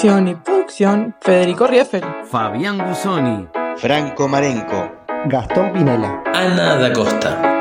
Y producción, Federico Rieffel. Fabián Gusoni. Franco Marenco. Gastón Pinela. Ana da Costa.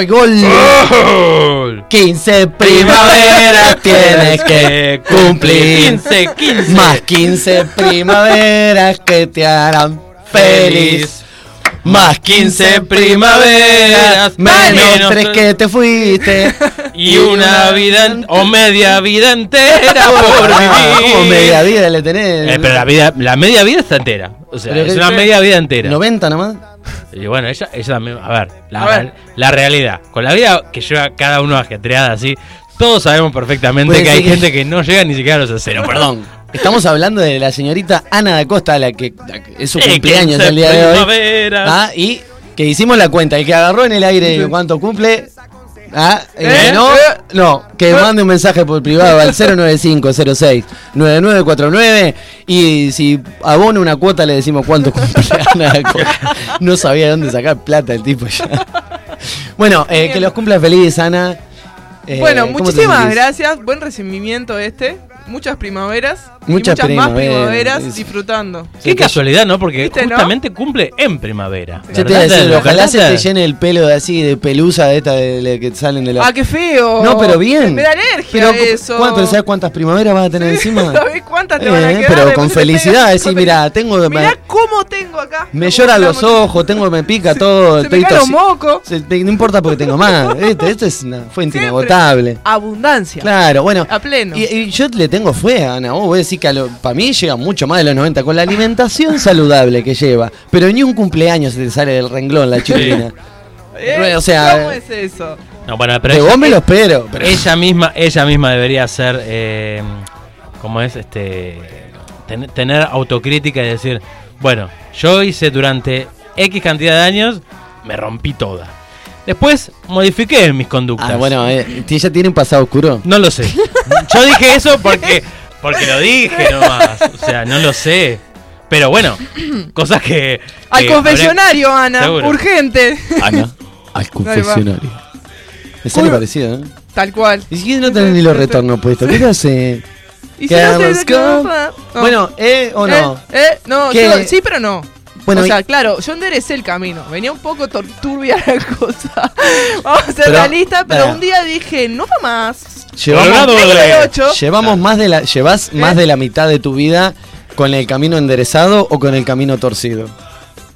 Y gol. 15 primaveras tienes que cumplir. 15, 15. Más 15 primaveras que te harán feliz. Más 15 primaveras, menos 3 que te fuiste. Y una vida en- o media vida entera por Ah, vivir. Como media vida le tenés. Eh, pero la vida, la media vida está entera. O sea, Pero es que- una media vida entera. 90 nomás. Y bueno, ella, ella también, a ver, la, A ver. la realidad. Con la vida que lleva cada uno ajetreada así, todos sabemos perfectamente que hay que- gente que no llega ni siquiera a los 60. Pero perdón, estamos hablando de la señorita Ana da Costa, la que, la que es su cumpleaños 15 el día de hoy. Ah, y que hicimos la cuenta, el que agarró en el aire cuánto cumple. Ah, ¿Eh? que no, ¿Eh? no, que mande un mensaje por privado al 09506 9949 y si abona una cuota le decimos cuánto cumple Ana da Costa. No sabía de dónde sacar plata el tipo ya. Bueno, eh, que los cumpla feliz, Ana. Eh, bueno, ¿cómo te muchísimas gracias. Buen recibimiento este. Muchas primaveras. Y Muchas muchas más primaveras. disfrutando. Qué casualidad, ¿no? Porque ¿Viste, no? justamente cumple en primavera. Yo te iba a ¿Verdad? decir, ojalá se te llene el pelo de así, de pelusa de esta de, de que salen de la. Ah, qué feo. No, pero bien. Me da alergia pero, eso. ¿cuán- pero ¿sabes cuántas primaveras vas a tener encima? ¿Sabés cuántas te van a Eh, quedar? pero con felicidad, pega- decir, mira, tengo. Mirá cómo tengo acá. me lloran los ojos, tengo, me pica todo. se me estoy caen los mocos. no importa porque tengo más. Esto es una fuente inagotable. Abundancia. Claro, bueno. A pleno. Y, y yo le tengo fe a Ana. Vos para mí llega mucho más de los 90 con la alimentación saludable que lleva. Pero ni un cumpleaños se te sale del renglón la chilena. Eh, o sea, ¿Cómo es eso? No, bueno, pero De ella- vos me lo espero. pero- ella misma, ella misma debería ser, eh, como es, este, ten- tener autocrítica y decir, bueno, yo hice durante X cantidad de años, me rompí toda. Después modifiqué mis conductas. Ah, bueno, eh, ella tiene un pasado oscuro. No lo sé. Yo dije eso porque, porque lo dije nomás. O sea, no lo sé. Pero bueno, cosas que. Al que confesionario, Ana. Seguro. Urgente. Ana, al confesionario. Me sale Uy. parecido, ¿eh? Tal cual. Y si no tenés ni los retornos puestos, ¿qué te hace? Y si no. Bueno, ¿eh o no? Eh, eh, no, ¿Qué? yo- sí, pero no. Bueno, o y- sea, claro, yo enderecé el camino. Venía un poco turbia la cosa. Vamos a ser Pero, realistas, pero pará. un día dije, no va más. Llevamos, de más de la, llevas más de la mitad de tu vida con el camino enderezado o con el camino torcido.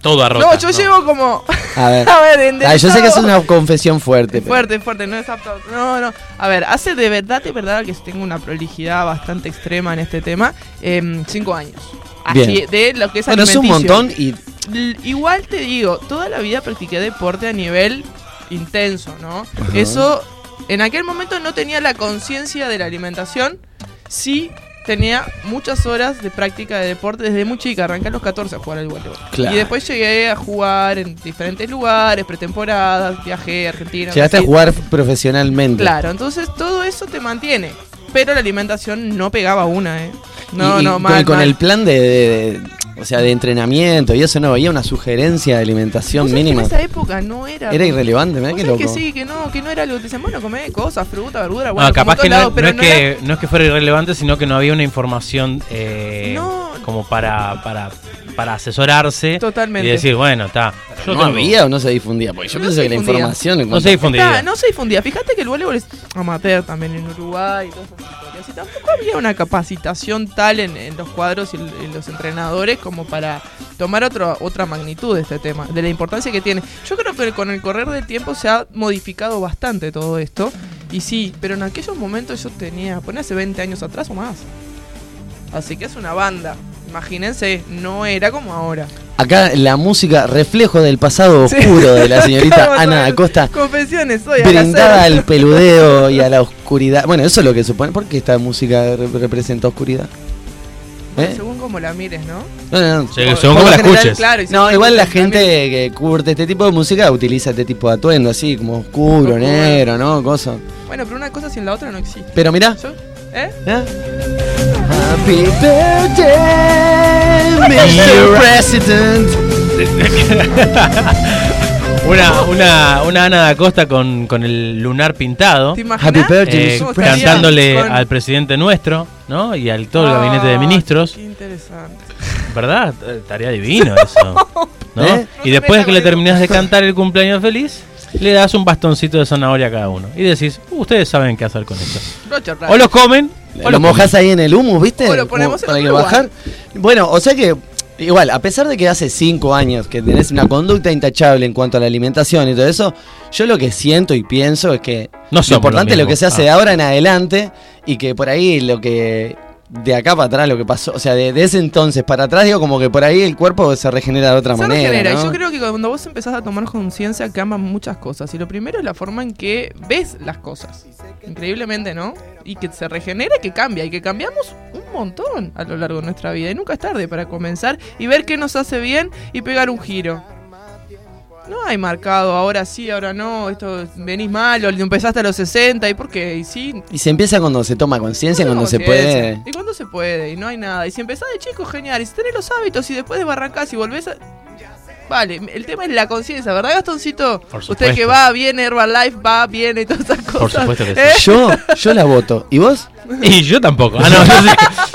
Todo a No, yo llevo como. A ver. A ver, Ah, yo enderezado. sé que es una confesión fuerte. pero- Fuerte, fuerte, no es apto. No, no. A ver, hace de verdad, de verdad que tengo una prolijidad bastante extrema en este tema. em, cinco años. Así, Bien. de lo que es Bueno, es un montón y Igual te digo, toda la vida practiqué deporte a nivel intenso, ¿no? Eso, en aquel momento no tenía la conciencia de la alimentación, sí tenía muchas horas de práctica de deporte desde muy chica, arranqué a los 14 a jugar al voleibol. Claro. Y después llegué a jugar en diferentes lugares, pretemporadas, viajé a Argentina. llegaste a jugar profesionalmente. Claro, entonces todo eso te mantiene. Pero la alimentación no pegaba una, ¿eh? No, Y- no, con- mal, con, mal. el plan de, de- de- o sea, de entrenamiento y eso no había una sugerencia de alimentación ¿Vos sabés que mínima. En esa época no era. Era irrelevante, ¿Vos qué loco. que sí, que no, que no era algo que te dicen, bueno, comé cosas, fruta, verdura, No, bueno, como capaz que no, lados, no pero es no que era- no es que fuera irrelevante, sino que no había una información eh, No. como para, para, para asesorarse Totalmente. y decir, bueno, está. ¿No tengo- había o no se difundía? Porque yo No pienso se que la información... en No se difundía. Está, no se difundía. Fíjate que el voleibol es amateur también en Uruguay y todas esas historias. Y tampoco había una capacitación tal en, en los cuadros y, en los entrenadores como para tomar otro, otra magnitud de este tema, de la importancia que tiene. Yo creo que con el correr del tiempo se ha modificado bastante todo esto. Y sí, pero en aquellos momentos yo tenía, pone hace 20 años atrás o más. Así que es una banda. Imagínense, no era como ahora. Acá la música, reflejo del pasado Sí. oscuro de la señorita Ana. Acosta, Confesiones, las brindada al peludeo y a la oscuridad. Bueno, eso es lo que supone. ¿Por qué esta música re- representa oscuridad? ¿Eh? Según como la mires, ¿no? No, no, no. Según cómo lo la general, escuches. Claro, No, según igual la gente que curte este tipo de música utiliza este tipo de atuendo, así como oscuro, Oscuro. negro, ¿no? Cosa. Bueno, pero una cosa sin la otra no existe. Pero mirá. Yo- ¿Eh? ¿eh? Happy birthday, Mr. President. Una, una, una Ana da Costa con, con el lunar pintado. ¿Te Happy birthday, eh, cantándole Con- al presidente nuestro, ¿no? Y al todo el gabinete de Ah, ministros. Qué interesante. ¿Verdad? Eh, Estaría divino eso. ¿no? ¿Eh? Y después que le terminás de cantar el cumpleaños feliz, le das un bastoncito de zanahoria a cada uno. Y decís, "Uh, ustedes saben qué hacer con esto. O los comen, o Lo mojás ahí en el humus, ¿viste? O lo ponemos Como en para que bajar. Bueno, o sea que, igual, a pesar de que hace cinco años que tenés una conducta intachable en cuanto a la alimentación y todo eso, yo lo que siento y pienso es que No lo importante es lo que se hace Ah. de ahora en adelante y que por ahí lo que de acá para atrás lo que pasó, o sea, de, de ese entonces para atrás, digo, como que por ahí el cuerpo se regenera de otra Se manera. regenera. ¿no? Y yo creo que cuando vos empezás a tomar conciencia cambian muchas cosas. Y lo primero es la forma en que ves las cosas. Increíblemente, ¿no? Y que se regenera y que cambia. Y que cambiamos un montón a lo largo de nuestra vida. Y nunca es tarde para comenzar y ver qué nos hace bien y pegar un giro. No hay marcado, ahora sí, ahora no, esto venís mal, o empezaste a los 60, ¿y por qué? Y sí, Y se empieza cuando se toma conciencia, cuando se puede. Y cuando se puede, y no hay nada. Y si empezás de chico, genial. Y si tenés los hábitos y después de barrancás y volvés a... Vale, el tema es la conciencia, ¿verdad, Gastoncito? Por Usted que va, viene, Herbalife, va, viene y todas esas cosas. Por supuesto que sí. ¿Eh? Yo, yo la voto. ¿Y vos? Y yo tampoco. Ah, no, yo sí.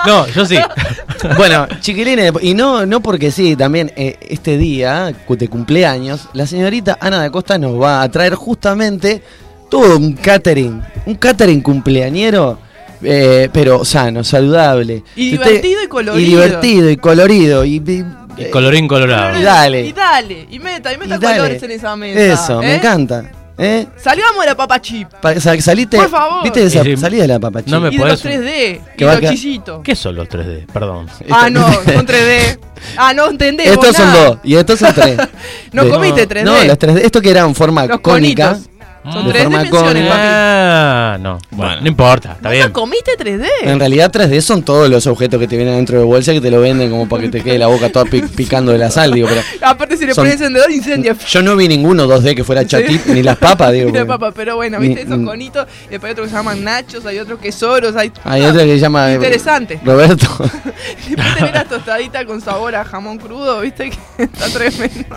No, yo sí. Bueno, chiquilines, y no, no porque sí, también eh, este día de cumpleaños, la señorita Ana da Costa nos va a traer justamente todo un catering, un catering cumpleañero, eh, pero sano, saludable. Y divertido y colorido. Y divertido y colorido. Y, y- Y colorín colorado. Y dale. Y dale, y meta, y meta y dale. colores en esa mesa. Eso, me ¿eh? encanta. ¿eh? Salgamos de la papa chip. Pa- sal- saliste, Por favor. ¿Viste esa, salí de la papachita? No me y de los 3D. Que y los. ¿Qué son los 3D? Perdón. Ah, no, son 3D. Ah, no entendés. Estos son nada. dos y estos son tres. No De- comiste 3D. No, los 3D. Esto que era en forma Los cónica. conitos. Son de tres forma dimensiones, cónica. papi. Ah, no. Bueno, no importa, está ¿Nunca bien. comiste 3D? En realidad 3D son todos los objetos que te vienen dentro de bolsa que te lo venden como para que te quede la boca toda pi- picando de la sal, digo, pero Aparte si le Son- pones encendedor incendia. yo no vi ninguno 2D que fuera chatito, ni las papas, digo. Ni la porque- papa, pero bueno, Ni- viste esos ni- conitos. Y después hay otros que se llaman nachos, hay otros que soros, hay. Hay otro que se llama eh, Interesante. Roberto. Después tenés la tostadita con sabor a jamón crudo, viste que está tremendo.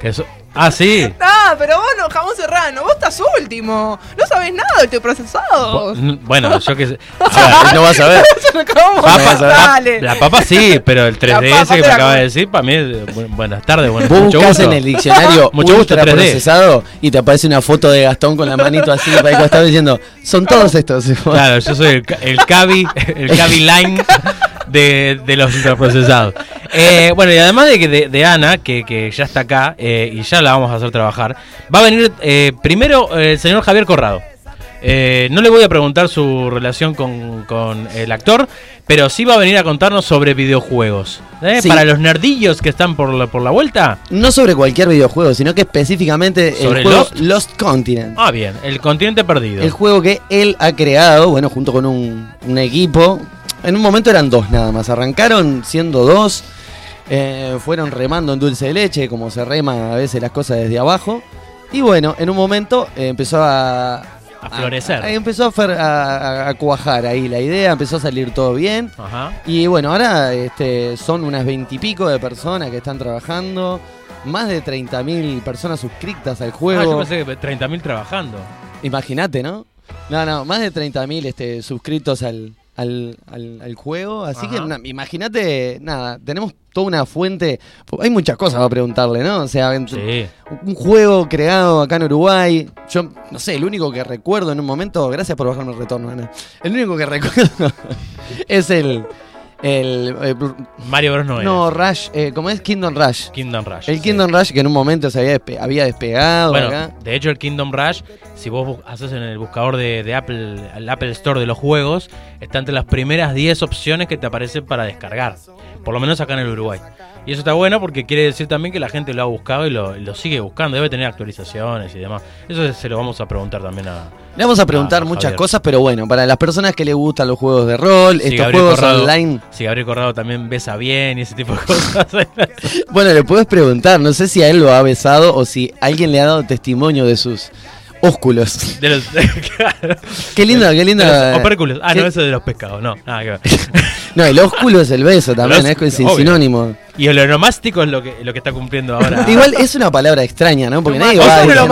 Que eso- Ah, sí. Ah, pero vos no, jamón serrano, vos estás último. No sabés nada de este procesado. Bueno, yo que sé. A ver, No vas a ver. ¿Cómo? Papa- Dale. la, la papa sí, pero el La 3DS papa que me la acaba de decir, para mí es bu- buenas tardes, bueno, Vos mucho buscas gusto. en el diccionario Mucho gusto, 3D. procesado y te aparece una foto de Gastón con la manito así para el costado diciendo, son todos estos. Claro, yo soy el, el Cavi, el Cavi Line de, de los ultraprocesados. Eh, bueno, y además de, que de, de Ana, que, que ya está acá eh, y ya la vamos a hacer trabajar, va a venir eh, primero eh, el señor Javier Corrado. Eh, no le voy a preguntar su relación con, con el actor, pero sí va a venir a contarnos sobre videojuegos. Sí. Para los nerdillos que están por la, por la vuelta. No sobre cualquier videojuego, sino que específicamente ¿Sobre el juego Lost? Lost, Continent. Ah, bien, el continente perdido. El juego que él ha creado, bueno, junto con un, un equipo. En un momento eran dos nada más. Arrancaron siendo dos. eh, fueron remando en dulce de leche, como se rema a veces las cosas desde abajo. Y bueno, en un momento eh, empezó a, A florecer. a- empezó a, cuajar ahí la idea, empezó a salir todo bien. Ajá. Y bueno, ahora este, son unas veintipico de personas que están trabajando. Más de 30.000 personas suscritas al Ah, juego. yo pensé que 30.000 trabajando. Imagínate, ¿no? No, no, más de 30.000 este, suscritos al, al, al- al juego. Así que Ajá. imagínate, nada, tenemos toda una fuente. Hay muchas cosas para preguntarle, ¿no? O sea, Sí. un juego creado acá en Uruguay. Yo, no sé, el único que recuerdo en un momento. Gracias por bajarme el retorno, Ana. El único que recuerdo es el. El. eh, Mario Bros. no, no, era. Rush. Eh, ¿Cómo es? Kingdom Rush. Kingdom Rush. El sí. Kingdom Rush que en un momento se había, despe- había despegado Bueno, acá. de hecho el Kingdom Rush, si vos haces en el buscador de, de Apple, el Apple Store de los juegos, está entre las primeras 10 opciones que te aparecen para descargar. Por lo menos acá en el Uruguay. Y eso está bueno porque quiere decir también que la gente lo ha buscado y lo, y lo sigue buscando. Debe tener actualizaciones y demás. Eso se lo vamos a preguntar también a... Le vamos a preguntar Ah, muchas Javier. cosas, pero bueno, para las personas que les gustan los juegos de rol, Si estos Gabriel juegos Corrado- online. Si Gabriel Corrado también besa bien y ese tipo de cosas. Bueno, le puedes preguntar, no sé si a él lo ha besado o si alguien le ha dado testimonio de sus ósculos. De los, claro. Qué lindo, qué lindo. Los opérculos. Ah, Qué- no, eso de los pescados. No, nada que ver. No, el ósculo es el beso también, Los- es, es obvio. sinónimo. Y el onomástico es lo que, lo que está cumpliendo ahora. Igual es una palabra extraña, ¿no? Porque nadie va es diciendo- lo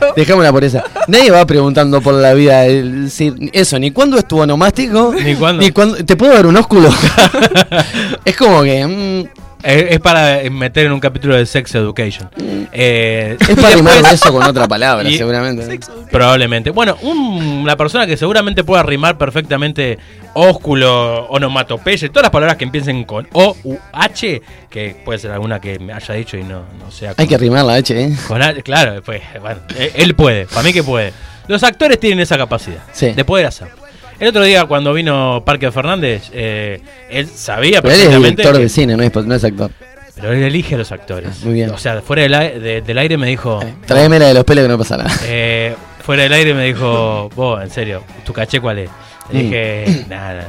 nadie- Dejémosla por esa. Nadie va preguntando por la vida. el- eso, ni cuándo estuvo onomástico, Ni cuándo. ni cuándo. ¿Te puedo dar un ósculo? es como que. mm, Es, es para meter en un capítulo de Sex Education. Eh, es para rimar eso con otra palabra, y- seguramente. Probablemente. Bueno, un- una persona que seguramente pueda rimar perfectamente ósculo, onomatopeya, todas las palabras que empiecen con O u H, que puede ser alguna que me haya dicho y no, no sea con, Hay que rimar la H, ¿eh? con H. Claro, pues, bueno, eh, él puede, para mí que puede. Los actores tienen esa capacidad Sí. de poder hacerlo. El otro día cuando vino Parque Fernández, eh, él sabía Pero él es director que- de cine, no es, no es actor. pero él elige a los actores. Muy bien. O sea, fuera del, ai- de- del aire me dijo. Tráeme la de los pelos que no pasa nada. eh, fuera del aire me dijo, vos, en serio, ¿tu caché cuál es? Le Mm. dije, nada,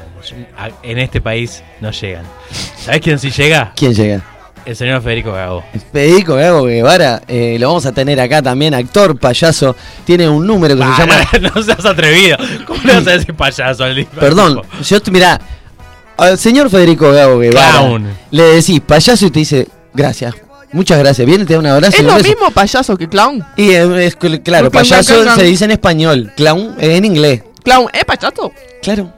en este país no llegan. ¿Sabés quién sí llega? ¿Quién llega? El señor Federico Gago. Federico Gago Guevara, eh, lo vamos a tener acá también, actor, payaso. Tiene un número que se llama. no seas atrevido. ¿Cómo le vas a decir payaso al? Perdón, yo te- mirá, al señor Federico Gago Guevara Clown. le decís payaso y te dice, gracias, muchas gracias. Viene, te da un abrazo. ¿Es lo beso. mismo payaso que clown? Y es claro, payaso clown, clown. se dice en español, clown es en inglés. ¿Clown es payaso? Claro.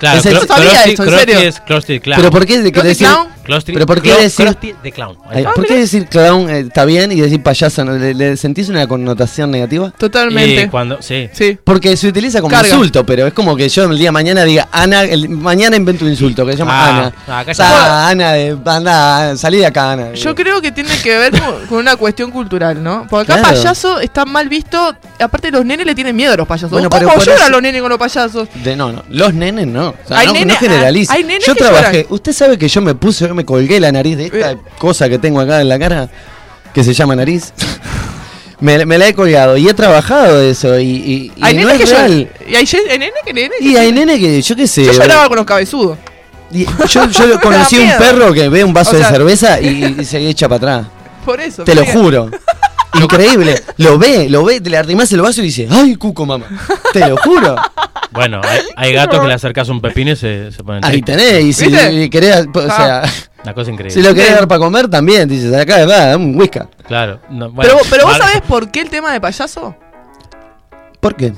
Claro, Es el- No sabía esto, en serio. es Krusty Clown. Pero ¿por qué de- ¿Krusty decir, Clown? Krusty- pero por qué Clo- decir- de Clown. Ay. ¿Por qué decir clown eh, está bien y decir payaso no? ¿Le, le sentís una connotación negativa? Totalmente. Y cuando, sí. Sí. Porque se utiliza como Carga. insulto, pero es como que yo el día de mañana diga Ana, el, mañana invento un insulto que se llama Ah, Ana. ah, acá Sa- Ana, de, anda, salí de acá, Ana. Yo creo que tiene que ver con, con una cuestión cultural, ¿no? Porque acá Claro. payaso está mal visto. Aparte, los nenes le tienen miedo a los payasos. Bueno, ¿Cómo pero lloran los nenes con los payasos? De, no, no, los nenes no. O sea, Hay no, nene- no generalice. hay nenes yo que trabajé. lloran. Usted sabe que yo me puse, yo me colgué la nariz de esta Eh. cosa que tengo acá en la cara, que se llama nariz. me, me la he colgado y he trabajado de eso y, y- y Hay no nenes que es lloran. real. Y hay, hay nenes que nenes. Y hay nene que, yo qué sé. Yo lloraba con los cabezudos. y yo, yo conocí un perro que ve un vaso O sea- de cerveza y, y se echa para atrás. Por eso. Te lo juro. Increíble. Lo ve, lo ve, te le arrimás el vaso y dice, ¡ay, cuco, mamá! Te lo juro. Bueno, hay, hay gatos que le acercas un pepino y se, se ponen Ahí tenés, y si ¿Viste? querés, o sea, Una cosa increíble. si lo querés dar para comer también, dices, acá es verdad, un whisky. Claro. no, bueno, Pero, pero vos sabés por qué el tema de payaso? ¿Por qué?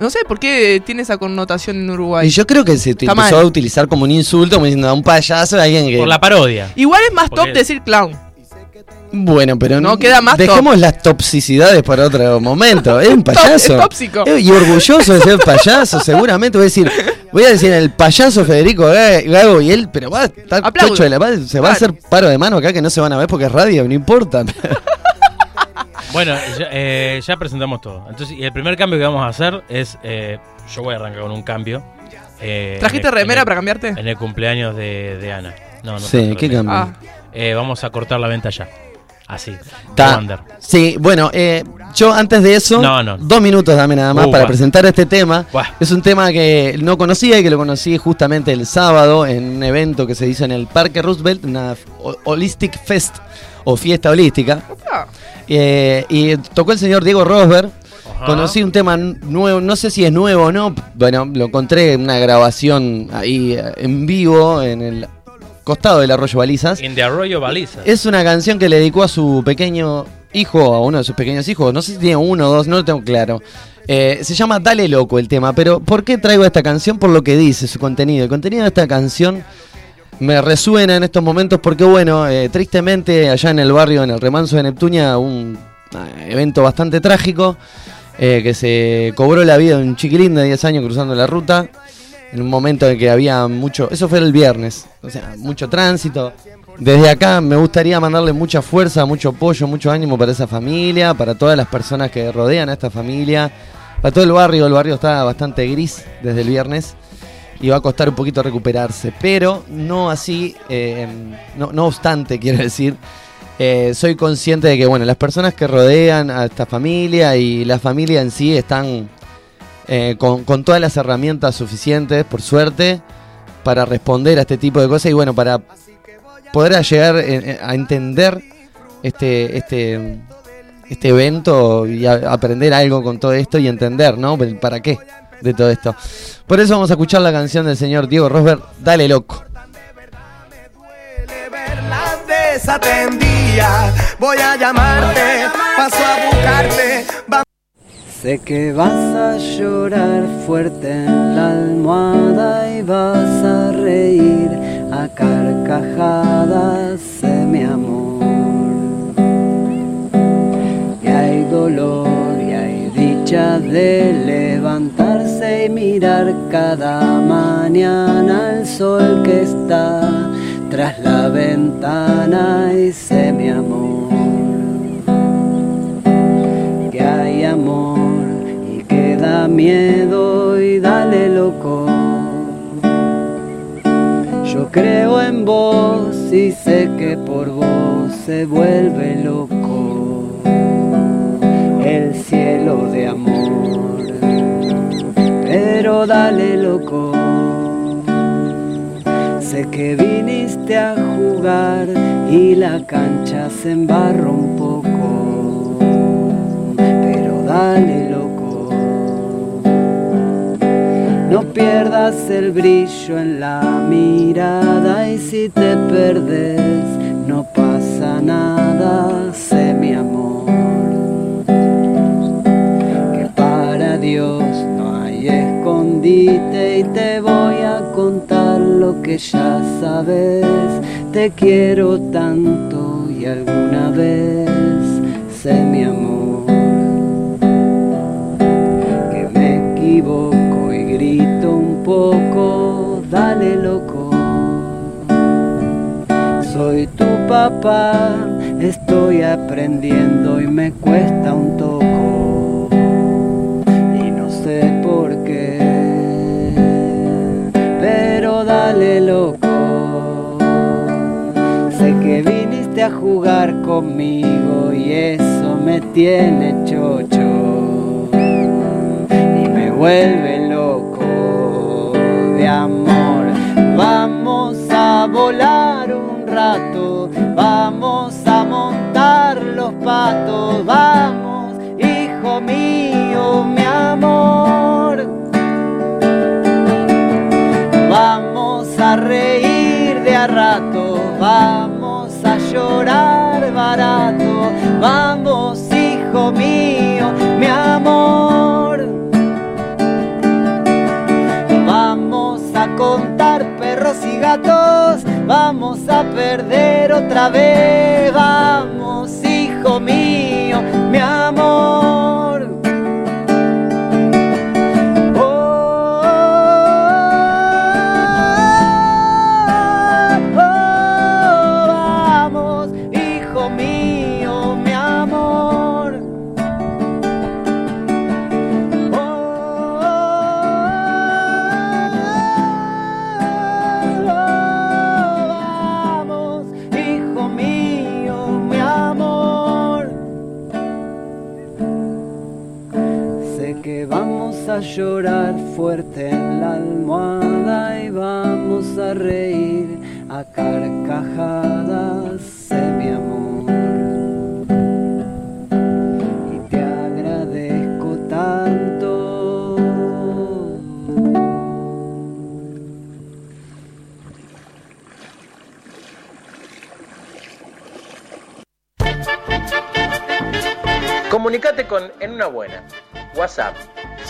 No sé por qué tiene esa connotación en Uruguay. Y yo creo que se Está empezó mal. a utilizar como un insulto, como diciendo a un payaso, a alguien que... Por la parodia. Igual es más Porque- top decir clown. Bueno, pero No, queda más Dejemos las toxicidades para otro momento. Es un payaso. Es tóxico. Eh, Y orgulloso de ser payaso, seguramente. Voy a decir, voy a decir el payaso Federico Ga- Gago y él, pero va a estar chocho de la paz, se va a hacer paro de mano acá que no se van a ver porque es radio, no importa. Bueno, ya, eh, ya presentamos todo. Entonces, y el primer cambio que vamos a hacer es. eh, yo voy a arrancar con un cambio. eh, ¿Trajiste el- remera el- para cambiarte? En el cumpleaños de, de Ana. No, no Sí, ¿qué remera. cambio? Ah, Eh, vamos a cortar la venta ya. Así. Ta. Wander. Sí, bueno, eh, yo antes de eso, No, no. dos minutos dame nada más Uh, para presentar este tema. Es un tema que no conocía y que lo conocí justamente el sábado en un evento que se hizo en el Parque Roosevelt, una ho- Holistic Fest o fiesta holística. Eh, y tocó el señor Diego Rosberg. Ajá. Conocí un tema nuevo, no sé si es nuevo o no. Bueno, lo encontré en una grabación ahí eh, en vivo en el costado del Arroyo Balizas. In the Arroyo Baliza. Es una canción que le dedicó a su pequeño hijo, a uno de sus pequeños hijos. No sé si tiene uno o dos, no lo tengo claro. Eh, se llama Dale Loco el tema, pero ¿por qué traigo esta canción? Por lo que dice su contenido. El contenido de esta canción me resuena en estos momentos porque, bueno, eh, tristemente allá en el barrio, en el remanso de Neptunia, un eh, evento bastante trágico eh, que se cobró la vida de un chiquilín de 10 años cruzando la ruta. En un momento en que había mucho, eso fue el viernes, o sea, mucho tránsito. Desde acá me gustaría mandarle mucha fuerza, mucho apoyo, mucho ánimo para esa familia, para todas las personas que rodean a esta familia, para todo el barrio. El barrio está bastante gris desde el viernes y va a costar un poquito recuperarse, pero no así, eh, no, no obstante, quiero decir, eh, soy consciente de que bueno, las personas que rodean a esta familia y la familia en sí están eh, con, con todas las herramientas suficientes, por suerte, para responder a este tipo de cosas y bueno, para poder llegar eh, a entender este, este, este evento y aprender algo con todo esto y entender, ¿no? ¿Para qué de todo esto? Por eso vamos a escuchar la canción del señor Diego Rosberg, Dale Loco. Sé que vas a llorar fuerte en la almohada y vas a reír a carcajadas de mi amor. Y hay dolor y hay dicha de levantarse y mirar cada mañana el sol que está tras la ventana y sé mi amor miedo y dale loco. Yo creo en vos y sé que por vos se vuelve loco el cielo de amor. Pero dale loco. Sé que viniste a jugar y la cancha se embarró un poco pero dale loco. Pierdas el brillo en la mirada y si te perdes no pasa nada, sé mi amor. Que para Dios no hay escondite y te voy a contar lo que ya sabes. Te quiero tanto y alguna vez sé mi amor dale loco. Soy tu papá, estoy aprendiendo y me cuesta un toco. Y no sé por qué, pero dale loco. Sé que viniste a jugar conmigo y eso me tiene chocho y me vuelve loco de amor a volar un rato, vamos a montar los patos, vamos, hijo mío, mi amor. Vamos a reír de a rato, vamos a llorar barato, vamos, hijo mío, mi amor. Vamos a perder otra vez, vamos hijo mío, reír a carcajadas, sé mi amor. Y te agradezco tanto. Comunicate con En Una Buena. WhatsApp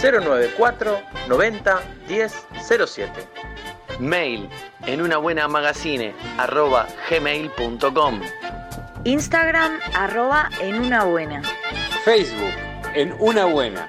094 90 10 07. Mail en una buena magazine arroba gmail.com. Instagram arroba en una buena. Facebook, en una buena.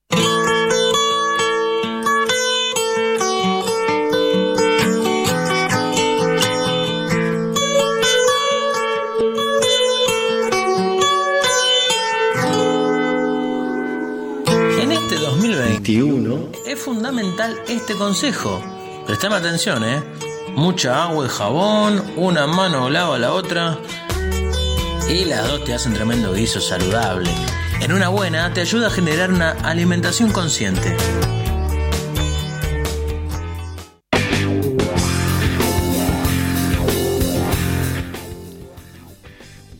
2021 es fundamental este consejo. Prestame atención, ¿eh? Mucha agua y jabón, una mano lava la otra y las dos te hacen tremendo guiso saludable. En una buena te ayuda a generar una alimentación consciente.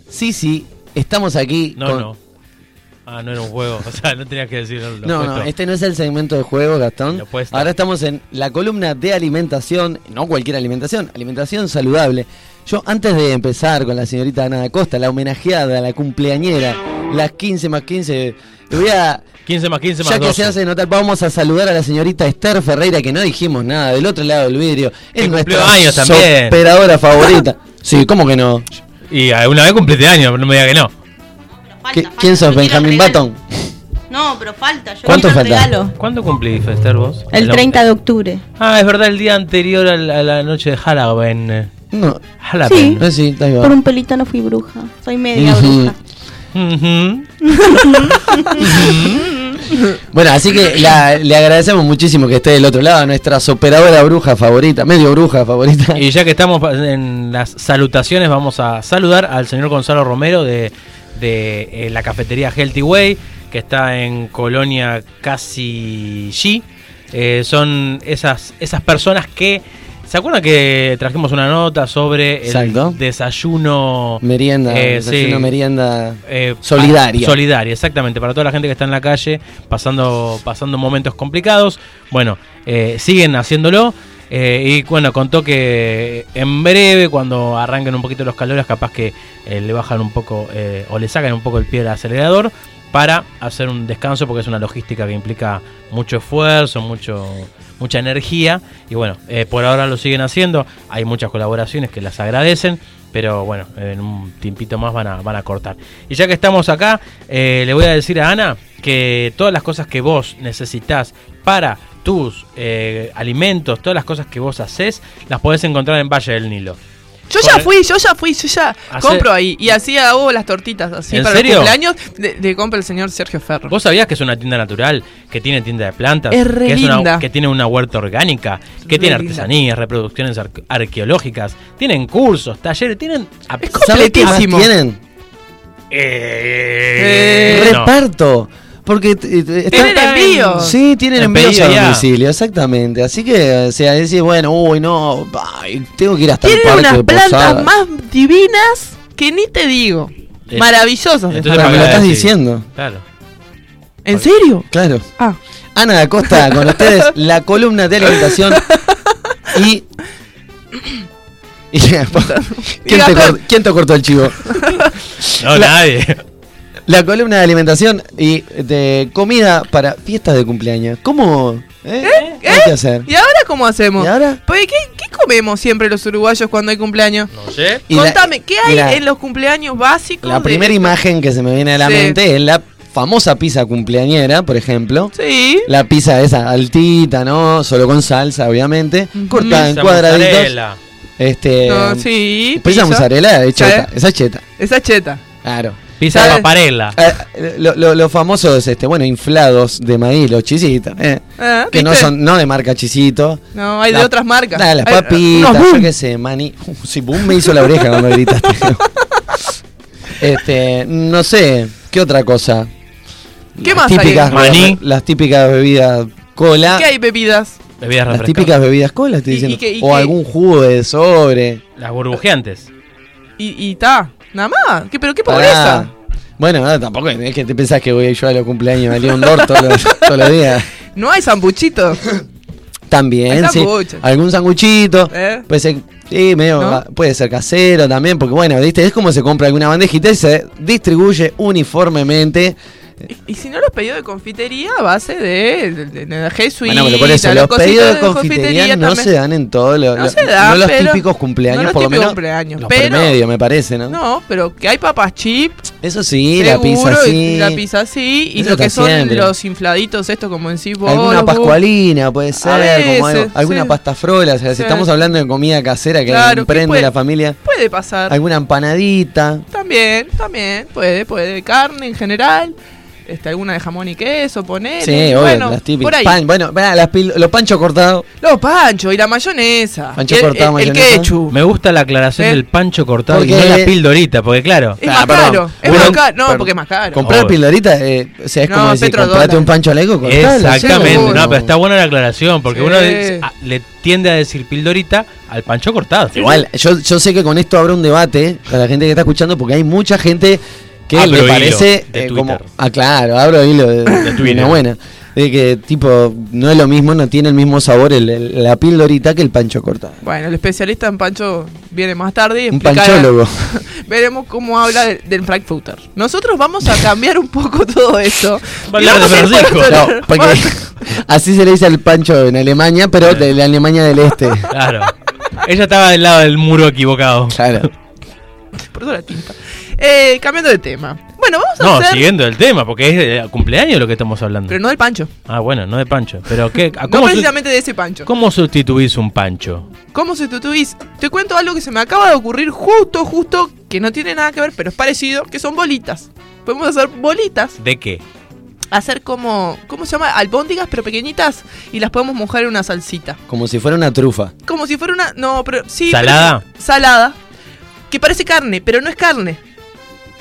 Sí, sí, estamos aquí. No, con- no. Ah, no era un juego. O sea, no tenías que decirlo. lo No, no, este no es el segmento de juego, Gastón. Ahora estamos en la columna de alimentación, no cualquier alimentación, alimentación saludable. Yo, antes de empezar con la señorita Ana da Costa, la homenajeada, la cumpleañera, las 15 más 15, le voy a. 15 más 15 más Ya que 12. se hace notar, vamos a saludar a la señorita Esther Ferreira, que no dijimos nada, del otro lado del vidrio. Es nuestra años también. operadora favorita. Sí, ¿cómo que no? Y alguna vez cumpliste años, no me diga que no. ¿Qué- ¿Quién sos, Benjamín Button? No, pero falta. Yo ¿Cuánto falta? regalo. ¿Cuándo cumplís, Esther, vos? El no- 30 de octubre. Ah, es verdad, el día anterior a la, a la noche de Halloween. No. Halloween. Sí. Sí, está ahí va. Por un pelito no fui bruja. Soy media bruja. Bueno, así que la- le agradecemos muchísimo que esté del otro lado, nuestra operadora bruja favorita, medio bruja favorita. Y ya que estamos en las salutaciones, vamos a saludar al señor Gonzalo Romero de, de eh, la cafetería Healthy Way, que está en Colonia Casi G. Eh, son esas, esas personas que ¿Se acuerdan que trajimos una nota sobre el Exacto. desayuno Merienda, Eh, desayuno, sí. merienda solidaria. solidaria, exactamente, para toda la gente que está en la calle pasando, pasando momentos complicados. Bueno, siguen haciéndolo. Eh, y bueno, contó que en breve, cuando arranquen un poquito los calores, capaz que eh, le bajan un poco eh, o le sacan un poco el pie al acelerador para hacer un descanso, porque es una logística que implica mucho esfuerzo, mucho mucha energía. Y bueno, por ahora lo siguen haciendo. Hay muchas colaboraciones que las agradecen. Pero bueno, en un tiempito más van a, van a cortar. Y ya que estamos acá, le voy a decir a Ana que todas las cosas que vos necesitas para tus eh, alimentos, todas las cosas que vos haces, las podés encontrar en Valle del Nilo. Yo ya fui, yo ya fui, yo ya Hace- compro ahí. Y así hago las tortitas así ¿En para serio? los cumpleaños de, de compra el señor Sergio Ferro. ¿Vos sabías que es una tienda natural, que tiene tienda de plantas, Es re que, linda. una, que tiene una huerta orgánica, que Re tiene linda. artesanías, reproducciones ar- arqueológicas, tienen cursos, talleres, tienen... ¿Sabés qué más completísimo. tienen? Eh, no. Reparto. Porque t- t- Tienen envío. Sí, tienen envíos a domicilio, exactamente. Así que, o sea, decís, bueno, uy, no, ay, tengo que ir hasta el Tienen parque unas de plantas más divinas que ni te digo. Eh, Maravillosas. entonces me lo estás decir. diciendo. Claro. ¿En serio? Claro. Ah. Ana da Costa con ustedes, la columna de alimentación y. y- ¿Quién, te quién cortó el chivo? No, La- nadie. La columna de alimentación y de comida para fiestas de cumpleaños. ¿Cómo? ¿Eh? ¿Qué hay que hacer? ¿Y ahora cómo hacemos? ¿Y ahora? Pues, ¿qué, qué comemos siempre los uruguayos cuando hay cumpleaños? No sé. Y la- Contame, ¿qué hay en los cumpleaños básicos? La de- primera imagen que se me viene a la Sí. mente es la famosa pizza cumpleañera, por ejemplo. Sí. La pizza esa altita, ¿no? Solo con salsa, obviamente. Cortada en Pizza cuadraditos. mozzarella. Este. No, sí, Pizza pizza. mozzarella es cheta. Sí. Esa es cheta. Esa cheta. Claro. Pizza. Eh, lo- lo- los famosos, este, bueno, inflados de maíz, los chisitos, eh, Ah, que no son, no de marca chisito. No, hay de otras marcas. Ah, las Hay- papitas, yo qué sé, maní. Uh, sí, boom me hizo la oreja cuando gritaste. este, no sé, ¿qué otra cosa? ¿Qué Las más hay? típicas, Maní. Las típicas bebidas cola. ¿Qué hay bebidas? Bebidas Las típicas bebidas cola, estoy ¿Y- diciendo. y qué- y o qué? algún jugo de sobre. Las burbujeantes. Y, y ta, nada más. ¿Qué, ¿Pero qué pobreza? Bueno, no, tampoco es que te pensás que voy yo a los cumpleaños a León Dor todos los, todos los días. No hay zambuchitos. También, Hay sí. Algún sanguchito. ¿Eh? Puede ser, sí, medio, ¿No? puede ser casero también, porque bueno, ¿viste? Es como se compra alguna bandejita y se distribuye uniformemente. Y, y si no los pedidos de confitería a base de, de, de, de jesuita, Bueno, pero por eso, los pedidos de confitería no también. se dan en todos los, No los- se dan, no los típicos cumpleaños, no los por lo menos cumpleaños, los pero- promedios, me parece, ¿no? No, pero que hay papas chip, Eso sí, la pizza sí. la pizza sí, y Eso lo que son siempre. los infladitos estos como en sí vos, Alguna pascualina puede ser, como algo- veces, alguna sí. pasta frola, o sea, si estamos hablando de comida casera que Claro, que emprende puede- la familia, Puede pasar. alguna empanadita, También, también, puede, puede. Carne en general, este, alguna de jamón y queso, poner. sí, obvio, bueno, las por típicas. ahí. Pan, bueno, mirá, las pil- los panchos cortados, Los panchos y la mayonesa. Pancho y el, cortado, el- el ketchup. Me gusta la aclaración ¿Eh? del pancho cortado Porque- y no la pildorita, porque claro. Es Ah, más perdón. caro. Es más caro. No, perdón. porque es más caro. comprar Obvio. pildorita, eh, o sea, es No, como decir, comprate un pancho cortalo, Exactamente, no, pero está buena la aclaración, porque Sí. uno de- a- le tiende a decir pildorita al pancho cortado. Igual, yo, yo sé que con esto habrá un debate para la gente que está escuchando, porque hay mucha gente que Abro le hilo parece de eh, como. Ah, claro, abro hilo de, de Twitter. una buena. De que, tipo, no es lo mismo, no tiene el mismo sabor el, el- la pildorita que el pancho cortado. Bueno, el especialista en pancho viene más tarde y Un panchólogo. Veremos cómo habla de- del Frankfurter. Nosotros vamos a cambiar un poco todo esto. Va a Y hablar de vamos a Francisco. poner- No, porque así se le dice al pancho en Alemania, pero de la Alemania del Este. Claro. Ella estaba del lado del muro equivocado. Claro. Por eso la tinta. Eh, cambiando de tema. Bueno, vamos a No, hacer. siguiendo el tema, porque es de cumpleaños lo que estamos hablando. Pero no del pancho. Ah, bueno, no de pancho. Pero ¿qué? No ¿Cómo, precisamente de ese pancho. ¿Cómo sustituís un pancho? ¿Cómo sustituís? Te cuento algo que se me acaba de ocurrir justo, justo, que no tiene nada que ver, pero es parecido, que son bolitas. Podemos hacer bolitas, ¿De qué? hacer como, ¿cómo se llama? Albóndigas, pero pequeñitas, y las podemos mojar en una salsita. Como si fuera una trufa. Como si fuera una, no, pero sí. ¿Salada? pero- salada, que parece carne, pero no es carne.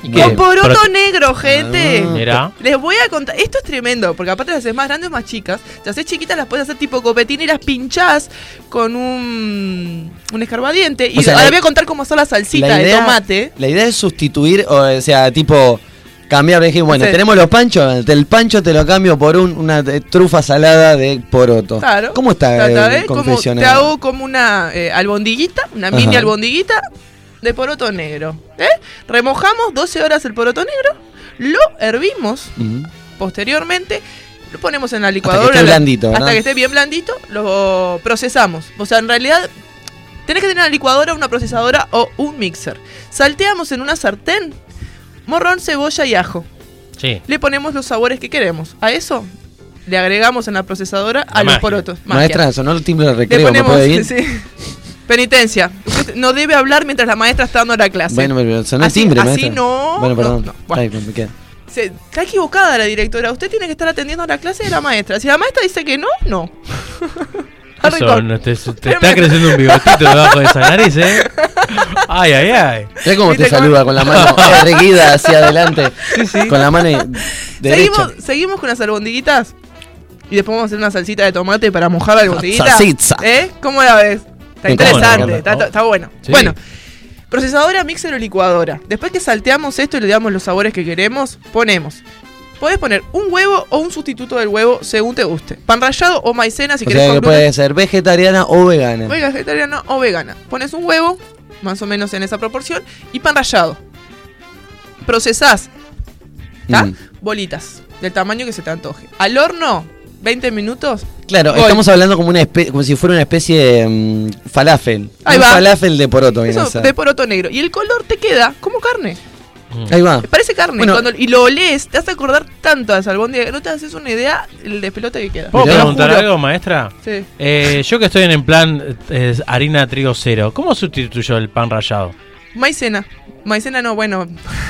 Con poroto negro, gente. Ah. Les voy a contar. Esto es tremendo, porque aparte las haces más grandes o más chicas. Las haces chiquitas, las puedes hacer tipo copetín y las pinchás con un, un escarbadiente. Y O sea, ahora la- voy a contar cómo son la salsita La de tomate. La idea es sustituir, o sea, tipo cambiar, decir, bueno, Sí. tenemos los panchos, el pancho te lo cambio por un- una trufa salada de poroto. Claro. ¿Cómo está el te hago como una eh, albondiguita, una mini Ajá. albondiguita de poroto negro. ¿eh? Remojamos 12 horas el poroto negro, lo hervimos posteriormente. Lo ponemos en la que licuadora. esté la- blandito, Hasta ¿verdad? que esté bien blandito, lo procesamos. O sea, en realidad tenés que tener una licuadora, una procesadora o un mixer. Salteamos en una sartén morrón, cebolla y ajo. Sí. Le ponemos los sabores que queremos. A eso le agregamos en la procesadora a los porotos. Magia. Maestra, sonó el timbre de Le recreo, ¿me puede ir? sí. Penitencia. Usted no debe hablar mientras la maestra está dando la clase. Bueno, pero sonó el Así- timbre, así maestra. no, Bueno, perdón. no, no. Ay, me queda. Se- está equivocada la directora. Usted tiene que estar atendiendo la clase de la maestra. Si la maestra dice que no, no. Eso, con- no te, te está creciendo un bigotito debajo de esa nariz, ¿eh? Ay, ay, ay. Mira cómo te ¿Viste cómo- saluda con la mano erguida hacia adelante. Con la mano derecha. Seguimos, seguimos con las albondiguitas. Y después vamos a hacer una salsita de tomate para mojar la albondiguita. Salsita. ¿Eh? ¿Cómo la ves? Está interesante, está, bueno. Sí. Bueno, procesadora, mixer o licuadora. Después que salteamos esto y le damos los sabores que queremos, ponemos. Podés poner un huevo o un sustituto del huevo según te guste. Pan rallado o maicena si O querés sea que puede ser vegetariana o vegana. Vegetariana o vegana. Pones un huevo, más o menos en esa proporción, y pan rallado. Procesás. Mm. Bolitas, del tamaño que se te antoje. Al horno, 20 minutos. Claro, estamos hablando como una como si fuera una especie de mm, falafel. Ahí un va. falafel de poroto Eso de poroto negro. Y el color te queda como carne. Ahí va. Parece carne. Bueno. Cuando- y lo olés, te hace acordar tanto a esa albóndiga que no te haces una idea el despelote que queda. ¿Puedo preguntar algo, maestra? Sí. Eh, yo que estoy en el plan eh, harina trigo cero, ¿cómo sustituyo el pan rallado? Maicena. Maicena no, bueno.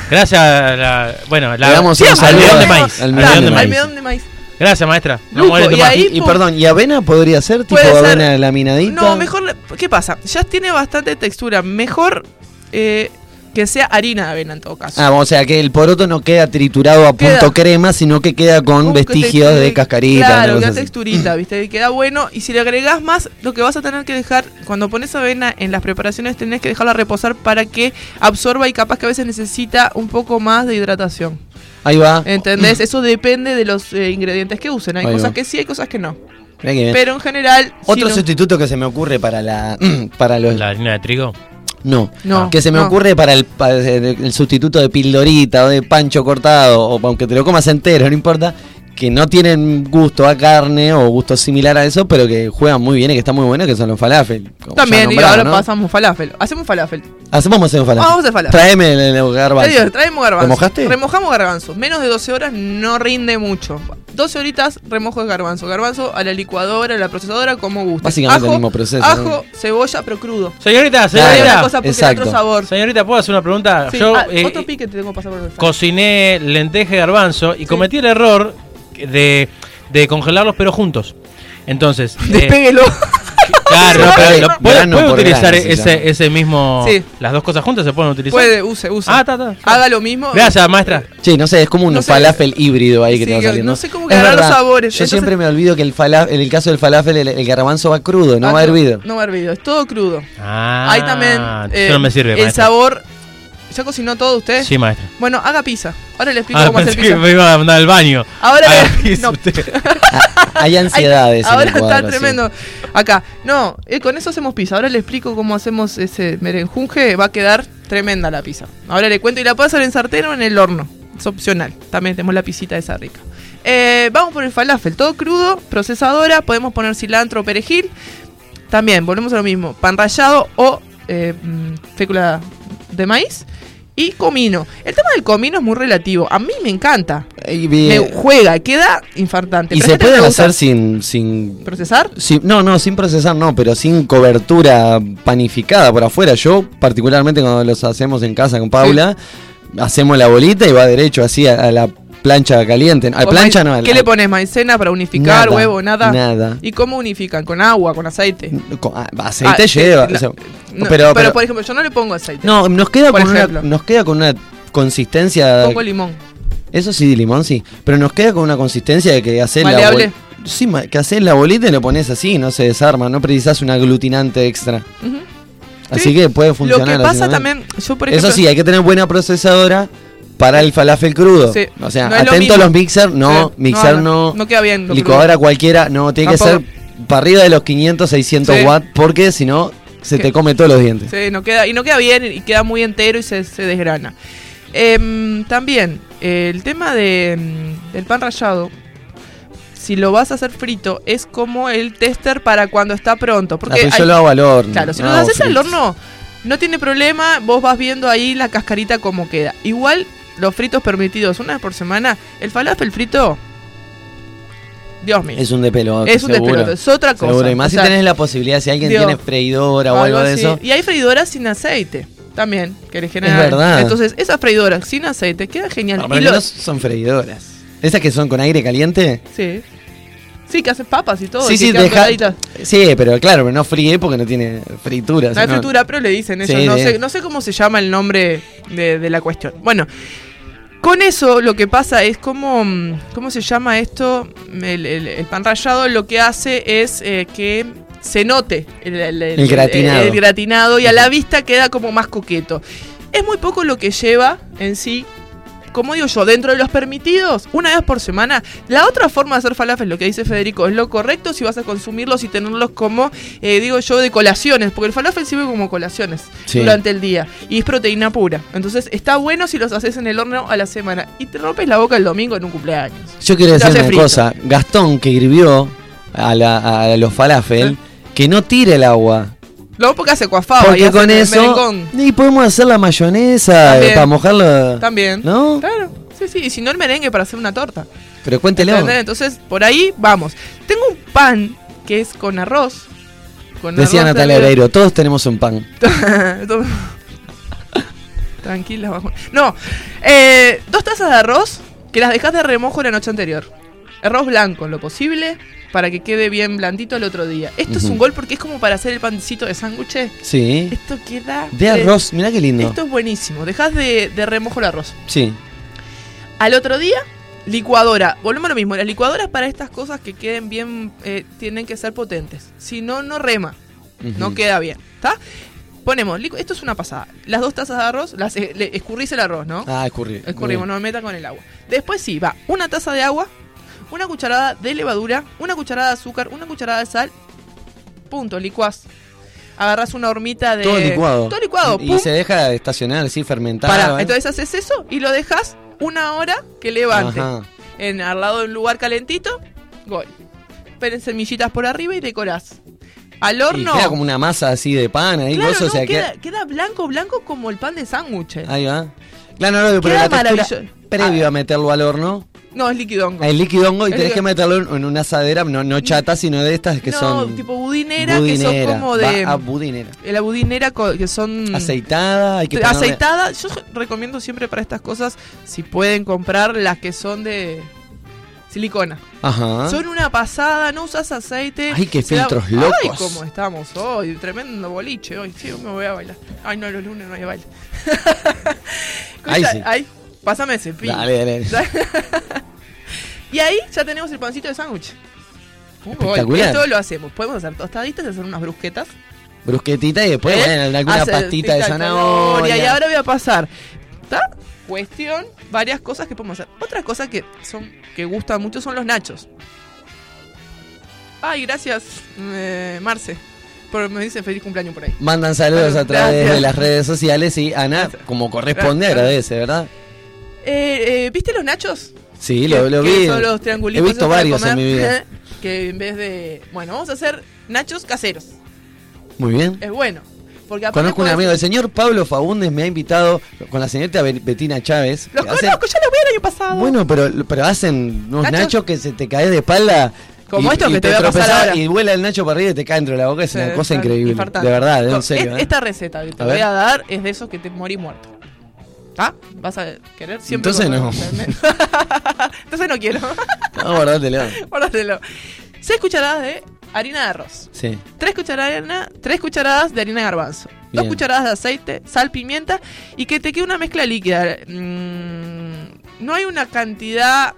Gracias a la. Bueno, la, Le damos almidón de al- maíz. al almidón de almidón de maíz. Gracias, maestra. No molesto y ahí- Y, y perdón, ¿y avena podría ser? ¿Tipo ser. avena laminadita? No, mejor. le- ¿Qué pasa? Ya tiene bastante textura. Mejor eh, que sea harina de avena en todo caso. Ah, o sea que el poroto no queda triturado a Queda- punto crema, sino que queda con que vestigios de cascarita. Claro, queda texturita, ¿viste? Y queda bueno. Y si le agregás más, lo que vas a tener que dejar, cuando pones avena en las preparaciones, tenés que dejarla reposar para que absorba y capaz que a veces necesita un poco más de hidratación. Ahí va. ¿Entendés? Eso depende de los eh, ingredientes que usen. Hay Ahí cosas va. que sí, hay cosas que no. Mirá que bien. Pero en general. Otro si no- sustituto que se me ocurre para la para los ¿La harina de trigo? no, No, que se me no. ocurre para el, para el- el sustituto de pildorita o de pancho cortado o aunque te lo comas entero, no importa, que no tienen gusto a carne o gusto similar a eso, pero que juegan muy bien y que están muy buenos, que son los falafel. También, y ahora ¿no? pasamos falafel. Hacemos falafel. Hacemos hacer un falafel. Vamos a hacer falafel. Traeme el, el garbanzo. Traemos garbanzo. ¿Remojaste? Remojamos garbanzo. Menos de 12 horas no rinde mucho. 12 horitas remojo de garbanzo. Garbanzo a la licuadora, a la procesadora, como guste. Básicamente ajo, el mismo proceso, Ajo, ¿no? cebolla, pero crudo. Señorita, señorita. una cosa tiene otro sabor. Señorita, ¿puedo hacer una pregunta? Sí, Yo ah, eh, otro pique te tengo que pasar por el falafel. cociné lenteja y garbanzo y cometí el error de, de congelarlos pero juntos. Entonces, eh, Despéguelo. claro, pero lo- ¿puede, grano puede por utilizar grano ese, ese mismo Sí. las dos cosas juntas se pueden utilizar? Puede, use, use. Ah, está, está. Haga lo mismo. Gracias, maestra. Sí, no sé, es como un No sé. falafel híbrido ahí que Sí, te va saliendo. no sé cómo quedarán los sabores. Yo Entonces- siempre me olvido que el falafel, en el caso del falafel, el, el garbanzo va crudo, no Ah, va hervido. No va hervido, es todo crudo. Ah, Ahí también. eh, no me sirve, El maestra. sabor. ¿Ya cocinó todo usted? Sí, maestra. Bueno, haga pizza. Ahora le explico Ah, cómo hacer pensé que pizza. me iba a mandar al baño. Ahora Ah, le- ¿qué hizo no. usted? Hay ansiedades. en Ahora el cuadro, está sí. tremendo. Acá. No, eh, con eso hacemos pizza. Ahora le explico cómo hacemos ese merenjunje. Va a quedar tremenda la pizza. Ahora le cuento y la puedo hacer en sartén o en el horno. Es opcional. También tenemos la pisita esa rica. Eh, vamos por el falafel. Todo crudo, procesadora. Podemos poner cilantro o perejil. También, volvemos a lo mismo. Pan rallado o eh, mm, fécula de maíz. Y comino. El tema del comino es muy relativo. A mí me encanta. Y, Me juega, queda infartante. y se hay gente que puede le gusta. hacer sin, sin ¿Procesar? Sí, no, no, sin procesar no, pero sin cobertura panificada por afuera. Yo, particularmente cuando los hacemos en casa con Paula, hacemos la bolita y va derecho así a, a la plancha caliente. A O plancha no, a la- ¿Qué le pones? ¿Maicena para unificar? Nada, ¿Huevo? Nada. nada. ¿Y cómo unifican? ¿Con agua? ¿Con aceite? con- ah, aceite Ah, lleva. sí, o sea, No, pero, pero- por ejemplo, yo no le pongo aceite. no, nos queda, por con una, nos queda con una consistencia. Poco limón. Eso sí, limón sí. Pero nos queda con una consistencia de que haces la Maleable. bol- Sí, que haces la bolita y lo pones así, no se desarma, no precisas un aglutinante extra. Así Sí. que puede Lo funcionar. que así pasa también. también, yo por ejemplo. Eso sí, hay que tener buena procesadora para el falafel crudo. Sí, O sea, no es lo atento a los mixer, no, Sí, mixer no, no. queda bien Licuadora crudo. cualquiera, no, tiene que ser para arriba de los 500, 600 Sí. watts, porque si no, se te come todos los dientes. Sí, no queda, y no queda bien y queda muy entero y se, se desgrana. Em, también, eh, el tema de, mm, del pan rallado, si lo vas a hacer frito, es como el tester para cuando está pronto. Porque yo lo hago al horno. Claro, si no lo haces al horno, no tiene problema, vos vas viendo ahí la cascarita como queda. Igual, los fritos permitidos una vez por semana, el falafel frito, Dios mío. Es un de pelote. Es un seguro. despelote, es otra cosa. Seguro, y más O si sea, tenés la posibilidad, si alguien Dios, tiene freidora o algo de eso. Y hay freidoras sin aceite también, que le generan. verdad. Entonces, esas freidoras sin aceite quedan genial. No, Y pero lo- que no son freidoras. Esas que son con aire caliente. Sí. Sí, que hacen papas y todo. sí, y sí, deja-. Sí, pero claro, pero no fríe porque no tiene fritura. No hay fritura, pero le dicen eso. Sí, no, sé, no sé cómo se llama el nombre de, de la cuestión. Bueno, con eso lo que pasa es como. mm, ¿Cómo se llama esto? El, el- el pan rallado lo que hace es eh, que se note el, gratinado. el gratinado y a la vista queda como más coqueto. Es muy poco lo que lleva en sí. Como digo yo, dentro de los permitidos, una vez por semana. La otra forma de hacer falafel, lo que dice Federico, es lo correcto si vas a consumirlos y tenerlos como, eh, digo yo, de colaciones. Porque el falafel sirve como colaciones Sí. durante el día. Y es proteína pura. Entonces está bueno si los haces en el horno a la semana. Y te rompes la boca el domingo en un cumpleaños. Yo quiero decir una frito. cosa. Gastón, que hirvió a, la- a los falafel, que no tire el agua. Luego porque hace cuafaba y Porque hace con eso. Y podemos hacer la mayonesa También. eh, para mojarlo. También. ¿No? Claro. Sí, sí. Y si no el merengue para hacer una torta. Pero cuéntelo. ¿Entendés? Entonces, por ahí vamos. Tengo un pan que es con arroz. Con Decía arroz Natalia. Oreiro, todos tenemos un pan. Tranquila, bajo. No, eh, dos tazas de arroz que las dejas de remojo la noche anterior. Arroz blanco, en lo posible, para que quede bien blandito el otro día. Esto es un gol porque es como para hacer el pancito de sándwich. Sí. Esto queda. De arroz, mirá qué lindo. Esto es buenísimo. Dejas de, de remojo el arroz. Sí. Al otro día, licuadora. Volvemos a lo mismo. Las licuadoras para estas cosas que queden bien eh, tienen que ser potentes. Si no, no rema. No queda bien. ¿Está? Ponemos, esto es una pasada. Las dos tazas de arroz, las eh, le- escurrís el arroz, ¿no? Ah, escurrir. Escurrimos, no me meta con el agua. Después sí, va una taza de agua, una cucharada de levadura, una cucharada de azúcar, una cucharada de sal. Punto, licuás. Agarrás una hormita de. Todo licuado. Todo licuado. Y pum. se deja estacionar, sí, fermentado. Pará, ¿eh? entonces haces eso y lo dejas una hora que levante. Ajá. En, al lado de un lugar calentito, gol. Ponen semillitas por arriba y decorás. Al Y horno. queda como una masa así de pan ahí, Claro, gozo, o no, sea, queda, queda- queda blanco, blanco como el pan de sándwich. Ahí va. Claro, no, no, pero la previo a meterlo al horno. No, es líquido hongo. El líquido hongo y Es tenés que meterlo en una asadera, no, no chata, sino de estas que no, son. tipo budinera, que budinera. son como de. Va a budinera. La budinera que son. Aceitada, hay que ponerle- Aceitada. Yo recomiendo siempre para estas cosas, si pueden comprar las que son de silicona. Ajá. Son una pasada, no usas aceite. Ay, qué da- filtros Ay, locos. cómo estamos hoy. Tremendo boliche hoy. Sí, me voy a bailar. Ay, no, los lunes no hay baile. Ay, sí. ay, pásame ese cepillo. Dale, dale. y ahí ya tenemos el pancito de sándwich. Espectacular. Esto lo hacemos. Podemos hacer tostaditas y hacer unas brusquetas. Brusquetita y después, ¿Eh? bueno, alguna pastita de zanahoria. Y ahora voy a pasar. ¿Está? Cuestión, varias cosas que podemos hacer. Otra cosa que son que gustan mucho son los nachos. Ay, gracias, eh, Marce. Por, me dice feliz cumpleaños por ahí. Mandan saludos a través Gracias. de las redes sociales y Ana, como corresponde, Gracias. agradece, ¿verdad? Eh, eh, ¿Viste los nachos? Sí, lo, vi. Son los triangulitos He visto varios en mi vida. Que en vez de. Bueno, vamos a hacer nachos caseros. Muy bien. Es bueno. Porque Conozco un amigo, el señor Pablo Faúndez me ha invitado con la señorita Be- Betina Chávez. Los que hacen- conozco, ya los vi el año pasado. bueno, pero, pero hacen unos ¿Nachos? nachos, que se te cae de espalda. Como y, estos y que te voy a pasar ahora. Y vuela el nacho para arriba y te cae dentro de la boca. Es una cosa increíble. De verdad, en No, serio. es- ¿eh? Esta receta que te A voy ver. a dar es de esos que te morí muerto. ¿Ah? ¿Vas a querer siempre? Entonces no. Entonces no quiero. No, guardátelo. Guárdatelo. 6 cucharadas de harina de arroz. Sí. 3 cucharadas, tres cucharadas de harina de garbanzo. dos cucharadas de aceite, sal, pimienta y que te quede una mezcla líquida. Mm, no hay una cantidad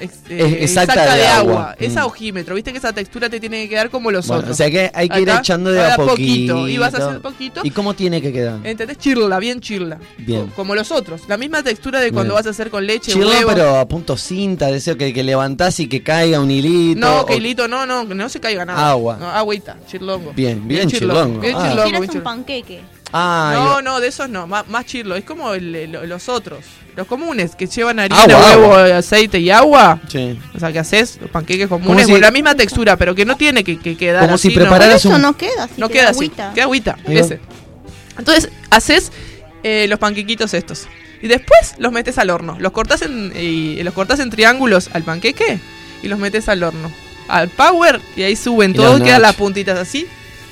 ex- eh, Es- exacta de agua. Es Mm. a ojímetro. Viste que esa textura te tiene que quedar como los Bueno, otros. o sea que hay que ir Acá, echando de a ahora poquito. Y vas a hacer poquito. ¿Y cómo tiene que quedar? ¿Entendés? Chirla, bien chirla. Bien. Como los otros. La misma textura de cuando Bien. vas a hacer con leche, Chirlo, huevo. pero a punto cinta, deseo que, que levantás y que caiga un hilito. No, o- que hilito, no, no, que no se caiga nada. Agua. No, agüita, chirlongo. Bien, bien chirlongo. Bien Ah. chirlongo, Tienes bien un chirlongo. panqueque. Ah, No, no, de esos no, más, más chirlo. Es como el- el- los otros, los comunes, que llevan harina, Agua, huevo, agua. aceite y agua. Sí. O sea, que haces los panqueques Como comunes si- con la misma textura, pero que no tiene que, que quedar Como si así, prepararas Eso un- no queda así. No queda queda así, agüita. queda agüita, ese. Entonces, haces eh, los panquequitos estos. Y después los metes al horno. Los cortás en, y los cortás en triángulos al panqueque y los metes al horno. Al power y ahí suben Y todo, los quedan las puntitas así.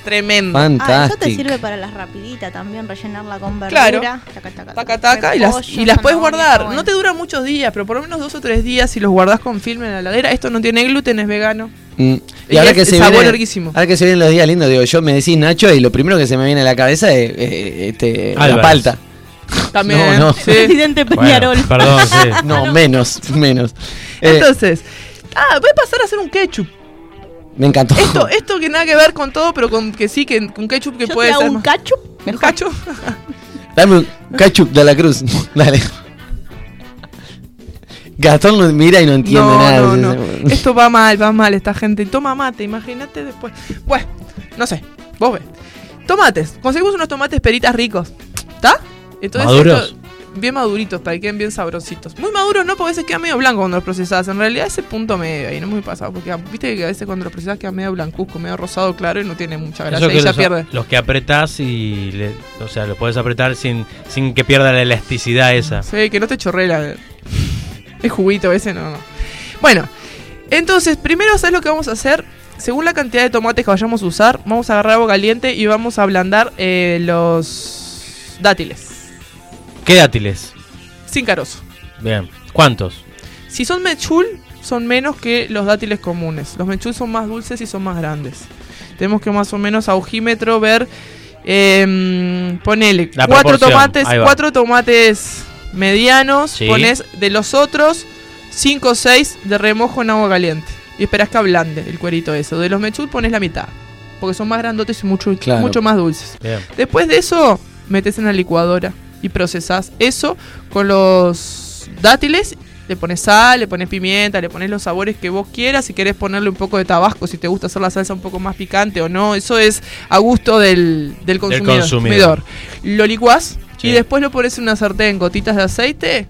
Tremendo. Ah, eso te Fantástico. sirve para las rapiditas también, rellenarla con Claro. verdura. Taca, taca, Taca, taca, y las, y las puedes guardar. No te dura muchos días, pero por lo menos dos o tres días si los guardas con film en la heladera. Esto no tiene gluten, es vegano. Mm. Y es el sabor larguísimo. Ahora que se vienen los días lindos, digo, yo me decís Nacho y lo primero que se me viene a la cabeza es eh, este, la palta. También. No, no. sí. Presidente Peñarol. Bueno, perdón, sí. No, menos, menos. Eh, Entonces, ah, voy a pasar a hacer un ketchup. Me encantó. Esto, esto que nada que ver con todo, pero con que sí, que un ketchup que Yo puede te hago ser. un más- cacho. ¿Un cacho? Dame un ketchup de la cruz. Dale. Gastón lo mira y no entiende No, nada. no, no. Esto va mal, va mal esta gente. Toma mate, imagínate después. Bueno, no sé, vos ves. Tomates. Conseguimos unos tomates peritas ricos. ¿Está? Entonces ¿Maduros? esto- bien maduritos, para que queden bien sabrositos. Muy maduros no, porque a veces queda medio blanco cuando los procesás. En realidad ese punto medio ahí, no es muy pasado. Porque viste que a veces cuando los procesás queda medio blancuzco, medio rosado claro y no tiene mucha gracia. Y ya los, pierde. los que apretás y le- o sea, lo puedes apretar sin, sin que pierda la elasticidad esa. Sí, que no te chorre la- el juguito ese, no, no. Bueno, entonces, primero, ¿sabes lo que vamos a hacer? Según la cantidad de tomates que vayamos a usar, vamos a agarrar agua caliente y vamos a ablandar eh, los dátiles. ¿Qué dátiles? Sin carozo. Bien. ¿Cuántos? Si son mechul, son menos que los dátiles comunes. Los mechul son más dulces y son más grandes. Tenemos que más o menos a ojímetro ver. em, ponele La cuatro tomates, cuatro tomates medianos. Sí. Pones de los otros, cinco o seis de remojo en agua caliente. Y esperás que ablande el cuerito eso. De los mechul pones la mitad. Porque son más grandotes y mucho, Claro. mucho más dulces. Bien. Después de eso, metes en la licuadora y procesás eso con los dátiles. Le pones sal, le pones pimienta, le pones los sabores que vos quieras. Si querés ponerle un poco de tabasco, si te gusta hacer la salsa un poco más picante o no. Eso es a gusto del, del consumidor. consumidor. Lo licuás Sí. y después lo pones en una sartén, gotitas de aceite.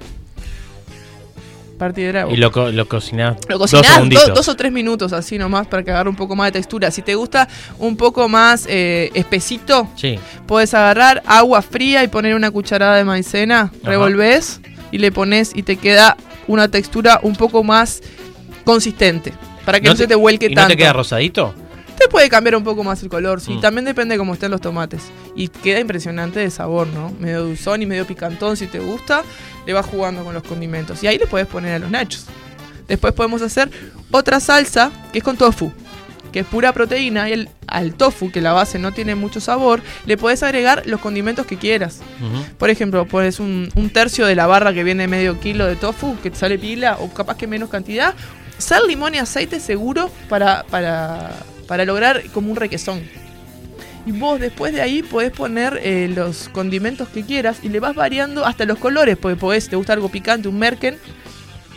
Partidera. Y lo, co- lo cocinás, Lo dos cocinás segunditos. do- dos o tres minutos así nomás para que agarre un poco más de textura. Si te gusta un poco más eh, espesito, Sí. Puedes agarrar agua fría y poner una cucharada de maicena, Ajá. revolves y le pones y te queda una textura un poco más consistente. Para que no, se te vuelque ¿Y no tanto. te queda rosadito? Puede cambiar un poco más el color, sí. Mm. También depende de cómo estén los tomates. Y queda impresionante de sabor, ¿no? Medio dulzón y medio picantón si te gusta. Le vas jugando con los condimentos. Y ahí le puedes poner a los nachos. Después podemos hacer otra salsa que es con tofu. Que es pura proteína. Y el- al tofu, que la base no tiene mucho sabor, le puedes agregar los condimentos que quieras. Por ejemplo, pones un, un tercio de la barra que viene medio kilo de tofu, que te sale pila, o capaz que menos cantidad. Sal, limón y aceite seguro para, para, para lograr como un requesón. Y vos después de ahí podés poner eh, los condimentos que quieras y le vas variando hasta los colores, porque podés, te gusta algo picante, un merken,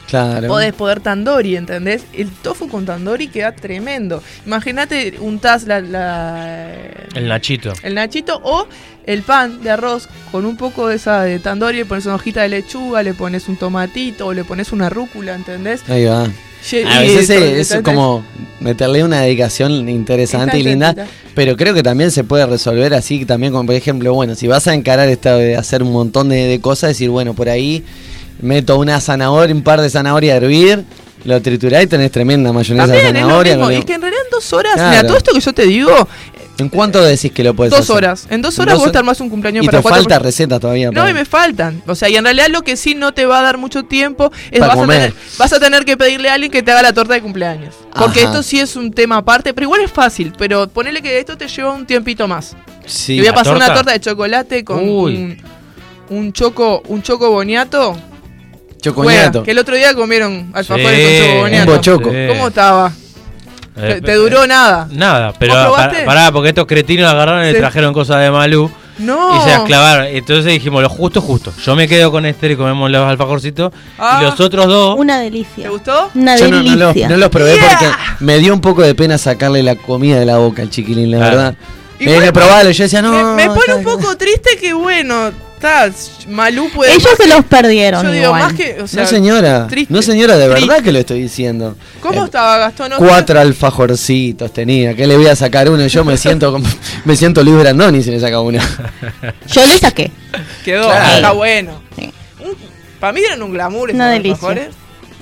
Claro. podés poner tandoori, ¿entendés? El tofu con tandoori queda tremendo. Imagínate untás la, la, El nachito. el nachito o el pan de arroz con un poco de esa de tandoori, le pones una hojita de lechuga, le pones un tomatito o le pones una rúcula, ¿entendés? Ahí va. Ye- A veces es, es como meterle una dedicación interesante y linda, pero creo que también se puede resolver así, también como por ejemplo, bueno, si vas a encarar esta de hacer un montón de, de cosas, decir, bueno, por ahí meto una zanahoria, un par de zanahorias a hervir, lo triturás y tenés tremenda mayonesa de es lo zanahoria. mismo. con- Y que en realidad en dos horas, Claro. mira, todo esto que yo te digo, ¿En cuánto decís que lo puedes dos hacer? horas. En dos horas Dos vos te armás un cumpleaños Y para te cuatro falta per- receta todavía. No, para- y me faltan. O sea, y en realidad lo que sí no te va a dar mucho tiempo es vas a, tener, vas a tener que pedirle a alguien que te haga la torta de cumpleaños. Porque Ajá. esto sí es un tema aparte, pero igual es fácil. Pero ponele que esto te lleva un tiempito más. Sí. Y voy a ¿La pasar una torta? torta de chocolate con un, un choco un choco boniato. Chocoñato. Juega, que el otro día comieron alfajores Sí, con choco Un boniato. bochoco. Sí. ¿Cómo estaba? Eh, ¿Te, duró nada? Nada, pero pará, porque estos cretinos agarraron y le trajeron cosas de Malú No. y se las clavaron. Entonces dijimos, lo justo, justo. Yo me quedo con Esther y comemos los alfajorcitos. Ah. Y los otros dos. Una delicia. ¿Te gustó? Una Yo no, no los, delicia. no los probé Yeah. porque me dio un poco de pena sacarle la comida de la boca al chiquilín, la Claro. verdad. Me Igual- dije, probalo. Yo decía, no. me, me pone un poco triste que bueno, está Malú puede Ellos se que- los perdieron Yo digo igual. más que, o sea, no, señora. triste, no, señora, de verdad que lo estoy diciendo. ¿Cómo Eh, estaba Gastón? ¿No? Cuatro alfajorcitos tenía. ¿Qué le voy a sacar uno? Yo me siento como, me siento Luis Brandoni si le saca uno. Yo le saqué. Quedó, Claro. está bueno. Sí. Para mí eran un glamour esos Una delicia.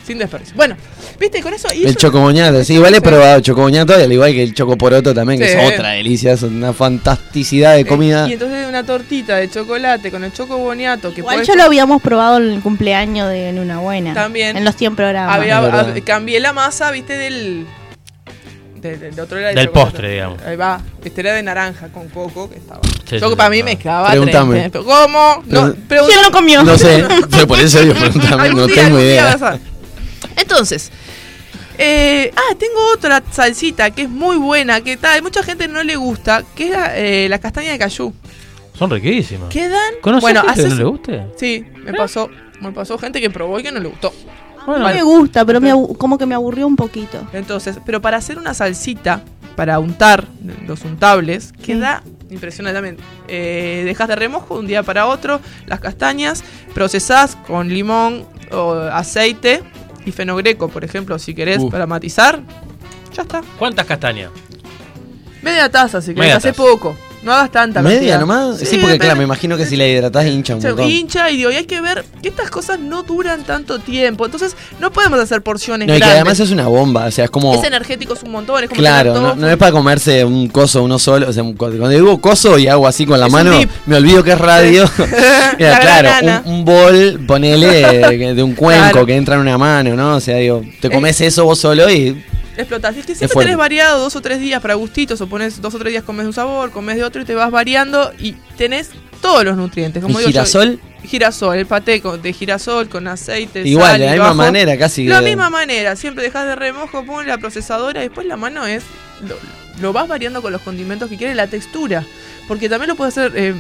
Sin desperdicio. Bueno, viste, con eso. y El chocomoñato, sí, igual he probado chocomoñato y al igual que el chocoporoto también, que Sí. es otra delicia, es una fantasticidad de comida. Y entonces una tortita de chocolate con el choco boniato que Igual ya lo habíamos probado en el cumpleaños de En Una Buena. También. En los 100 programas. había, hab- cambié la masa, viste, del. de- del otro era de Del chocolate. postre, digamos. Ahí va. Este era de naranja con coco que estaba. Sí, yo sí, para sí, mí no. me clavaba Pregúntame. 30. ¿Cómo? No, ¿Quién lo comió? No sé, pero por eso digo, preguntame, no día, tengo idea. Entonces, eh, ah, tengo otra salsita que es muy buena, que tal, mucha gente no le gusta, que es la, eh, la castaña de cayú. Son riquísimas. Quedan. ¿Conoces bueno, gente que no le guste? Sí, me pasó, me pasó gente que probó y que no le gustó. No me gusta, pero me como que me aburrió un poquito. Entonces, pero para hacer una salsita, para untar los untables, queda impresionante también. Eh, dejas de remojo de un día para otro las castañas, procesás con limón o aceite y fenogreco, por ejemplo, si querés, Uh. para matizar. Ya está. ¿Cuántas castañas? Media taza, si querés, Media hace taza. poco. No hagas tanta ¿Media cantidad. nomás? Sí, Sí, porque claro, me imagino que si la hidratás hincha un se montón. hincha y digo, y hay que ver que estas cosas no duran tanto tiempo. Entonces, no podemos hacer porciones No, y que además es una bomba, o sea, es como... Es energético, es un montón. Es como Claro, no, es para comerse un coso uno solo. O sea, un cuando digo coso y hago así con la Es mano, me olvido que es radio. Mira, La claro, un, un bol, ponele de, un cuenco Claro. que entra en una mano, ¿no? O sea, digo, te comes eso vos solo y Explotás. Y es que siempre tenés variado dos o tres días para gustitos, o pones dos o tres días comes de un sabor, comes de otro y te vas variando y tenés todos los nutrientes. Como ¿Y digo yo, girasol? girasol, el paté de girasol con aceite. Igual, sal de la misma bajo. manera, casi La que- misma manera, siempre dejas de remojo, pones la procesadora y después la mano es. Lo, lo vas variando con los condimentos que quieres, la textura. Porque también lo puedes hacer eh,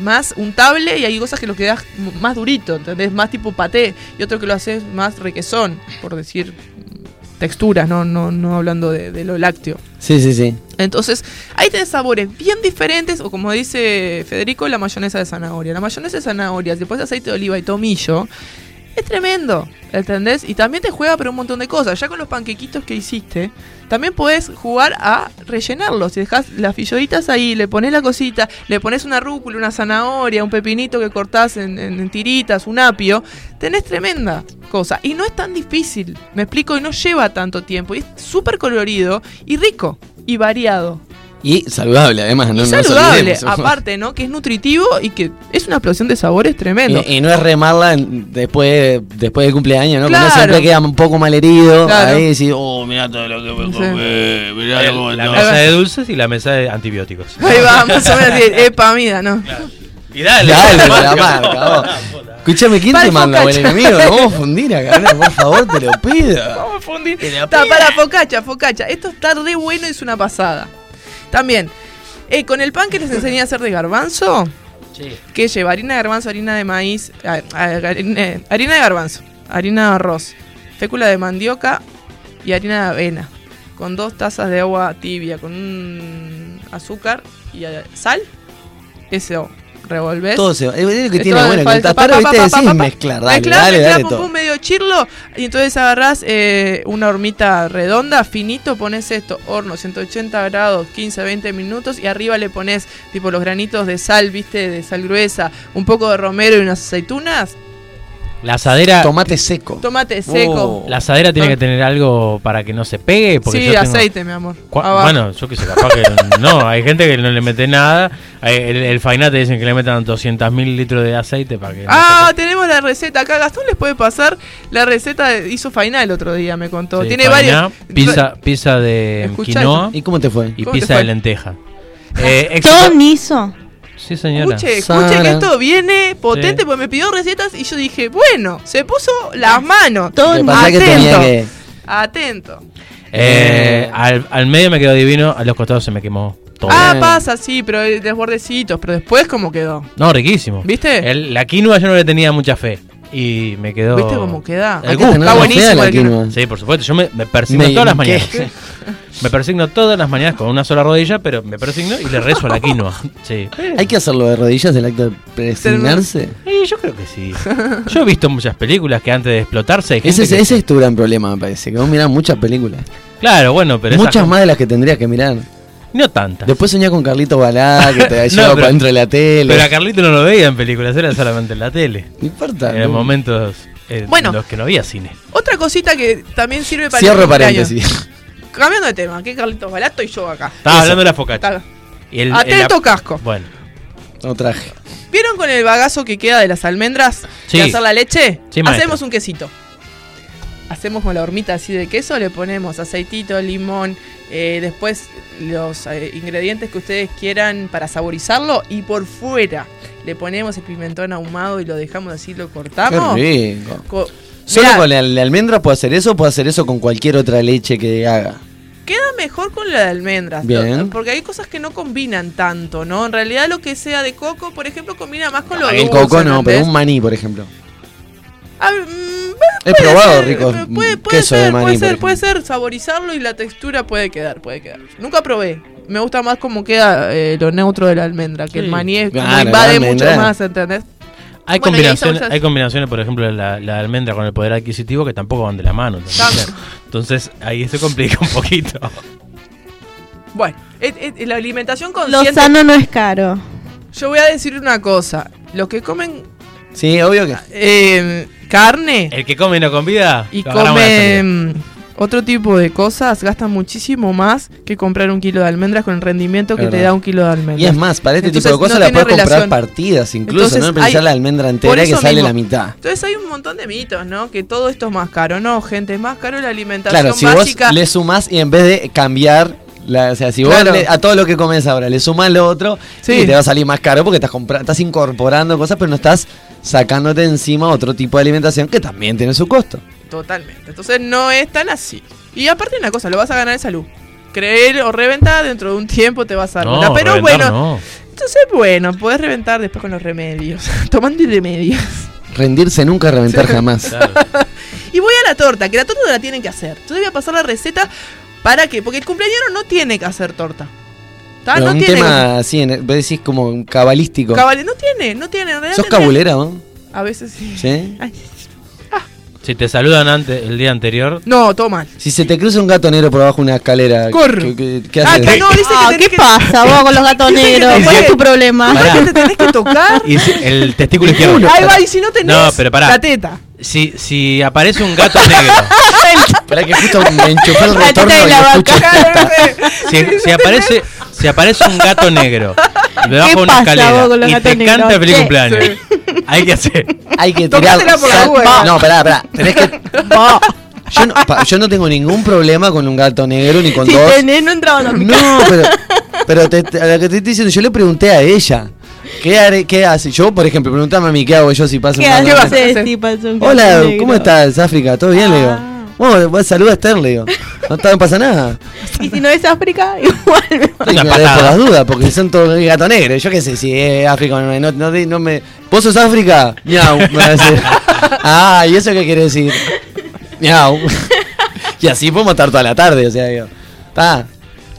más untable y hay cosas que lo quedas más durito, ¿entendés? Más tipo paté y otro que lo haces más requesón, por decir texturas, no, no, no hablando de, de lo lácteo. Sí, sí, sí. Entonces, ahí tenés sabores bien diferentes, o como dice Federico, la mayonesa de zanahoria. La mayonesa de zanahoria, si pones aceite de oliva y tomillo, es tremendo, ¿entendés? Y también te juega para un montón de cosas. Ya con los panquequitos que hiciste, también podés jugar a rellenarlos. Si dejas las filloditas ahí, le pones la cosita, le pones una rúcula, una zanahoria, un pepinito que cortás en tiritas, un apio, tenés tremenda cosa. Y no es tan difícil, me explico, y no lleva tanto tiempo. Y es súper colorido y rico y variado. Y saludable, además, no, y no nos saludable, aparte, ¿no? Que es nutritivo y que es una explosión de sabores tremendo. Y, y no es remarla en- después, después del cumpleaños, ¿no? Claro. Como siempre queda un poco mal herido. Claro. Ahí decís, oh, mira todo lo que me Sí. comí, mirá cómo La no". mesa de dulces y la mesa de antibióticos. Ahí va, más o menos así, epamida, ¿no? Y dale, Dale, la la marca. vos. Escuchame, ¿quién Para te manda, buen enemigo? No vamos a fundir acá, no, por favor, te lo pido. Vamos a fundir. Está para focacha, focacha. Esto está re bueno y es una pasada. También, eh, con el pan que les enseñé a hacer de garbanzo, que lleva harina de garbanzo, harina de maíz, ah, harina, harina de garbanzo, harina de arroz, fécula de mandioca y harina de avena. Con dos tazas de agua tibia, con un azúcar y sal. Eso revolvés. Todo se va. Es lo que tiene con falta- Tataro, pa, viste, decís mezclar, dale, Mezclar, dale, mezclar, dale pum, pum, medio chirlo. Y entonces agarrás eh, una hormita redonda, finito, pones esto, horno, 180 grados, 15, 20 minutos. Y arriba le pones tipo los granitos de sal, viste, de sal gruesa, un poco de romero y unas aceitunas. La asadera. Tomate seco. Tomate seco. La asadera tiene que tener algo para que no se pegue. Porque sí, yo tengo- aceite, mi amor. Cua-. Bueno, yo que sé, capaz que no. Hay gente que no le mete nada. El, el Fainate dicen que le metan 200 mil litros de aceite para que. no Ah, tenemos la receta acá. Gastón les puede pasar la receta. de- hizo Faina el otro día, me contó. Tiene fainá, Pizza, pizza de Escuchá quinoa. eso. ¿Y cómo te fue? Y ¿Cómo te pizza fue? de lenteja. Eh, Chonizo. Sí, señora. Escuche, escuche que esto viene potente porque me pidió recetas y yo dije, bueno, se puso las manos. Que que Atento. tenía que. Atento. Eh, al, al medio me quedó divino, a los costados se me quemó todo. Ah, pasa, sí, pero de los bordecitos, pero después cómo quedó. No, riquísimo. ¿Viste? El- la quinoa yo no le tenía mucha fe. Y me quedó. ¿Viste cómo queda? El gusto. Está buenísimo la quinoa. Sí, por supuesto. Yo me, me persigno Me- todas las ¿qué? mañanas. me persigno todas las mañanas con una sola rodilla, pero me persigno y le rezo a la quinoa. Sí. Hay que hacerlo de rodillas el acto de presignarse. Y yo creo que sí. Yo he visto muchas películas que antes de explotarse hay gente Ese, es- que- ese es tu gran problema, me parece. Que vos mirás muchas películas. Claro, bueno, pero Muchas más de las que tendrías que mirar. No tantas. Después soñás con Carlito Balá, que te No, lleva pero- para dentro de la tele. Pero a Carlito no lo veía en películas, era solamente en la tele. No importa. En ¿no? momentos en Bueno. los que no había cine. Otra cosita que también sirve para Cierro paréntesis. Cambiando de tema, que Carlitos Balato y yo acá. Estaba hablando de la el- Atento el- casco. Bueno. No traje. ¿Vieron con el bagazo que queda de las almendras? Sí. De hacer la leche. Sí. Hacemos un quesito. Hacemos con la hormita así de queso, le ponemos aceitito, limón, eh, después los eh, ingredientes que ustedes quieran para saborizarlo y por fuera le ponemos el pimentón ahumado y lo dejamos así, lo cortamos. Qué rico. Co- Solo Mirá, con la, la almendra puedo hacer eso, puedo hacer eso con cualquier otra leche que haga. Queda mejor con la de almendras. Bien. lo- Porque hay cosas que no combinan tanto, ¿no? En realidad lo que sea de coco, por ejemplo, combina más con lo el dulce, coco no, pero un maní, por ejemplo. Ah, mm, He probado ser, rico puede, puede queso ser, de maní. Puede ser, puede ser, saborizarlo y la textura puede quedar, puede quedar. Nunca probé. Me gusta más como queda eh, lo neutro de la almendra, que el maní es Claro, invade mucho más, ¿entendés? Hay, Bueno, y hay combinaciones, hay combinaciones, por ejemplo, la, la almendra con el poder adquisitivo que tampoco van de la mano. también. Entonces ahí se complica un poquito. Bueno, es- es- la alimentación Lo consciente. sano no es caro. Yo voy a decir una cosa. Los que comen Sí, obvio que. eh, carne El que come y no convida. y salida. comen otro tipo de cosas gastan muchísimo más que comprar un kilo de almendras con el rendimiento que te da un kilo de almendras. Y es más, para este tipo de cosas no la puedes comprar relación. partidas, incluso, Entonces, no pensar hay- la almendra entera que sale mismo. la mitad. Entonces hay un montón de mitos, ¿no? Que todo esto es más caro. No, gente, es más caro la alimentación Claro, si básica. vos le sumás y en vez de cambiar, la- o sea, si vos Claro. le- a todo lo que comes ahora le sumás lo otro, Sí. y te va a salir más caro porque estás, estás incorporando cosas, pero no estás sacándote encima otro tipo de alimentación que también tiene su costo. Totalmente. Entonces no es tan así. Y aparte una cosa, lo vas a ganar en salud. Creer o reventar dentro de un tiempo te vas a dar No, cuenta. Pero reventar bueno, no. entonces bueno, podés reventar después con los remedios. Tomando remedios. Rendirse nunca, reventar jamás. Y voy a la torta, que la torta la tienen que hacer. Entonces voy a pasar la receta para qué, porque el cumpleañero no tiene que hacer torta. ¿Tá? Pero No un tiene tema así, en- vos decís como cabalístico. Cabale- no tiene, no tiene. En realidad ¿Sos tendría- cabulera, vos? A veces sí. ¿Sí? Ay, Si te saludan antes el día anterior. No, todo mal. Si se te cruza un gato negro por abajo de una escalera, Corre. ¿qué, qué- qué Ah, haces? que no, dice Ah, que ¿Qué tenés que- pasa vos con los gatos Dice que negros? ¿Cuál es tu problema? Pará. que te tenés que tocar. Y si- el testículo izquierdo. Ahí va, y si no tenés No, pero pará. la teta. Si, si aparece un gato negro. Esperá que justo me enchufé el La retorno teta de y la lo escucho. Si, si aparece, si aparece un gato negro debajo ¿Qué de una escalera y te negros? canta feliz cumpleaños, hay que hacer. Hay que tirar. Tocátela por la sal- hueva. No, pará, pará. Tenés que. Yo no, pa- yo no tengo ningún problema con un gato negro ni con Si dos. tenés, no No, pero, pero te, te- a lo que te estoy diciendo, yo le pregunté a ella. ¿Qué, haré, ¿Qué hace? Yo, por ejemplo, preguntame a mí qué hago yo si pasa ¿Qué un haces si Hola, negro? ¿cómo estás, África? ¿Todo bien? Le digo. Bueno, vos saluda a Esther, le digo. No, no pasa nada. Y si no es África, igual me Una patada. por las dudas, porque son todos gato negro. Yo qué sé, si es África no, no, no, no me. ¿Vos sos África? Miau, me va a decir. Ah, ¿y eso qué quiere decir? Miau. Y así podemos estar toda la tarde, o sea, digo. Está.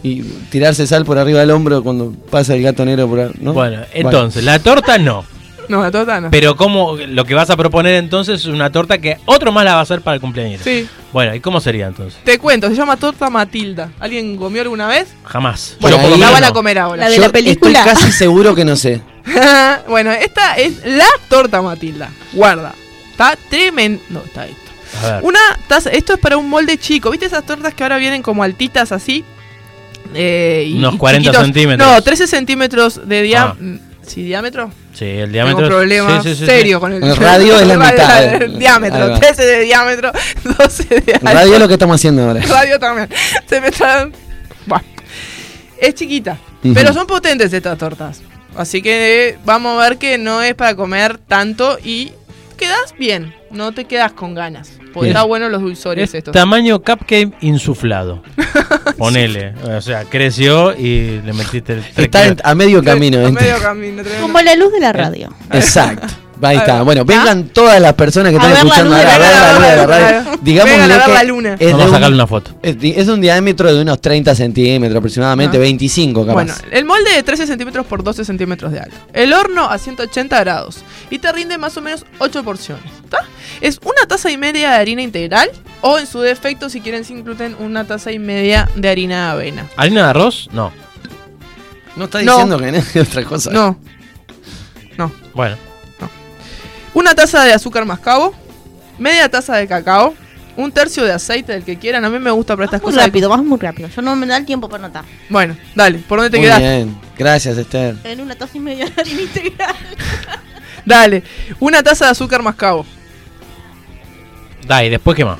Y tirarse sal por arriba del hombro cuando pasa el gato negro por ahí, ¿no? Bueno, entonces, la torta no. No, la torta no. Pero como lo que vas a proponer entonces es una torta que otro más la va a hacer para el cumpleaños. Sí. Bueno, ¿y cómo sería entonces? Te cuento, se llama torta Matilda. ¿Alguien comió alguna vez? Jamás. Bueno, Yo La van a comer ahora. La de Yo la película. Estoy casi seguro que no sé. bueno, esta es la torta Matilda. Guarda. Está tremendo. No, está esto. A ver. Una taza, esto es para un molde chico. ¿Viste esas tortas que ahora vienen como altitas así? Eh, y- Unos y 40 chiquitos? centímetros. No, 13 centímetros de diámetro. Ah. ¿Sí, diámetro? Sí, el Tengo diámetro. un problema sí, sí, sí, serio sí. con el, El radio es la mitad. El Ahí diámetro, va. 13 de diámetro, 12 de En radio es lo que estamos haciendo ahora. Radio también. Se me traen. Es chiquita. Pero son potentes estas tortas. Así que eh, vamos a ver que no es para comer tanto y quedas bien. No te quedas con ganas. Porque está bueno los dulzores Es estos. tamaño cupcake insuflado. Ponele. O sea, creció y le metiste el Está en- a medio camino. A entre- medio camino, tremendo. Como la luz de la radio. Exacto. Ahí está. Bueno, vengan todas las personas que A están escuchando ahora a ver la luna de la radio. Vengan Digámosle a ver que la luna. es Vamos a un- sacarle una foto. Es, es un diámetro de unos 30 centímetros aproximadamente, Ah. 25 capaz. Bueno, el molde de 13 centímetros por 12 centímetros de alto. El horno a 180 grados. Y te rinde más o menos 8 porciones. ¿Está? Es una taza y media de harina integral. O en su defecto, si quieren sin gluten, una taza y media de harina de avena. ¿Harina de arroz? No. no está no. diciendo que no es otra cosa. No. No. Bueno. Una taza de azúcar mascabo. Media taza de cacao. Un tercio de aceite del que quieran. A mí me gusta para estas Muy cosas. rápido, vas muy rápido. Yo no me da el tiempo para anotar. Bueno, dale. ¿Por dónde te Muy quedas? bien. Gracias, Esther. En una taza y media de harina integral. Dale. Una taza de azúcar mascabo. Da, y después qué más.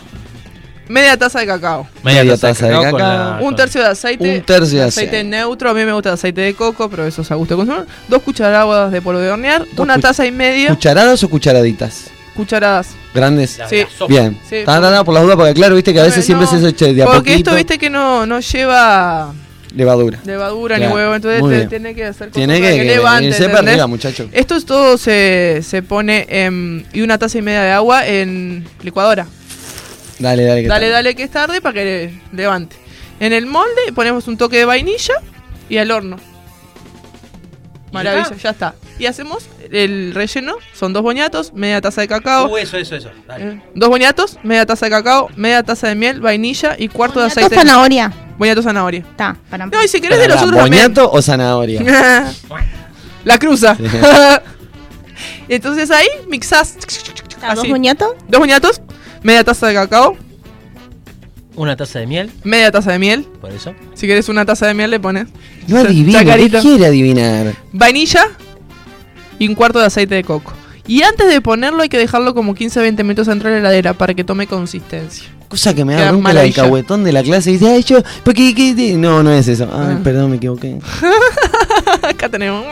Media taza de cacao. Media taza de cacao. la- Un tercio de aceite. Un tercio de aceite aceite. neutro. A mí me gusta el aceite de coco, pero eso es a gusto de consumidor. Dos cucharadas de polvo de hornear. una taza y media. ¿Cucharadas o cucharaditas? cucharadas. ¿Grandes? Sí. Bien. Sí, ta, por las dudas, porque claro, viste que a veces No, siempre se hace de a Porque poquito. esto, viste que no, no lleva Levadura. levadura Claro, ni huevo. Entonces tiene que hacer cosas Tiene para que- que levante, ¿entendés? arriba, muchacho. Esto es todo se, se pone en, y una taza y media de agua en licuadora. Dale, dale. que Dale, está. dale que es tarde para que le- levante. En el molde ponemos un toque de vainilla y al horno. Maravilla, ya está. Y hacemos el relleno, son dos boñatos, media taza de cacao. Uh, eso, eso, eso. Dale. eh, dos boñatos, media taza de cacao, media taza de miel, vainilla y cuarto de Boñato, aceite. zanahoria. Boñato zanahoria. Está, para No, y si querés de los otros también. ¿Boñato o zanahoria? La cruza. Entonces ahí mixás. ¿Dos así. boñatos? Dos boñatos, media taza de cacao, Una taza de miel, media taza de miel. por eso. Si querés una taza de miel le pones. No adivina, ¿qué Chacarita. quiere adivinar? Vainilla y un cuarto de aceite de coco. Y antes de ponerlo hay que dejarlo como 15-20 minutos dentro de la heladera para que tome consistencia. Cosa que me da bronca el alcahuetón de la clase. Dice, ay, yo, ¿por qué, qué, qué?". No, no es eso. Ay, Ah. perdón, me equivoqué. Acá tenemos.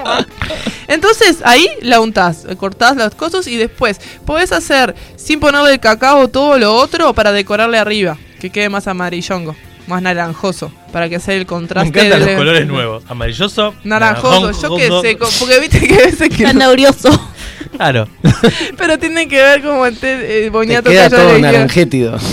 Entonces ahí la untás, cortás las cosas y después podés hacer sin ponerle el cacao todo lo otro para decorarle arriba, que quede más amarillongo, más naranjoso, para que sea el Me contraste. encantan los colores nuevos. Amarilloso. Naranjoso, yo qué naranjoso. sé, porque viste que a veces que. Zanaurioso. Claro. Pero tiene que ver como el, te- el Te boñato queda que haya todo naranjétido.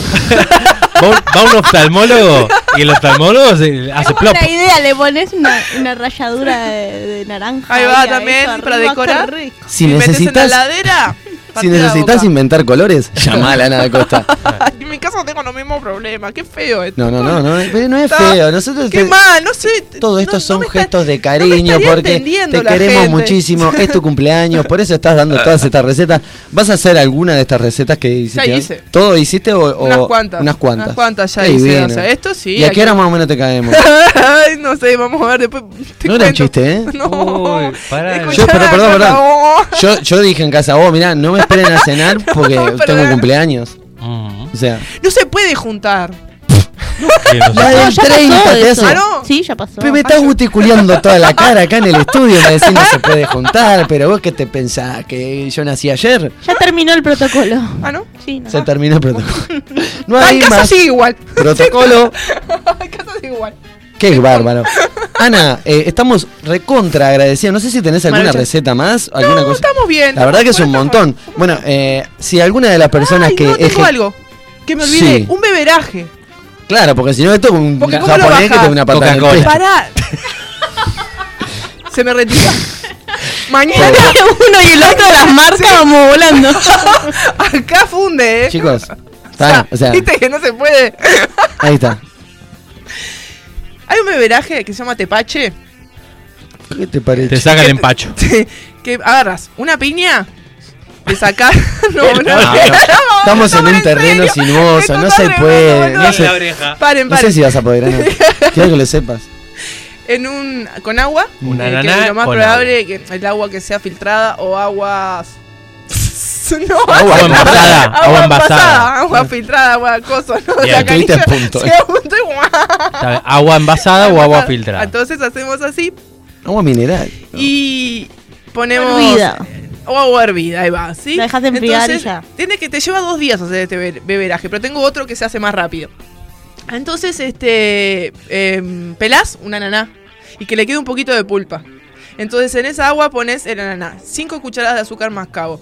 Va, un- va un oftalmólogo y el oftalmólogo se hace plop. Una idea, le pones una, una rayadura de, de naranja. Ahí va también, para decorar. Si Y metes en la necesitas, heladera. Si la necesitas inventar colores, llamala a Ana da Costa. en mi casa tengo los mismos problemas. Qué feo esto. No, no, no, no, pero no es feo. Nosotros Qué te- mal, no sé. todo esto no- son no me está- gestos de cariño porque te la queremos gente. muchísimo. Es tu cumpleaños, por eso estás dando todas estas recetas. ¿Vas a hacer alguna de estas recetas que hiciste? Ya hice. ¿Todo hiciste o, o- Unas cuantas. Unas cuantas. Unas cuantas ya Qué hice. O sea, esto sí. ¿Y a qué hora más o menos te caemos? Ay, no sé, vamos a ver después. te No era un chiste, ¿eh? No. Uy, pará. Escuchá, Yo, pero perdón. Yo, yo dije en casa, vos, mirá, no me esperen a cenar porque No, tengo cumpleaños. Mm. O sea, No se puede juntar. No la del ya 30 pasó te hace. Ah, ¿no? Sí, ya pasó. Pero me estás guticuleando toda la cara acá en el estudio. Me decís no se puede juntar. Pero vos qué te pensás, que yo nací ayer. Ya terminó el protocolo. Ah, ¿no? Sí, no. Se terminó el protocolo. No Ah, hay en casa más sigue igual. protocolo. en casa sigue igual. Qué bárbaro. Ana, eh, estamos recontra agradecidos. No sé si tenés alguna Maravilla. receta más, alguna No, cosa. estamos bien. La verdad que es un montón. Bueno, eh, si alguna de las personas Ay, que no, tengo algo. Que me olvidé. Sí. Un beberaje. Claro, porque si no esto es un Porque ¿cómo lo japonés que te da una patada. Pará. Se me retira. Mañana. Uno y el otro de las marcas vamos volando. Acá funde, eh. Chicos, está, o sea, Viste que no se puede. ahí está. Hay un beberaje que se llama tepache. ¿Qué te parece? Te saca el empacho. que agarras una piña, le sacás. no, no, No, no. Estamos en un terreno sinuoso, no se puede. No, sé, Paren, no sé si vas a poder, Ana. Quiero que lo sepas. En un, con agua. Un eh, que lo más probable que el agua que sea filtrada o aguas. No, Agua envasada, agua envasada. agua filtrada, agua coso, ¿no? Bien, punto, se eh. y ¿Agua envasada o agua filtrada? Entonces hacemos así Agua mineral. y ponemos Hervida. o agua hervida, ahí va, ¿sí? La dejas de enfriar y Entonces, ya. Tiene que te lleva dos días hacer este be- beberaje, pero tengo otro que se hace más rápido. Entonces, este em, pelás un ananá y que le quede un poquito de pulpa. Entonces en esa agua pones el ananá, 5 cucharadas de azúcar mascabo,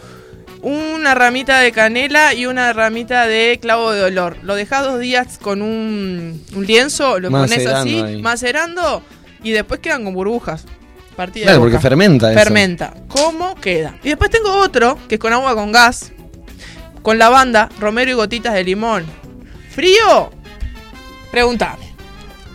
una ramita de canela y una ramita de clavo de olor. Lo dejas dos días con un, un lienzo, lo pones así, ahí. macerando y después quedan con burbujas. Partida de Claro, porque fermenta eso. Fermenta. ¿Cómo queda? Y después tengo otro que es con agua con gas, con lavanda, romero y gotitas de limón. ¿Frío? Pregúntame.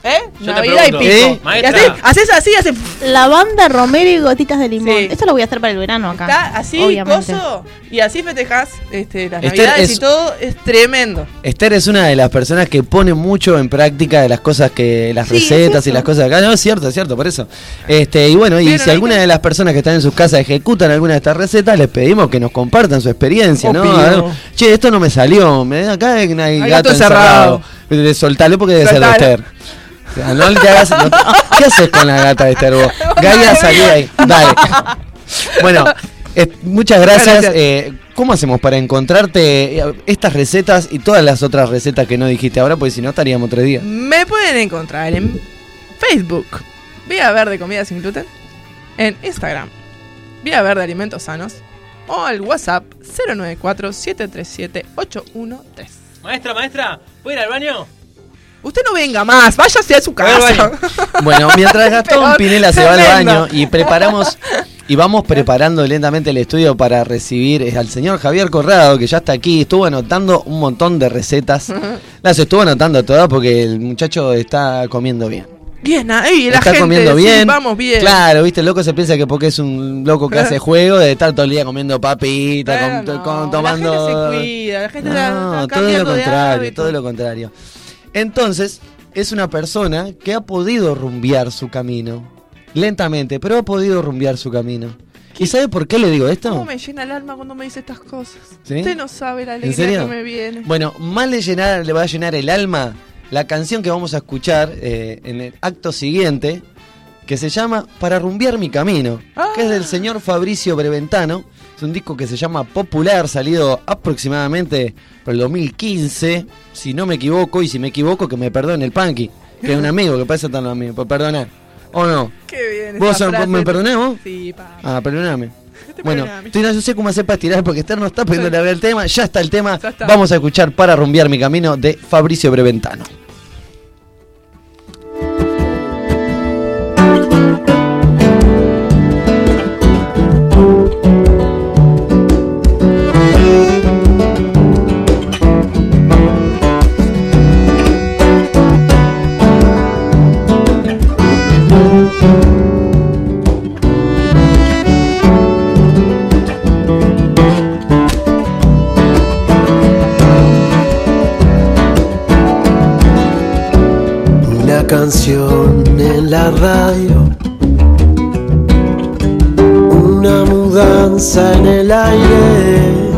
¿Eh? Yo te Navidad y pico. Y Maestra. así- haces así, haces Lavanda, romero y gotitas de limón. Sí. Esto lo voy a hacer para el verano acá. Está así, obviamente. coso, y así festejas este, las Esther, navidades es- y todo, es tremendo. Esther es una de las personas que pone mucho en práctica de las cosas que las Sí, recetas es y las cosas acá. No, es cierto, es cierto, por eso. Este, y bueno, y Pero si alguna de las personas que están en sus casas ejecutan alguna de estas recetas, les pedimos que nos compartan su experiencia, ¿no? Ver, che, esto no me salió, me acá hay, hay Hay gato gato encerrado. encerrado. De soltarle porque debe ser de Soltalo. Esther. O sea, no te hagas- no te- ¿Qué haces con la gata de Esther vos? Gaia, salí de ahí. Dale. Bueno, eh, muchas gracias. Gracias. Eh, ¿Cómo hacemos para encontrarte eh, estas recetas y todas las otras recetas que no dijiste ahora? Porque si no estaríamos tres días. Me pueden encontrar en Facebook, Vía Verde Comida Sin Gluten, en Instagram, Vía Verde Alimentos Sanos, o al WhatsApp 094-737-813. Maestra, maestra, ¿puedo ir al baño? Usted no venga más, váyase a su casa. Bueno, mientras Gastón Pinela se va al baño y preparamos y vamos preparando lentamente el estudio para recibir eh, al señor Javier Corrado, que ya está aquí, estuvo anotando un montón de recetas. Las estuvo anotando todas porque el muchacho está comiendo bien. Bien, ahí la está gente, comiendo sí, bien. vamos bien. Claro, viste, el loco se piensa que porque es un loco que hace juego, de estar todo el día comiendo papitas, Bueno, con- no, con- la tomando. gente se cuida, la gente está- No, está todo lo contrario, todo lo contrario. Entonces, es una persona que ha podido rumbear su camino. Lentamente, pero ha podido rumbear su camino. ¿Y sabe por qué le digo esto? ¿Cómo me llena el alma cuando me dice estas cosas? ¿Sí? Usted no sabe la ¿En alegría que me viene. Bueno, más le, llenar, le va a llenar el alma la canción que vamos a escuchar eh, en el acto siguiente, que se llama Para rumbear mi camino, que es del señor Fabricio Breventano. Un disco que se llama Popular, salido aproximadamente por el 2015, si no me equivoco, y si me equivoco, que me perdone el Punky, que es un amigo, que parece tan amigo, por perdonar. ¿O no? Qué bien. ¿Vos frase. me perdonás vos? Sí, pa. Ah, perdóname. Bueno, perdoname. estoy, no sé cómo hacer para tirar porque Esther no está pidiendo Sí. ver el tema. Ya está el tema. está. Vamos a escuchar Para rumbear mi camino de Fabricio Breventano. La radio, una mudanza en el aire,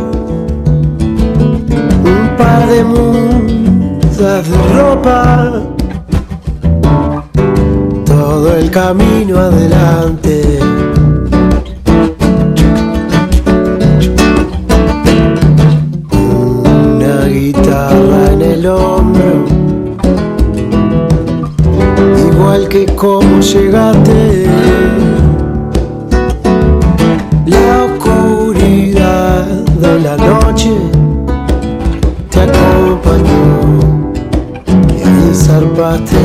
un par de mudas de ropa, todo el camino adelante. Una guitarra en el hombro igual que como llegaste. La oscuridad de la noche te acompañó y ahí zarpaste.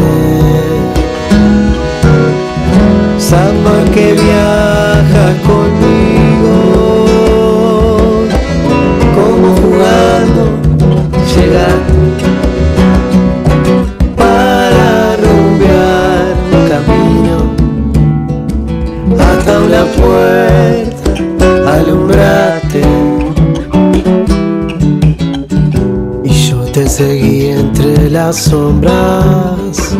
Samba que viaja conmigo, seguí entre las sombras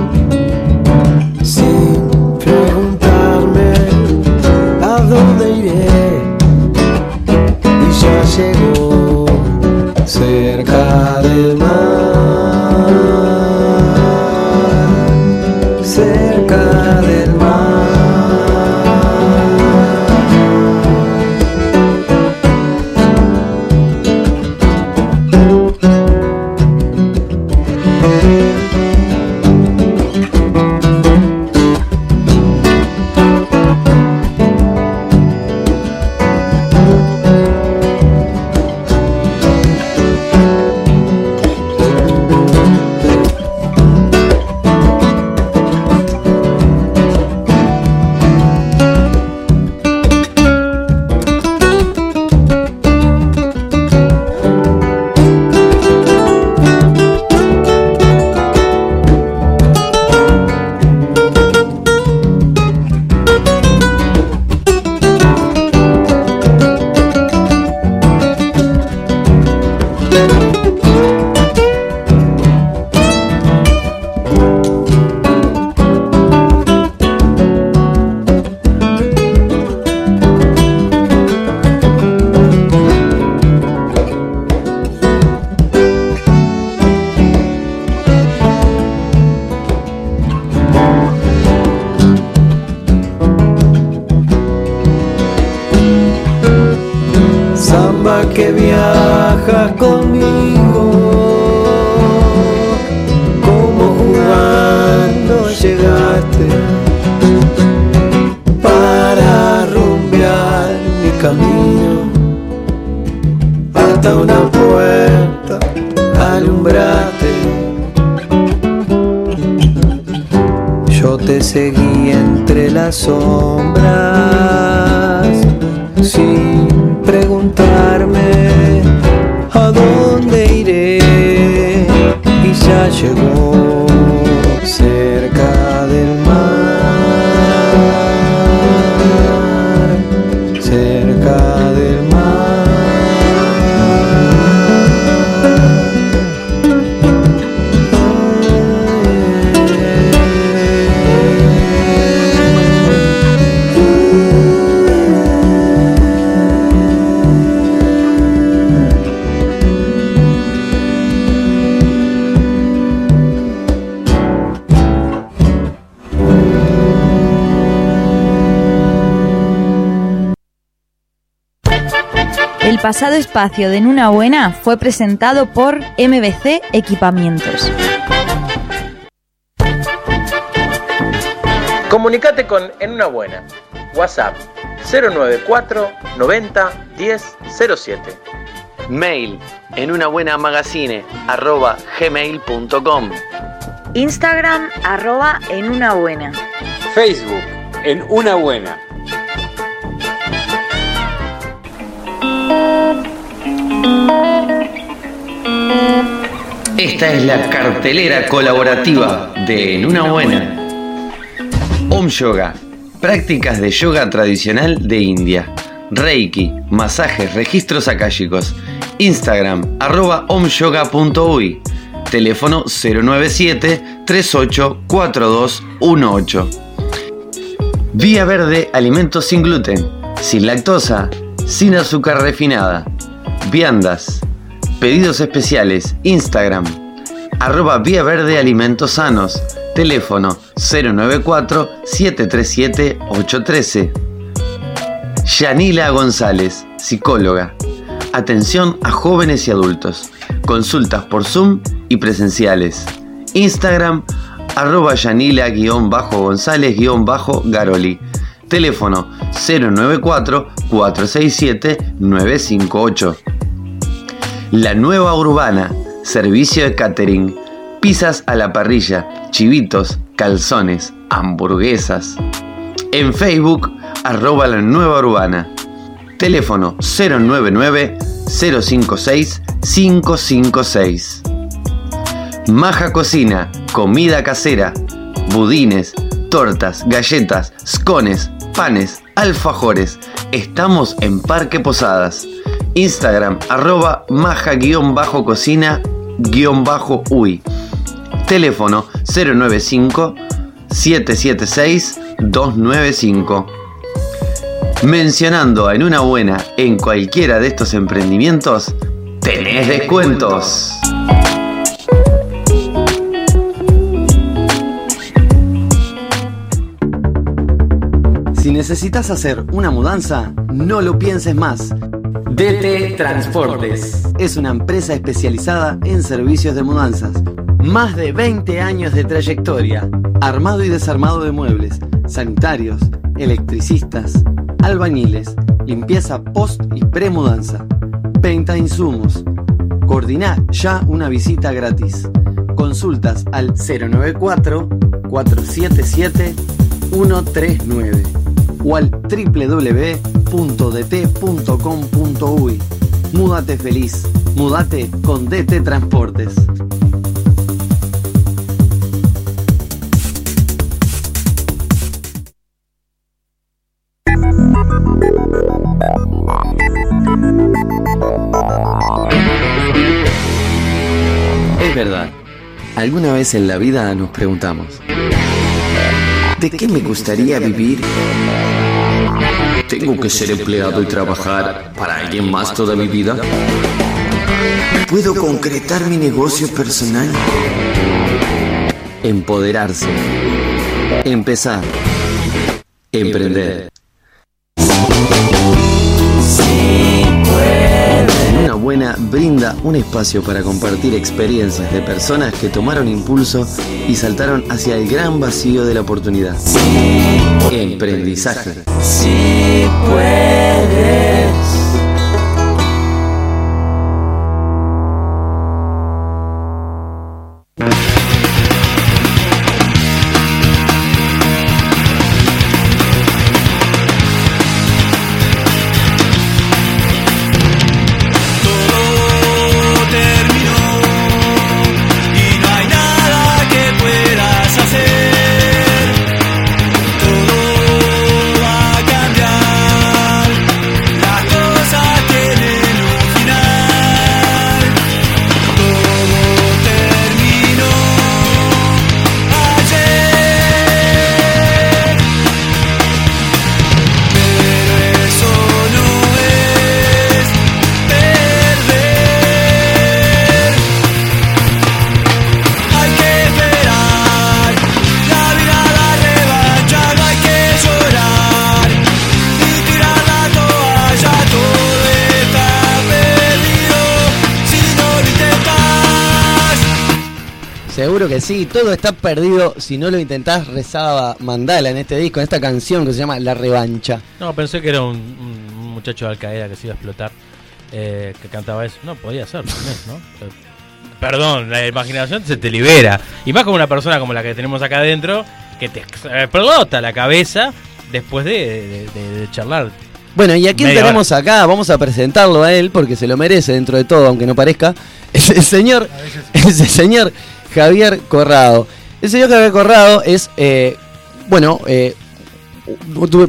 pasado espacio de En una buena fue presentado por MBC Equipamientos. Comunicate con En una buena. WhatsApp 094 90 10 07. Mail en una buena magazine arroba gmail.com. Instagram arroba en una buena. Facebook, en una buena. Esta es la cartelera colaborativa de En una buena. Om Yoga, prácticas de yoga tradicional de India. Reiki, masajes, registros akáshicos. Instagram, arroba omyoga.uy. Teléfono 097 38 4218. Vía Verde, alimentos sin gluten, sin lactosa, sin azúcar refinada. Viandas. Pedidos especiales. Instagram. Arroba Vía Verde Alimentos Sanos. Teléfono 094-737-813. Yanila González, psicóloga. Atención a jóvenes y adultos. Consultas por Zoom y presenciales. Instagram arroba Yanila-González-Garoli. Teléfono 094-467-958. La Nueva Urbana, servicio de catering, pizzas a la parrilla, chivitos, calzones, hamburguesas. En Facebook, arroba la Nueva Urbana. Teléfono 099-056-556. Maja Cocina, comida casera, budines, tortas, galletas, scones, panes, alfajores. Estamos en Parque Posadas. Instagram arroba maja-cocina-uy. Teléfono 095 776 295. Mencionando en una buena en cualquiera de estos emprendimientos, tenés descuentos. Si necesitas hacer una mudanza, no lo pienses más. DT Transportes es una empresa especializada en servicios de mudanzas. Más de 20 años de trayectoria. Armado y desarmado de muebles, sanitarios, electricistas, albañiles, limpieza post y premudanza, venta de insumos. Coordina ya una visita gratis. Consultas al 094 477 139 o al www.dt.com.uy. Múdate feliz, múdate con DT Transportes. Es verdad, alguna vez en la vida nos preguntamos, ¿de qué me gustaría vivir? ¿Tengo que ser empleado y trabajar para alguien más toda mi vida? ¿Puedo concretar mi negocio personal? Empoderarse. Empezar. Emprender. Buena brinda un espacio para compartir experiencias de personas que tomaron impulso y saltaron hacia el gran vacío de la oportunidad. Emprendizaje. Si puedes. Que sí, todo está perdido si no lo intentás, rezaba Mandala en este disco, en esta canción que se llama La Revancha. No, pensé que era un, un muchacho de Al Qaeda que se iba a explotar, eh, que cantaba eso. No, podía ser, también, ¿no? Perdón, la imaginación se te libera. Y más como una persona como la que tenemos acá adentro, que te explota la cabeza después de, de- de- de charlar. Bueno, ¿y a quién Media tenemos acá? Vamos a presentarlo a él porque se lo merece dentro de todo, aunque no parezca. Es el señor, es el señor Javier Corrado. El señor Javier Corrado es, eh, bueno, eh,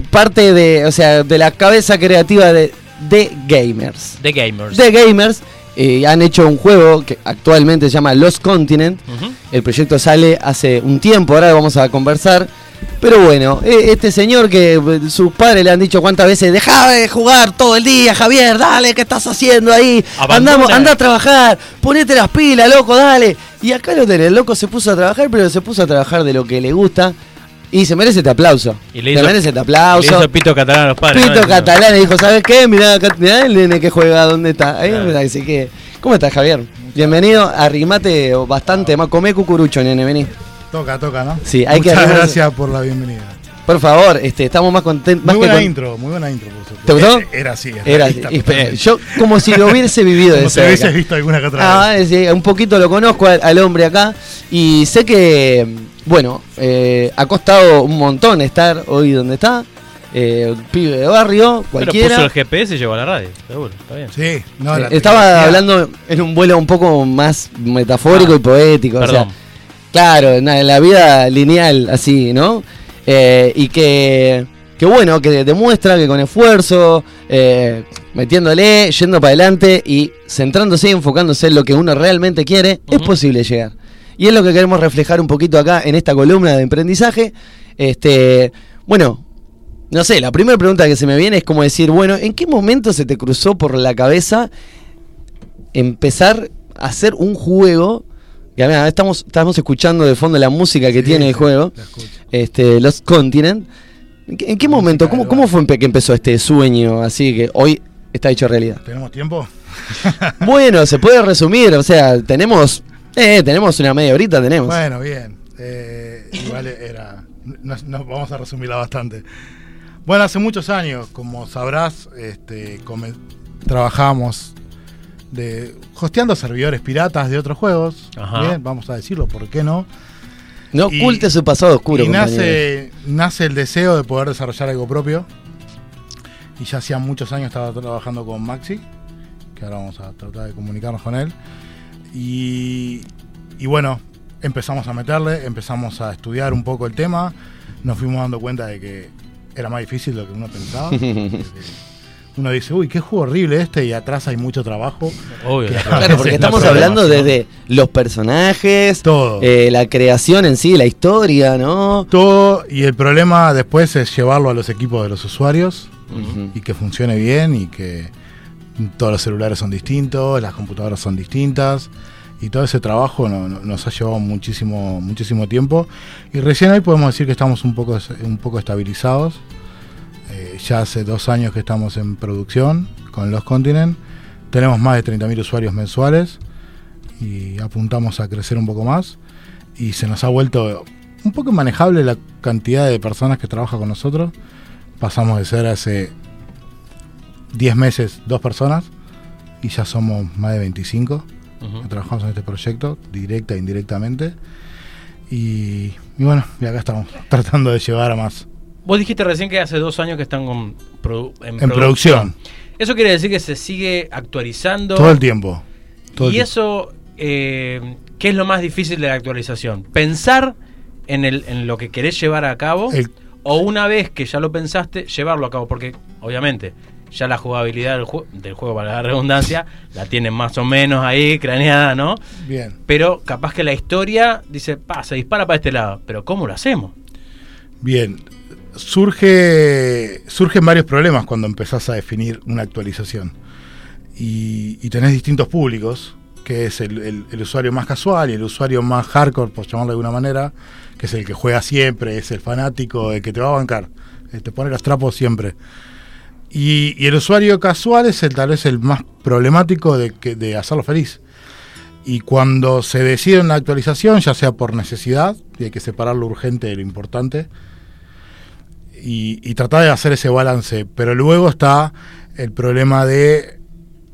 parte de, o sea, de la cabeza creativa de The Gamers. The Gamers. The Gamers eh, han hecho un juego que actualmente se llama Lost Continent. El proyecto sale hace un tiempo, ahora vamos a conversar. Pero bueno, eh, este señor que eh, sus padres le han dicho cuántas veces, deja de jugar todo el día, Javier, dale, ¿qué estás haciendo ahí? Andamos, anda a trabajar, ponete las pilas, loco, dale. Y acá lo tenés, el loco se puso a trabajar, pero se puso a trabajar de lo que le gusta. Y se merece este aplauso. Y le se hizo- merece este Le aplauso. hizo pito catalán a los padres. Pito ¿no? catalán y dijo, ¿sabes qué? Mirá, acá- mirá el nene que juega, ¿dónde está? Ahí, Así que, ¿cómo estás, Javier? Bienvenido, arrimate bastante más, comé cucurucho, nene, vení. Toca, toca, ¿no? Sí, hay que Muchas gracias por la bienvenida. Por favor, este, estamos más contentos. Muy buena con- intro, muy buena intro, por supuesto. ¿Te gustó? Eh, Era así, era así. Yo, como si lo hubiese vivido de Como si cerca. hubieses visto alguna que otra Ah, sí, un poquito lo conozco al, al hombre acá. Y sé que, bueno, eh, ha costado un montón estar hoy donde está. Eh, un pibe de barrio, Pero cualquiera. puso el GPS y llegó a la radio, seguro, está bien. Sí, no, Eh, Estaba tecnología- hablando en un vuelo un poco más metafórico Ah, y poético. o sea, perdón. claro, en la- vida lineal, así, ¿no? Eh, y que, que bueno, que demuestra que con esfuerzo, eh, metiéndole, yendo para adelante y centrándose y enfocándose en lo que uno realmente quiere, es posible llegar. Y es lo que queremos reflejar un poquito acá en esta columna de emprendizaje. Este, bueno, no sé, la primera pregunta que se me viene es como decir, bueno, ¿en qué momento se te cruzó por la cabeza empezar a hacer un juego? Que, mira, estamos, estamos escuchando de fondo la música que tiene el juego, este, Lost Continent. ¿En qué, en qué momento, cómo, cómo fue que empezó este sueño así que hoy está hecho realidad? ¿Tenemos tiempo? Bueno, se puede resumir, o sea, tenemos, eh, tenemos una media horita, tenemos. Bueno, bien. Eh, igual era. Nos, nos vamos a resumirla bastante. Bueno, hace muchos años, como sabrás, este, come- trabajamos de hosteando servidores piratas de otros juegos. Ajá. Bien, vamos a decirlo, ¿por qué no? no y- oculte su pasado oscuro, y nace, nace el deseo de poder desarrollar algo propio. Y ya hacía muchos años estaba trabajando con Maxi, que ahora vamos a tratar de comunicarnos con él. Y, y bueno, empezamos a meterle, empezamos a estudiar un poco el tema, nos fuimos dando cuenta de que era más difícil de lo que uno pensaba. uno dice, uy, qué juego horrible este, y atrás hay mucho trabajo. Obvio, Claro, porque estamos hablando desde los personajes, Todo. eh, la creación en sí, la historia, ¿no? Todo, y el problema después es llevarlo a los equipos de los usuarios y que funcione bien y que todos los celulares son distintos, las computadoras son distintas y todo ese trabajo no- no- nos ha llevado muchísimo muchísimo tiempo y recién hoy podemos decir que estamos un poco un poco estabilizados. Eh, ya hace dos años que estamos en producción con Los Continent, Tenemos más de 30.000 usuarios mensuales y apuntamos a crecer un poco más. Y se nos ha vuelto un poco manejable la cantidad de personas que trabajan con nosotros. Pasamos de ser hace 10 meses dos personas y ya somos más de 25 Ujú. que trabajamos en este proyecto, directa e indirectamente. Y, y bueno, y acá estamos tratando de llevar a más. Vos dijiste recién que hace dos años que están con produ- en, En producción. Eso quiere decir que se sigue actualizando. Todo el tiempo. Todo y eso, eh, ¿qué es lo más difícil de la actualización? Pensar en, el, en lo que querés llevar a cabo El- o una vez que ya lo pensaste, llevarlo a cabo. Porque, obviamente, ya la jugabilidad del, jue- del juego, para la redundancia, la tienen más o menos ahí craneada, ¿no? Bien. Pero capaz que la historia dice, pa, se dispara para este lado. Pero ¿cómo lo hacemos? Bien, surge, surgen varios problemas cuando empezás a definir una actualización. Y, y tenés distintos públicos, que es el, el- el usuario más casual y el usuario más hardcore, por llamarlo de alguna manera, que es el que juega siempre, es el fanático, el que te va a bancar, el te pone los trapos siempre. Y, el usuario casual es el, tal vez el más problemático de, que, de hacerlo feliz. Y cuando se decide una actualización, ya sea por necesidad, y hay que separar lo urgente de lo importante, y, tratar de hacer ese balance. Pero luego está el problema de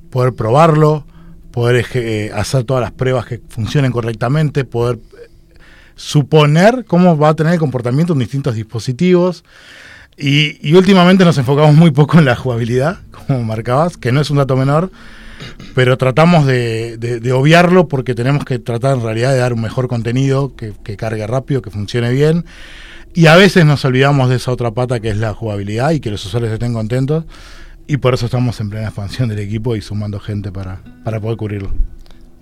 poder probarlo, poder eh, hacer todas las pruebas que funcionen correctamente, poder eh, suponer cómo va a tener el comportamiento en distintos dispositivos. Y, y últimamente nos enfocamos muy poco en la jugabilidad, como marcabas, que no es un dato menor, pero tratamos de, de- de obviarlo porque tenemos que tratar en realidad de dar un mejor contenido, que, que cargue rápido, que funcione bien. Y a veces nos olvidamos de esa otra pata que es la jugabilidad y que los usuarios estén contentos. Y por eso estamos en plena expansión del equipo y sumando gente para, para poder cubrirlo.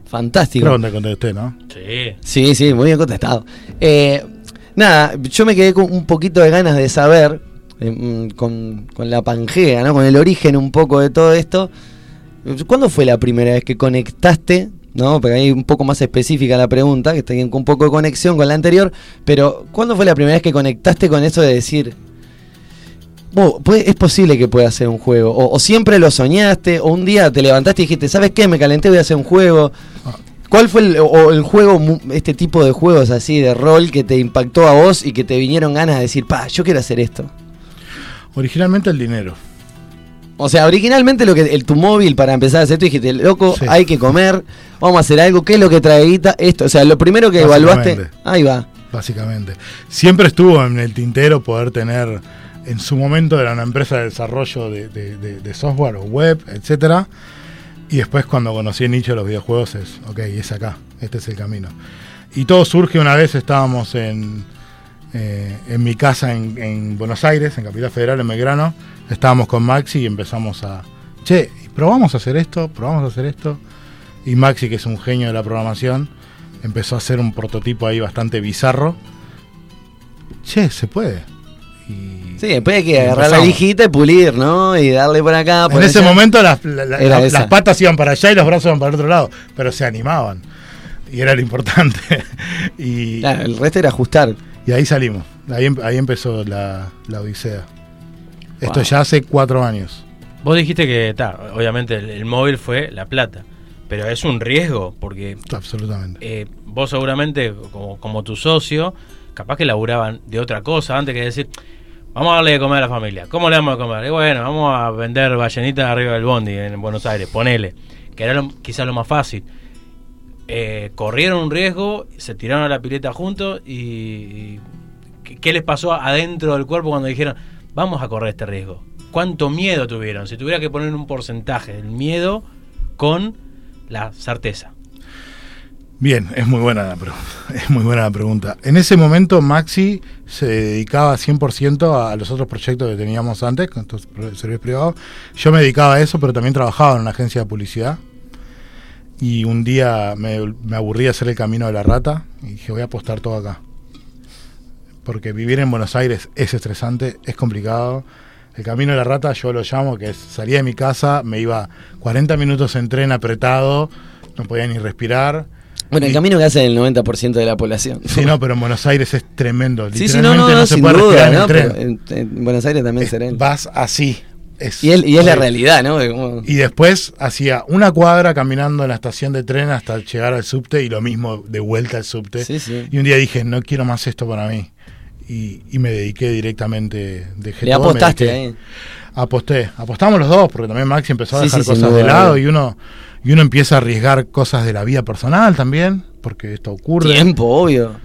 Fantástico. Creo que te contesté, ¿no? Sí. Sí, sí, muy bien contestado. Eh, nada, yo me quedé con un poquito de ganas de saber, eh, con, con la Pangea, ¿no? con el origen un poco de todo esto. ¿Cuándo fue la primera vez que conectaste? ¿no? Porque ahí un poco más específica la pregunta, que está con un poco de conexión con la anterior, pero ¿cuándo fue la primera vez que conectaste con eso de decir, "Oh, puede- es posible que pueda hacer un juego? O, o siempre lo soñaste, o un día te levantaste y dijiste, ¿sabes qué? Me calenté, voy a hacer un juego. ¿Cuál fue el, o el juego, este tipo de juegos así de rol que te impactó a vos y que te vinieron ganas de decir, pa, yo quiero hacer esto? Originalmente el dinero. O sea, originalmente lo que el, tu móvil para empezar a hacer esto dijiste, loco, Sí. hay que comer, vamos a hacer algo, ¿qué es lo que trae guita? Esto, o sea, lo primero que evaluaste, ahí va. Básicamente. Siempre estuvo en el tintero poder tener, en su momento era una empresa de desarrollo de, de- de- de software o web, etcétera. Y después cuando conocí el nicho de los videojuegos es, ok, es acá, este es el camino. Y todo surge una vez, estábamos en, eh, en mi casa en, en Buenos Aires, en Capital Federal, en Belgrano. Estábamos con Maxi y empezamos a, che, probamos a hacer esto, probamos a hacer esto. Y Maxi, que es un genio de la programación, empezó a hacer un prototipo ahí bastante bizarro. Che, se puede. Sí, después hay que agarrar la lijita y pulir, ¿no? Y darle por acá. por En ese momento las, la- la- las patas iban para allá y los brazos iban para el otro lado, pero se animaban. Y era lo importante. y, Claro, el resto era ajustar. Y ahí salimos. Ahí, em- ahí empezó la, la odisea. Esto Wow. ya hace cuatro años. Vos dijiste que, ta, obviamente, el, el móvil fue la plata. Pero es un riesgo, porque Absolutamente. eh, vos seguramente, como, como tu socio, capaz que laburaban de otra cosa antes que decir, vamos a darle de comer a la familia. ¿Cómo le vamos a comer? Y bueno, vamos a vender ballenitas arriba del bondi en Buenos Aires, ponele. Que era lo- quizás lo más fácil. Eh, corrieron un riesgo, se tiraron a la pileta juntos y, y ¿qué, les pasó adentro del cuerpo cuando dijeron, vamos a correr este riesgo? ¿Cuánto miedo tuvieron? Si tuviera que poner un porcentaje, el miedo con la certeza. Bien, es muy buena la pregunta. Es muy buena la pregunta. En ese momento Maxi se dedicaba 100% a los otros proyectos que teníamos antes, con estos servicios privados. Yo me dedicaba a eso, pero también trabajaba en una agencia de publicidad. Y un día me, me aburrí de hacer el camino de la rata y dije, voy a apostar todo acá. Porque vivir en Buenos Aires es estresante, es complicado. El camino de la rata yo lo llamo, que es salía de mi casa, me iba 40 minutos en tren apretado, no podía ni respirar. Bueno, el camino que hace el 90% de la población. Sí, no, pero en Buenos Aires es tremendo. Sí, sí, no, no, Literalmente no, se sin puede duda, respirar en ¿no? el tren. Pero en, en Buenos Aires también será. Vas así, es, Y es, y es la realidad, ¿no? De cómo- Y después hacía una cuadra caminando en la estación de tren hasta llegar al subte y lo mismo de vuelta al subte. Sí, sí. Y un día dije, no quiero más esto para mí. Y, y me dediqué directamente, dejé Le todo, apostaste dediqué. ahí. Aposté. Apostamos los dos, porque también Maxi empezó a dejar sí, cosas de lado y uno, y uno empieza a arriesgar cosas de la vida personal también, porque esto ocurre. Tiempo, obvio.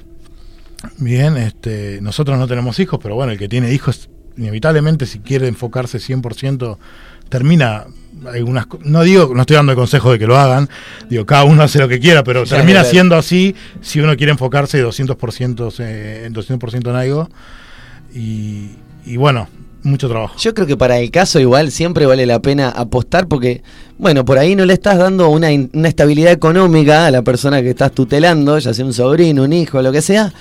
Bien, este, nosotros no tenemos hijos, pero bueno, el que tiene hijos, inevitablemente, si quiere enfocarse 100%, termina algunas no digo, no estoy dando el consejo de que lo hagan, digo, cada uno hace lo que quiera, pero termina siendo así si uno quiere enfocarse 200% eh, en 200% en algo. Y, y bueno, mucho trabajo. Yo creo que para el caso igual siempre vale la pena apostar porque, bueno, por ahí no le estás dando una, una estabilidad económica a la persona que estás tutelando, ya sea un sobrino, un hijo, lo que sea.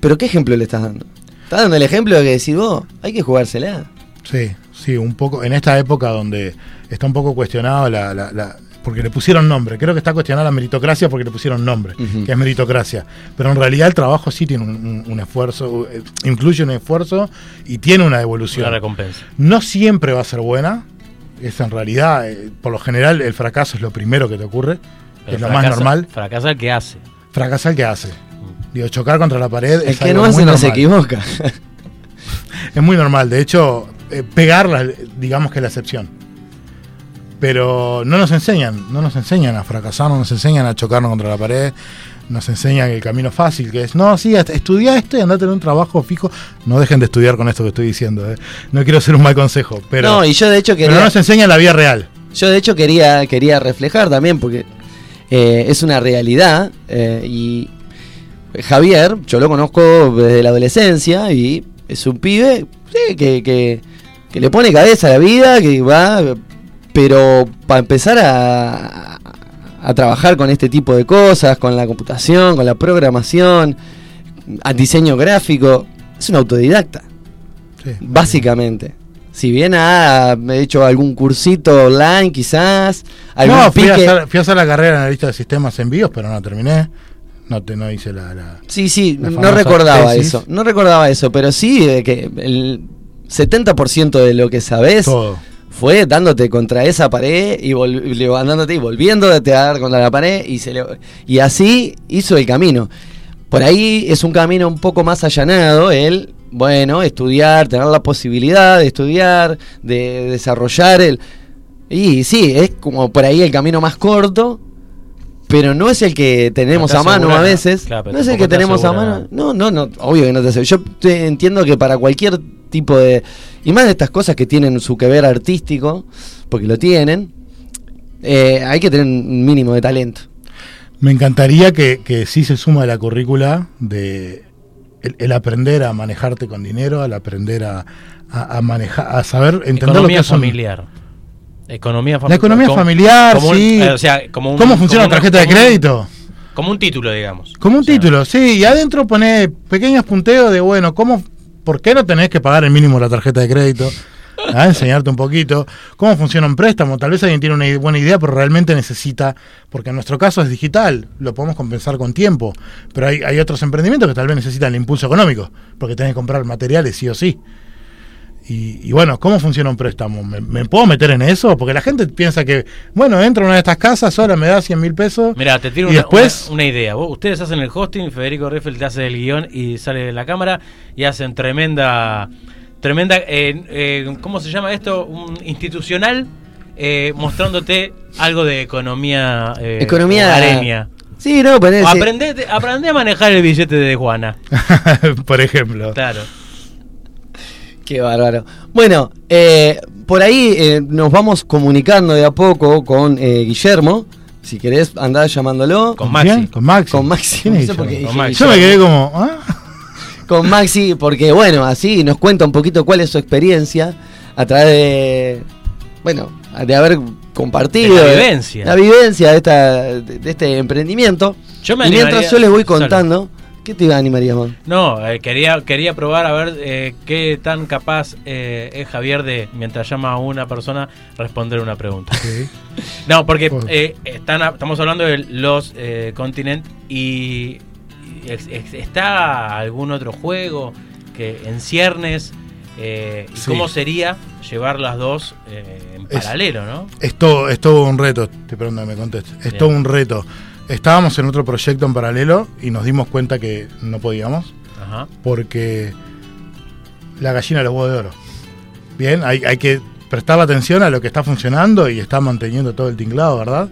Pero ¿qué ejemplo le estás dando? Estás dando el ejemplo de que decís vos, hay que jugársela. Sí, sí, un poco, en esta época donde está un poco cuestionado la, la- la- porque le pusieron nombre, creo que está cuestionada la meritocracia porque le pusieron nombre, que es meritocracia, pero en realidad el trabajo sí tiene un, un- un esfuerzo, eh, incluye un esfuerzo y tiene una devolución. Una recompensa. No siempre va a ser buena, es en realidad, eh, por lo general el fracaso es lo primero que te ocurre, Pero es lo más normal, Fracasa el que hace. fracasa el que hace. Digo, chocar contra la pared El es que no hace no se equivoca. Es muy normal, de hecho, eh, pegarla, digamos que es la excepción. Pero no nos enseñan, no nos enseñan a fracasar, no nos enseñan a chocarnos contra la pared, nos enseñan el camino fácil, que es, no, sí, estudia esto y andate en un trabajo fijo. No dejen de estudiar con esto que estoy diciendo, eh. no quiero ser un mal consejo, pero, no, y yo de hecho pero quería... no nos enseñan la vida real. Yo de hecho quería, quería reflejar también, porque eh, es una realidad. eh, y Javier, yo lo conozco desde la adolescencia y es un pibe sí, que, que- que le pone cabeza a la vida, que va, pero para empezar a, a trabajar con este tipo de cosas, con la computación, con la programación, al diseño gráfico, es un autodidacta básicamente. Si bien ha hecho algún cursito online, quizás. Algún No, fui a, hacer, fui a hacer la carrera en analista de sistemas envíos, pero no terminé. No, te, no hice la, la- Sí, sí, la no recordaba tesis. eso. No recordaba eso, pero sí eh, que el 70% de lo que sabes Todo. fue dándote contra esa pared y levantándote y volviéndote a dar contra la pared y, se le- y así hizo el camino. Por ahí es un camino un poco más allanado, el, bueno, estudiar, tener la posibilidad de estudiar, de desarrollar el... Y sí, es como por ahí el camino más corto, pero no es el que tenemos No a mano asegura a veces. Claro, pero no es el que te tenemos a mano. No, no, no, obvio que no te asegura. Yo te entiendo que para cualquier tipo de... Y más de estas cosas que tienen su que ver artístico, porque lo tienen, eh, hay que tener un mínimo de talento. Me encantaría que, que sí se suma a la currícula de el, el aprender a manejarte con dinero, al aprender a, a, a manejar, a saber entender lo que Economía es un- familiar. Economía fam- La economía como- familiar, como un- sí. eh, o sea, como un- ¿Cómo funciona como la una- tarjeta de un- crédito? Como un título, digamos. Como un título, sí, y adentro pone pequeños punteos de, bueno, ¿cómo, ¿por qué no tenés que pagar el mínimo la tarjeta de crédito? A enseñarte un poquito cómo funciona un préstamo. Tal vez alguien tiene una buena idea, pero realmente necesita, porque en nuestro caso es digital, lo podemos compensar con tiempo. Pero hay, hay otros emprendimientos que tal vez necesitan el impulso económico, porque tenés que comprar materiales sí o sí. Y, y bueno, ¿cómo funciona un préstamo? ¿Me, me puedo meter en eso? Porque la gente piensa que, bueno, entro a una de estas casas, ahora me da 100 mil pesos. Mira, te tiro y una, después, una- una idea. Vos- ustedes hacen el hosting, Federico Riffel te hace el guion y sale de la cámara y hacen tremenda, tremenda, eh, eh, ¿cómo se llama esto? Un institucional eh, mostrándote algo de economía, eh, Economía-. Sí, no, ponés- O aprendé, aprendé a manejar el billete de Juana. por ejemplo. Claro. Qué bárbaro. Bueno, eh, por ahí eh, nos vamos comunicando de a poco con eh, Guillermo. Si querés, andar llamándolo. Con Maxi. Con Maxi. Con Maxi. ¿Quién no es sé por qué Guillermo? dije Con Maxi. Yo me quedé como, ¿ah? Con Maxi, porque bueno, así nos cuenta un poquito cuál es su experiencia a través de, bueno, de haber compartido De la vivencia. la vivencia de, esta, de, de este emprendimiento. Yo me y mientras yo les voy Solo. ¿Qué te animaría, man? No, eh, quería, quería probar a ver eh, qué tan capaz eh, es Javier de, mientras llama a una persona, responder una pregunta. No, porque eh, están, estamos hablando de los eh, continentes y, y ex- ex- está algún otro juego que en ciernes Eh, ¿y Sí. ¿Cómo sería llevar las dos eh, en Es- paralelo, no? Es todo, es todo un reto, estoy esperando que me conteste. Es Bien. todo un reto. Estábamos en otro proyecto en paralelo y nos dimos cuenta que no podíamos Ajá. porque la gallina de los huevos de oro. Bien, hay, hay que prestar atención a lo que está funcionando y está manteniendo todo el tinglado, ¿verdad?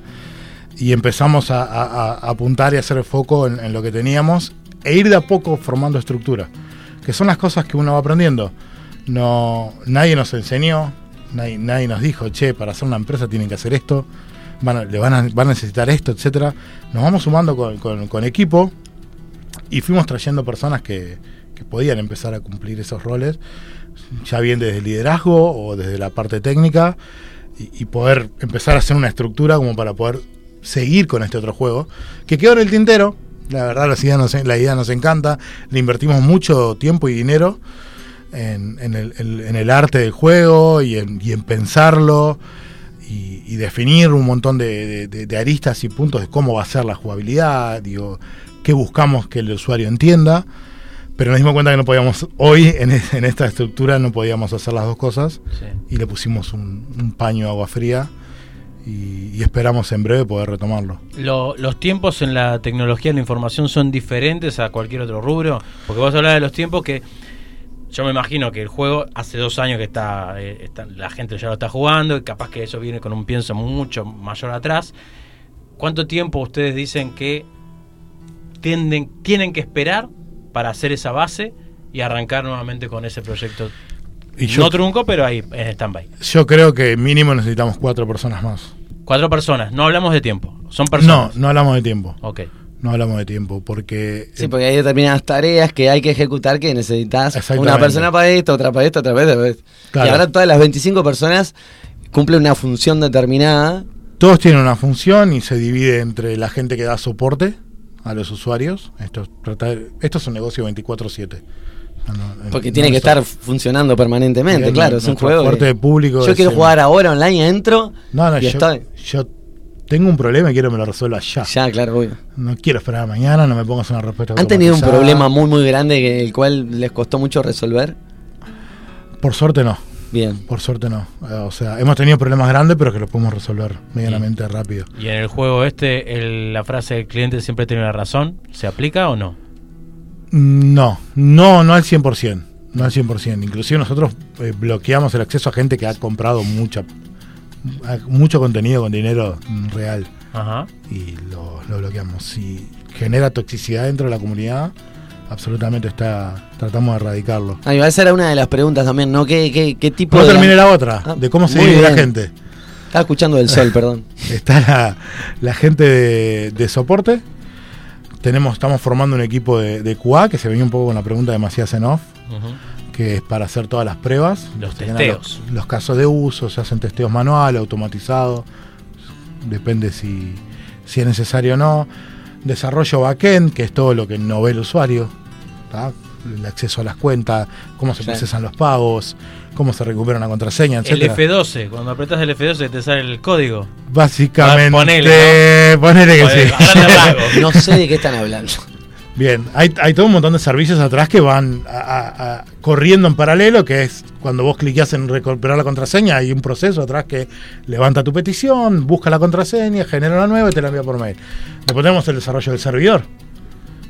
Y empezamos a, a- a apuntar y hacer foco en, en lo que teníamos e ir de a poco formando estructura, que son las cosas que uno va aprendiendo. No, nadie nos enseñó, nadie, nadie nos dijo, che, para hacer una empresa tienen que hacer esto, van a, le van a, necesitar esto, etcétera. Nos vamos sumando con, equipo y fuimos trayendo personas que, que podían empezar a cumplir esos roles, ya bien desde el liderazgo o desde la parte técnica, y, poder empezar a hacer una estructura como para poder seguir con este otro juego, que quedó en el tintero. La verdad, la idea nos, encanta, le invertimos mucho tiempo y dinero en, el, arte del juego y en pensarlo y, y definir un montón de, de- de- de aristas y puntos de cómo va a ser la jugabilidad, digo, qué buscamos que el usuario entienda. Pero nos dimos cuenta que no podíamos, hoy en, en esta estructura no podíamos hacer las dos cosas Sí. y le pusimos un, un paño de agua fría y, y esperamos en breve poder retomarlo. Lo- los tiempos en la tecnología de la información son diferentes a cualquier otro rubro. Porque vos hablabas de los tiempos que. Yo me imagino que el juego hace dos años que está, eh, está- la gente ya lo está jugando y capaz que eso viene con un pienso mucho mayor atrás. ¿Cuánto tiempo ustedes dicen que tienden, tienen que esperar para hacer esa base y arrancar nuevamente con ese proyecto? Y yo- no trunco, pero ahí en stand-by. Yo creo que mínimo necesitamos cuatro personas más. Cuatro personas, no hablamos de tiempo, son No, personas. no hablamos de tiempo. Ok. No hablamos de tiempo porque Sí, porque hay determinadas tareas que hay que ejecutar que necesitas una persona para esto, otra para esto, otra para esto. otra para esto. Claro. Y ahora todas las 25 personas cumplen una función determinada. Todos tienen una función y se divide entre la gente que da soporte a los usuarios. Esto, es tratar- esto es un negocio 24/7. No, Porque tiene que es- estar funcionando permanentemente, claro. Es un juego. de público Yo quiero jugar ahora online, entro. No, no, y yo, estoy. yo tengo un problema y quiero que me lo resuelva ya. Ya, claro, obvio. No quiero esperar a mañana, no me pongas una respuesta ¿Han tenido un problema muy, muy grande que el cual les costó mucho resolver? Por suerte no. Bien. Por suerte no. Eh, O sea, hemos tenido problemas grandes, pero que los podemos resolver medianamente rápido. Y en el juego este, el- la frase del cliente siempre tiene la razón, ¿se aplica o no? No, no, no al 100%. No al 100%. Inclusive nosotros eh, bloqueamos el acceso a gente que ha comprado mucha, mucho contenido con dinero real. Ajá. Y lo, lo bloqueamos. Si genera toxicidad dentro de la comunidad, absolutamente está tratamos de erradicarlo. Ah, esa era una de las preguntas también, ¿no? ¿Qué, qué, qué tipo No de. termine la otra, Ah, de cómo se divide la gente. Estaba escuchando del sol, perdón. Está la, la gente de, de soporte. Tenemos, estamos formando un equipo de, de QA, que se venía un poco con la pregunta de Macías en off, Ujú. Que es para hacer todas las pruebas. Los testeos. Los, los casos de uso, se hacen testeos manual, automatizado. Depende si, si es necesario o no. Desarrollo backend, que es todo lo que no ve el usuario. ¿tá? El acceso a las cuentas, cómo se procesan los pagos, cómo se recupera una contraseña, El etc. F12, cuando apretas el F12 te sale el código. Básicamente, ponele, ¿no? ponele que Ponele, sí. No sé de qué están hablando. Bien, hay, hay todo un montón de servicios atrás que van a- corriendo en paralelo, que es cuando vos cliqueas en recuperar la contraseña, hay un proceso atrás que levanta tu petición, busca la contraseña, genera una nueva y te la envía por mail. Después tenemos el desarrollo del servidor,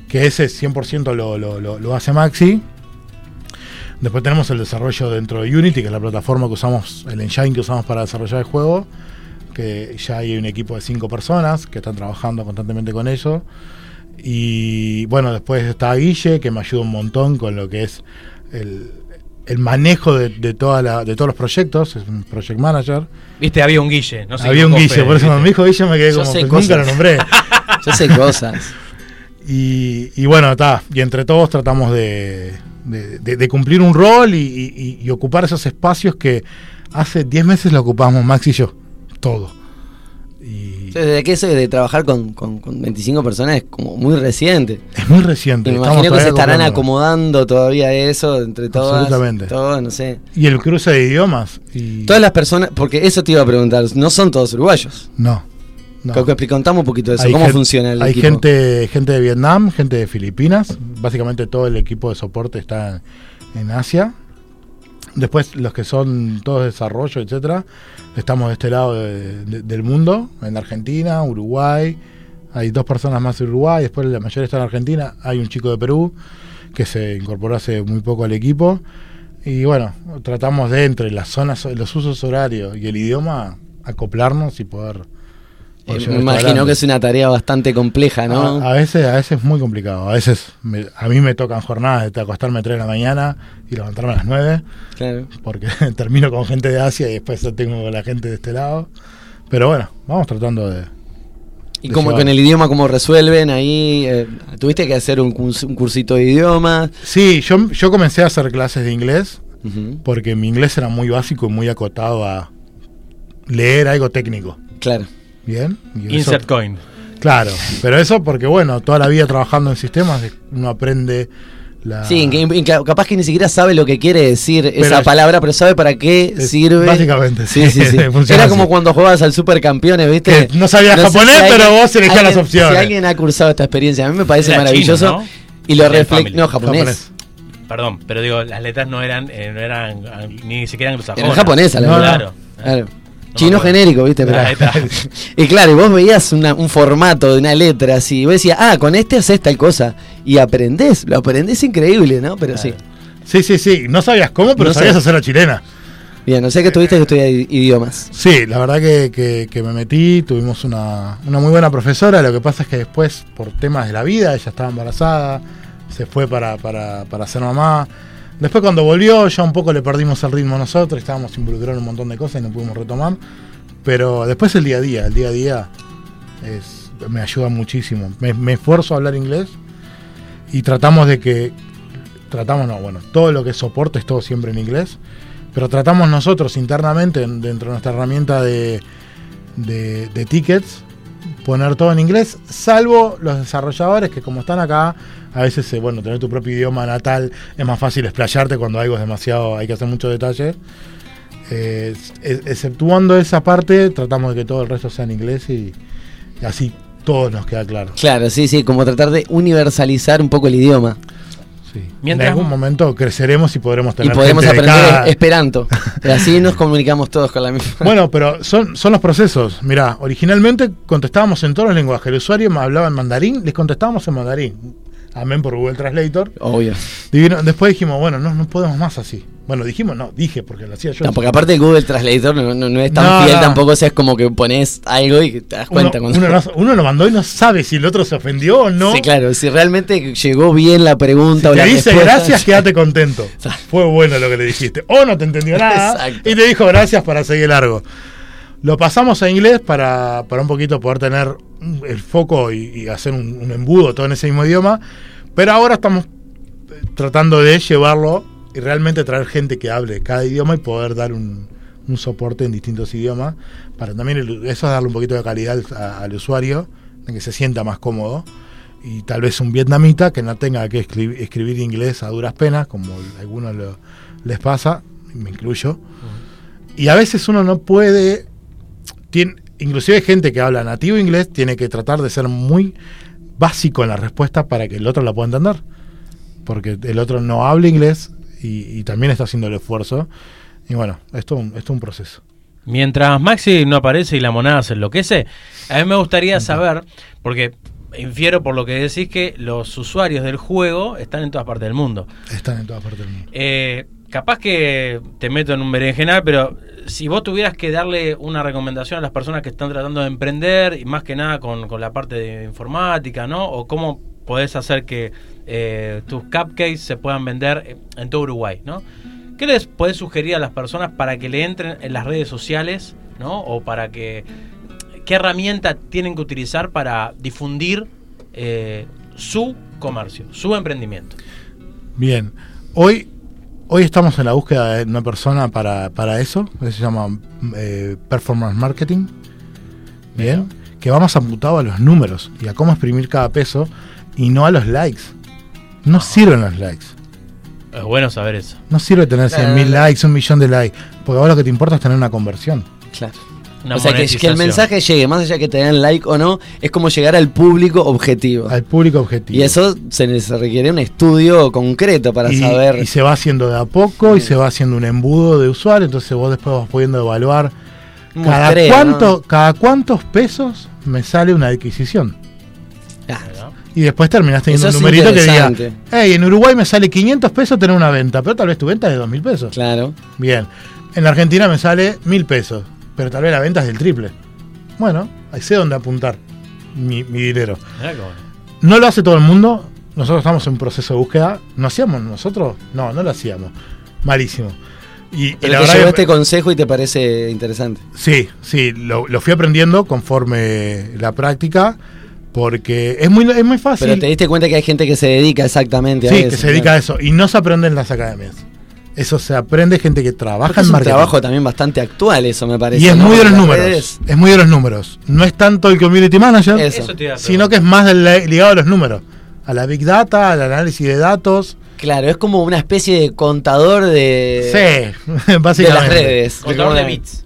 que ese 100% lo, lo, lo, lo hace Maxi. Después tenemos el desarrollo dentro de Unity, que es la plataforma que usamos, el engine que usamos para desarrollar el juego, que ya hay un equipo de cinco personas que están trabajando constantemente con eso. Y bueno, después está Guille, que me ayuda un montón con lo que es el, el manejo de, de, toda la, de todos los proyectos, es un project manager. Viste, había un Guille. No sé Había un Guille, por eso cuando me dijo Guille me quedé Yo como cosas. nunca lo nombré. Yo sé cosas. Y, y bueno, está. Y entre todos tratamos de, de- de- de cumplir un rol y, y- y ocupar esos espacios que hace 10 meses lo ocupamos Max y yo. Todo. Desde que eso de trabajar con, con, con 25 personas es como muy reciente. Es muy reciente. Me imagino que se estarán acomodando todavía eso entre todas. Absolutamente. Todo, no sé. Y el cruce de idiomas. Y Todas las personas, porque eso te iba a preguntar, no son todos uruguayos. No. no. Creo que contamos un poquito de eso, Hay cómo funciona el Hay equipo. gente, gente de Vietnam, gente de Filipinas. Básicamente todo el equipo de soporte está en, en Asia. Después los que son todos desarrollo, etcétera, estamos de este lado de- de- del mundo, en Argentina, Uruguay, hay dos personas más de Uruguay, después la mayoría está en Argentina, hay un chico de Perú que se incorporó hace muy poco al equipo. Y bueno, tratamos de entre las zonas, los usos horarios y el idioma, acoplarnos y poder... Me imagino que es una tarea bastante compleja, ¿no? A, a veces, a veces es muy complicado. A veces me- a mí me tocan jornadas de acostarme a 3 de la mañana y levantarme a las 9. Claro. Porque termino con gente de Asia y después tengo la gente de este lado. Pero bueno, vamos tratando de. ¿Y de cómo llevar. con el idioma cómo resuelven ahí? Eh, ¿Tuviste que hacer un, curs- un cursito de idiomas? Sí, yo, yo comencé a hacer clases de inglés porque mi inglés era muy básico y muy acotado a leer algo técnico. Claro. Bien. y eso- Insert coin. Claro, pero eso porque, bueno, toda la vida trabajando en sistemas, uno aprende la. Sí, capaz que ni siquiera sabe lo que quiere decir esa palabra, pero sabe para qué Es- sirve. básicamente, sí, sí, sí, Era como cuando jugabas al Supercampeones, ¿viste? Que no sabías japonés, pero vos elegías las alguien- opciones. Si alguien ha cursado esta experiencia, a mí me parece Era maravilloso. chino, ¿no? Y lo refleja. No, japonés. Perdón, pero digo, las letras no eran, eh, no eran ni siquiera anglosajonas. Era japonesa, la no, verdad. Claro. Claro. Chino genérico, ¿viste? Pero- y claro, y vos veías una- un formato de una letra así, y vos decías, ah, con este haces tal cosa. Y aprendés, lo aprendés increíble, ¿no? Pero sí. Sí, sí, sí. No sabías cómo, pero No sabías hacer la chilena. Bien, no sé que tuviste que estudiar i- idiomas. Sí, la verdad que, que- que me metí, tuvimos una, una muy buena profesora, lo que pasa es que después, por temas de la vida, ella estaba embarazada, se fue para, para, para ser mamá. Después cuando volvió ya un poco le perdimos el ritmo nosotros, estábamos involucrados en un montón de cosas y no pudimos retomar. Pero después el día a día, el día a día me ayuda muchísimo. Me, esfuerzo a hablar inglés y tratamos de que, tratamos no, bueno, todo lo que soporte es todo siempre en inglés, pero tratamos nosotros internamente en- dentro de nuestra herramienta de, de tickets poner todo en inglés, salvo los desarrolladores que como están acá, a veces, eh, bueno, tener tu propio idioma natal es más fácil explayarte cuando algo es demasiado, hay que hacer mucho detalle. Eh, ex- exceptuando esa parte, tratamos de que todo el resto sea en inglés y, y así todo nos queda claro. Claro, sí, sí, como tratar de universalizar un poco el idioma. en algún momento creceremos y podremos Y tener podremos gente de aprender cada- esperanto. Así nos comunicamos todos con la misma. Bueno, pero son, son los procesos. Mirá, originalmente contestábamos en todos los lenguajes. El usuario me hablaba en mandarín, les contestábamos en mandarín. Amén por Google Translator. Obvio. Divino. Después dijimos, bueno, no, no podemos más así. Bueno, dijimos, no, dije porque lo hacía yo. No, porque aparte Google Translator no, no- no es tan No, fiel tampoco, o sea, es como que pones algo y te das uno, cuenta. cuando- uno no- uno lo mandó y no sabe si el otro se ofendió o no. Sí, claro, si realmente llegó bien la pregunta o Te la dice respuesta. gracias, quédate contento. Fue bueno lo que le dijiste. O no te entendió nada Exacto. y te dijo gracias para seguir largo. Lo pasamos a inglés para, para un poquito poder tener el foco y, y hacer un, un embudo todo en ese mismo idioma. Pero ahora estamos eh, tratando de llevarlo y realmente traer gente que hable cada idioma y poder dar un, un soporte en distintos idiomas. Para también el- eso es darle un poquito de calidad al, a- al usuario, de que se sienta más cómodo y tal vez un vietnamita que no tenga que escribir, escribir inglés a duras penas, como a algunos lo- les pasa, me incluyo. Y a veces uno no puede, tiene, inclusive gente que habla nativo inglés tiene que tratar de ser muy básico en la respuesta para que el otro la pueda entender. Porque el otro no habla inglés y, y también está haciendo el esfuerzo. Y bueno, esto es un, esto es un proceso. Mientras Maxi no aparece y la monada se enloquece, a mí me gustaría saber, porque infiero por lo que decís que los usuarios del juego están en todas partes del mundo. Están en todas partes del mundo. Eh, capaz que te meto en un berenjenal, pero si vos tuvieras que darle una recomendación a las personas que están tratando de emprender, y más que nada con, con la parte de informática, ¿no? O cómo podés hacer que eh, tus cupcakes se puedan vender en todo Uruguay, ¿no? ¿Qué les podés sugerir a las personas para que le entren en las redes sociales, ¿no? O para que... ¿Qué herramienta tienen que utilizar para difundir eh, su comercio, su emprendimiento? Bien, hoy, hoy estamos en la búsqueda de una persona para, para eso, que se llama eh, Performance Marketing. Bien, que va más amputado a los números y a cómo exprimir cada peso y no a los likes. No sirven los likes. Es bueno saber eso. No sirve tener Claro, 100.000 claro. likes, un millón de likes, porque ahora lo que te importa es tener una conversión. Claro. Una o sea, que, que el mensaje llegue, más allá que te den like o no, es como llegar al público objetivo. Al público objetivo. Y eso se, requiere un estudio concreto para y, saber. y se va haciendo de a poco y se va haciendo un embudo de usuario, entonces vos después vas pudiendo evaluar cada, cuánto, ¿no? cada cuántos pesos me sale una adquisición. Y después terminás teniendo Eso un numerito que diga, hey, en Uruguay me sale 500 pesos tener una venta, pero tal vez tu venta es de 2.000 pesos. Claro. Bien. En la Argentina me sale 1.000 pesos, pero tal vez la venta es del triple. Bueno, ahí sé dónde apuntar mi, mi dinero. No lo hace todo el mundo. Nosotros estamos en un proceso de búsqueda. ¿No hacíamos nosotros? No, no lo hacíamos. Malísimo. Y, y Pero la te verdad este consejo y te parece interesante. Sí, sí, lo, lo fui aprendiendo conforme la práctica, porque es muy, es muy fácil. Pero te diste cuenta que hay gente que se dedica exactamente a sí, eso. que se dedica a eso. Y no se aprende en las academias. Eso se aprende gente que trabaja en es un marketing. trabajo también bastante actual, eso me parece. Y es ¿no? muy de los números. redes- Es muy de los números. No es tanto el community manager, Eso. Sino que es más ligado a los números. A la big data, al análisis de datos. Claro, es como una especie de contador de. Sí, De básicamente. las redes. Contador de bits.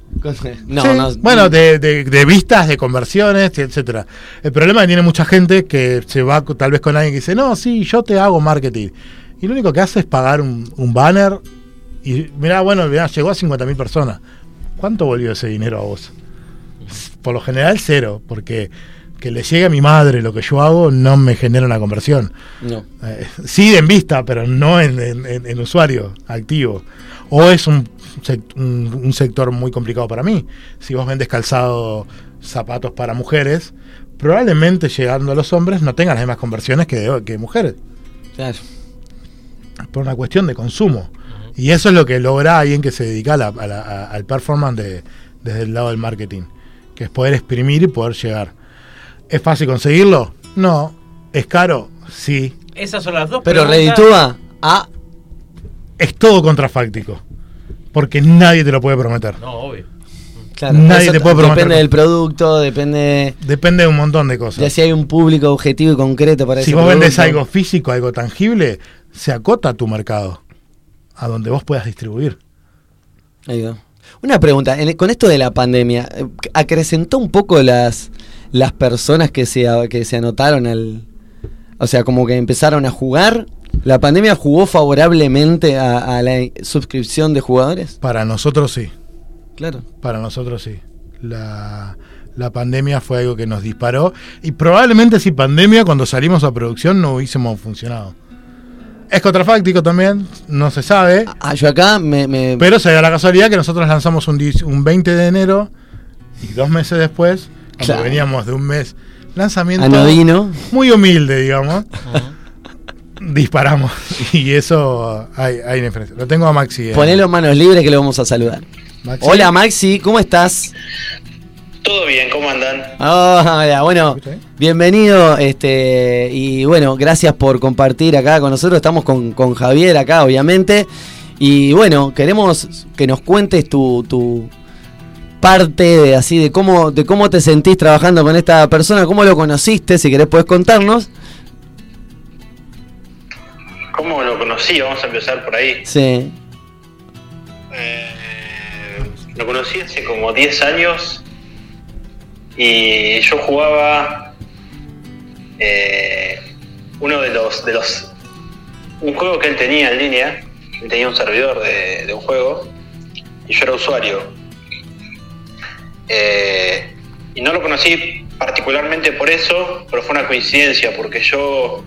No, Sí, no. Bueno, de, de- de vistas, de conversiones, etcétera. El problema es que tiene mucha gente que se va tal vez con alguien que dice, no, sí, yo te hago marketing. Y lo único que hace es pagar un, un banner y mirá, bueno, mirá, llegó a 50.000 personas. ¿Cuánto volvió ese dinero a vos? Por lo general cero, porque que le llegue a mi madre lo que yo hago no me genera una conversión. No. Eh, sí en vista, pero no en, en- en- usuario activo. O es un- un sector muy complicado para mí. Si vos vendes calzado, zapatos para mujeres, probablemente llegando a los hombres no tengan las mismas conversiones que, que mujeres. Claro. Por una cuestión de consumo. Y eso es lo que logra alguien que se dedica a la- a la- a- al performance de- desde el lado del marketing. Que es poder exprimir y poder llegar. ¿Es fácil conseguirlo? No. ¿Es caro? Sí. Esas son las dos Pero preguntas. reditúa a. es todo contrafáctico. Porque nadie te lo puede prometer. No, obvio. Claro, Nadie te puede prometer. Depende del producto, depende Depende de un montón de cosas. de si hay un público objetivo y concreto para si ese vos vendes producto. algo físico, algo tangible, se acota tu mercado. A donde vos puedas distribuir. Ahí va. Una pregunta, en- con esto de la pandemia, eh, ¿acrecentó un poco las, las personas que se, que se anotaron al... O sea, como que empezaron a jugar? ¿La pandemia jugó favorablemente a, a la suscripción de jugadores? Para nosotros sí. Claro. Para nosotros sí. La, la pandemia fue algo que nos disparó. Y probablemente sin pandemia, cuando salimos a producción, no hubiésemos funcionado. Es contrafáctico también, no se sabe. Ah, yo acá me... me- Pero se da la casualidad que nosotros lanzamos un, un 20 de enero y dos meses después, cuando Claro. veníamos de un mes lanzamiento Anodino. muy humilde, digamos, disparamos. Y eso hay, hay una diferencia. Lo tengo a Maxi. eh. Ponelo en manos libres que lo vamos a saludar. Maxi. Hola Maxi, ¿cómo estás? Todo bien, ¿cómo andan? Ah, hola, bueno, bienvenido, este, y bueno, gracias por compartir acá con nosotros, estamos con, con Javier acá, obviamente, y bueno, queremos que nos cuentes tu, tu parte de así, de cómo, de cómo te sentís trabajando con esta persona, cómo lo conociste, si querés puedes contarnos. ¿Cómo lo conocí? Vamos a empezar por ahí. Sí, Lo conocí hace como 10 años y yo jugaba eh, uno de los, de los. Un juego que él tenía en línea. Él tenía un servidor de, un juego y yo era usuario. Eh, y no lo conocí particularmente por eso, pero fue una coincidencia, porque yo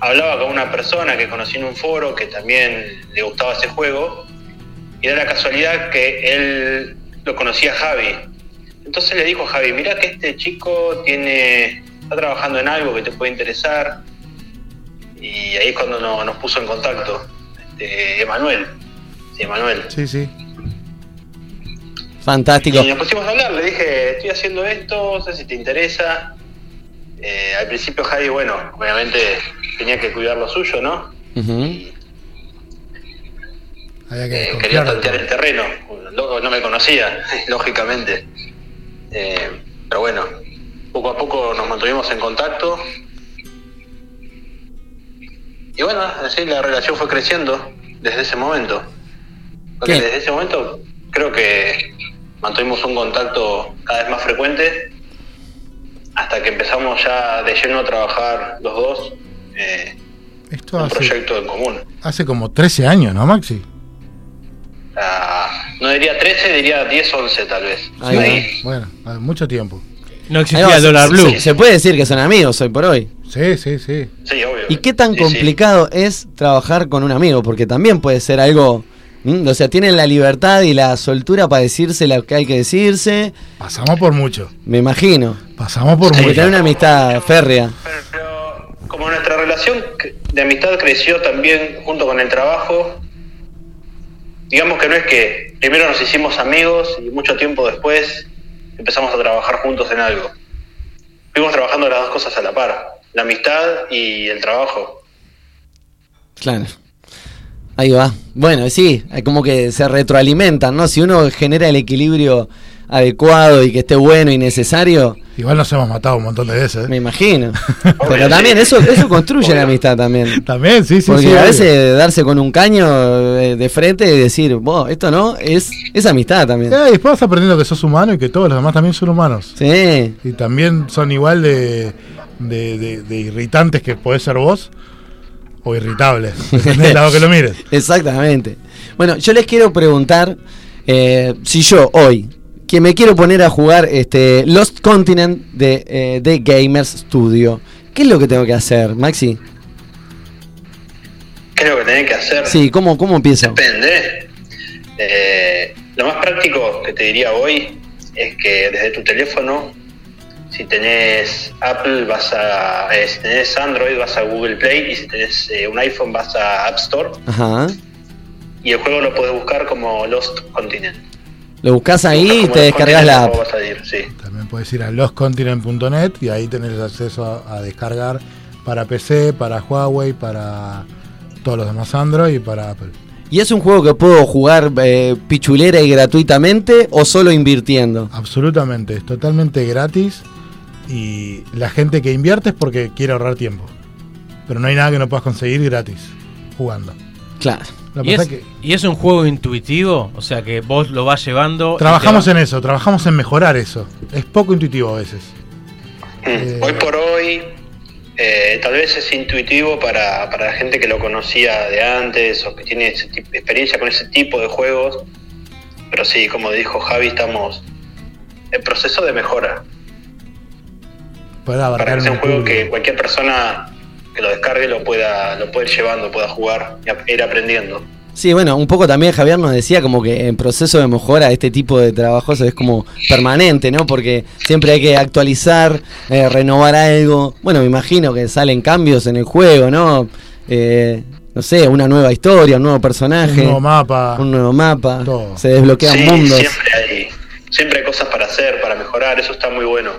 hablaba con una persona que conocí en un foro que también le gustaba ese juego y da la casualidad que él lo conocía Javi. Entonces le dijo a Javi, mira que este chico tiene está trabajando en algo que te puede interesar. Y ahí es cuando no- nos puso en contacto. Este, Emanuel. Sí, Emanuel. Sí, sí. fantástico. Y nos pusimos a hablar, le dije, estoy haciendo esto, no sé si te interesa. Eh, al principio Javi, bueno, obviamente tenía que cuidar lo suyo, ¿no? Ujú. Había que Eh, quería tantear el terreno. Lo- No me conocía, lógicamente. Eh, pero bueno, poco a poco nos mantuvimos en contacto. Y bueno, así la relación fue creciendo desde ese momento. Porque ¿Qué? desde ese momento creo que mantuvimos un contacto cada vez más frecuente hasta que empezamos ya de lleno a trabajar los dos eh, Esto un hace, proyecto en común. hace como 13 años, ¿no, Maxi? Ah, no diría 13, diría 10, 11 tal vez. Ahí. Ahí. Bueno, hace mucho tiempo. No existía va, el dólar blue. Se, se puede decir que son amigos hoy por hoy. Sí, sí, sí. Sí, obvio. ¿Y qué tan Sí, sí. complicado es trabajar con un amigo? Porque también puede ser algo. ¿m? O sea, tienen la libertad y la soltura para decirse lo que hay que decirse. Pasamos por mucho. Me imagino. Pasamos por Porque mucho. tener una amistad férrea. Como nuestra relación de amistad creció también junto con el trabajo, digamos que no es que primero nos hicimos amigos y mucho tiempo después empezamos a trabajar juntos en algo. Fuimos trabajando las dos cosas a la par, la amistad y el trabajo. Claro. Ahí va. Bueno, sí, como que se retroalimentan, ¿no? Si uno genera el equilibrio adecuado y que esté bueno y necesario, Igual nos hemos matado un montón de veces. ¿eh? me imagino. Pero también eso, eso construye la amistad también. También, sí, sí, Porque sí. a veces darse con un caño de frente y decir, "Vos, esto no, es, es amistad también. Eh, y después vas aprendiendo que sos humano y que todos los demás también son humanos. Sí. Y también son igual de, de, de- de irritantes que podés ser vos o irritables. Depende del lado que lo mires. Exactamente. Bueno, yo les quiero preguntar eh, si yo hoy, que me quiero poner a jugar este Lost Continent de, eh, de Gamers Studio, ¿qué es lo que tengo que hacer, Maxi? ¿Qué es lo que tenés que hacer? Sí, ¿cómo, cómo empiezo? Depende. Eh, lo más práctico que te diría hoy es que desde tu teléfono, si tenés Apple, vas a. eh, si tenés Android, vas a Google Play y si tenés eh, un iPhone, vas a App Store. Ajá. Y el juego lo podés buscar como Lost Continent. Lo buscas ahí y te descargas la app. o vas a ir, sí. También puedes ir a loscontinent.net y ahí tenés acceso a, a descargar para PC, para Huawei, para todos los demás Android y para Apple. ¿Y es un juego que puedo jugar eh, pichulera y gratuitamente o solo invirtiendo? Absolutamente, es totalmente gratis y la gente que invierte es porque quiere ahorrar tiempo. Pero no hay nada que no puedas conseguir gratis jugando. Claro. ¿Y es, pasa es que y es un juego intuitivo? O sea, que vos lo vas llevando... trabajamos va- en eso, trabajamos en mejorar eso. Es poco intuitivo a veces. Eh, Hoy por hoy, eh, tal vez es intuitivo para, para la gente que lo conocía de antes o que tiene ese tipo- experiencia con ese tipo de juegos. Pero sí, como dijo Javi, estamos en proceso de mejora. Para abarcar que sea un un juego público. que cualquier persona que lo descargue lo pueda, lo pueda ir llevando, pueda jugar y ir aprendiendo. Sí, bueno, un poco también Javier nos decía como que en proceso de mejora este tipo de trabajos es como permanente, ¿no? Porque siempre hay que actualizar, eh, renovar algo. Bueno, me imagino que salen cambios en el juego, ¿no? Eh, no sé, una nueva historia, un nuevo personaje. Un nuevo mapa. Un nuevo mapa. Todo. Se desbloquean Sí, mundos. Siempre hay, siempre hay cosas para hacer, para mejorar, eso está muy bueno.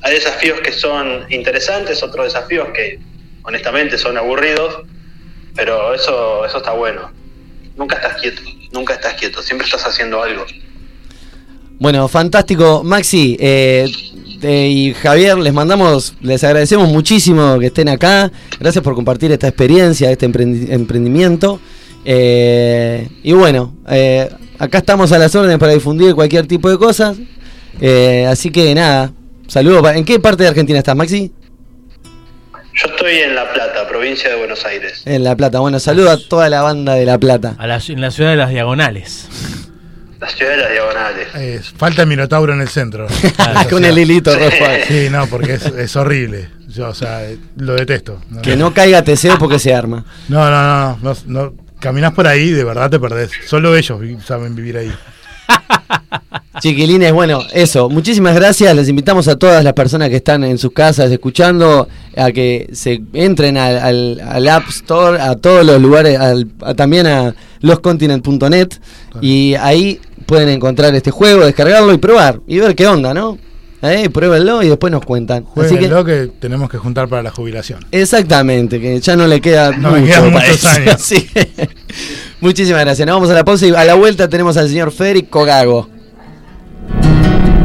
Hay desafíos que son interesantes, otros desafíos que honestamente son aburridos, pero eso, eso está bueno. Nunca estás quieto, nunca estás quieto, siempre estás haciendo algo. Bueno, fantástico. Maxi eh, y Javier, les mandamos, les agradecemos muchísimo que estén acá. Gracias por compartir esta experiencia, este emprendi- emprendimiento. Eh, y bueno, eh, acá estamos a las órdenes para difundir cualquier tipo de cosas. Eh, así que nada, saludos. ¿En qué parte de Argentina estás, Maxi? Yo estoy en La Plata, provincia de Buenos Aires. En La Plata. Bueno, saludo a toda la banda de La Plata. A la, en la ciudad de las diagonales. La ciudad de las diagonales. Eh, falta el Minotauro en el centro. Con el hilito rojo. Sí, no, porque es, es horrible. Yo, o sea, lo detesto. Que no caiga Teseo porque se arma. No, no, no, no, no, no. Caminás por ahí, de verdad te perdés. Solo ellos vi- saben vivir ahí. Chiquilines, bueno, eso, muchísimas gracias. Les invitamos a todas las personas que están en sus casas escuchando a que se entren al, al- al App Store, a todos los lugares, al- a- también a loscontinent.net y ahí pueden encontrar este juego, descargarlo y probar y ver qué onda, ¿no? Eh, pruébenlo y después nos cuentan. Así que, Jueguenlo que tenemos que juntar para la jubilación. exactamente, que ya no le queda No me mucho quedan para muchos años. Sí. Muchísimas gracias. Nos vamos a la pausa y a la vuelta tenemos al señor Federico Cogago. thank you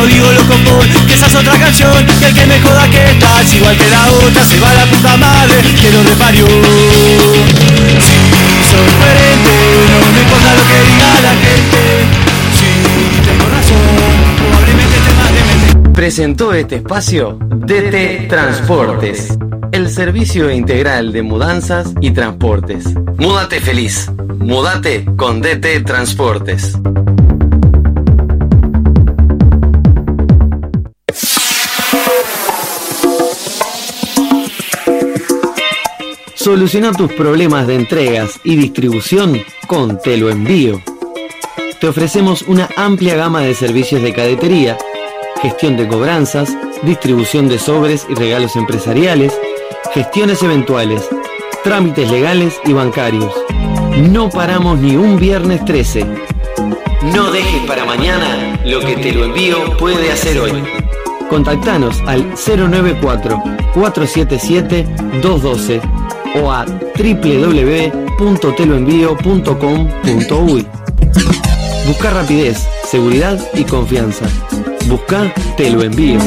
no digo lo común, que esa es otra canción. Que el que me joda que estás igual que la otra, se va la puta madre, que lo reparió. Si soy coherente, no me importa lo que diga la gente. Si tengo razón, probablemente más demente. Presentó este espacio DT Transportes, el servicio integral de mudanzas y transportes. Múdate feliz. Múdate con DT Transportes. Soluciona tus problemas de entregas y distribución con Te lo envío. Te ofrecemos una amplia gama de servicios de cadetería, gestión de cobranzas, distribución de sobres y regalos empresariales, gestiones eventuales, trámites legales y bancarios. No paramos ni un viernes 13. No dejes para mañana lo que te lo envío puede hacer hoy. Contactanos al 094-477-212 o a www.teloenvío.com.uy. Busca rapidez, seguridad y confianza. Busca Te lo envío.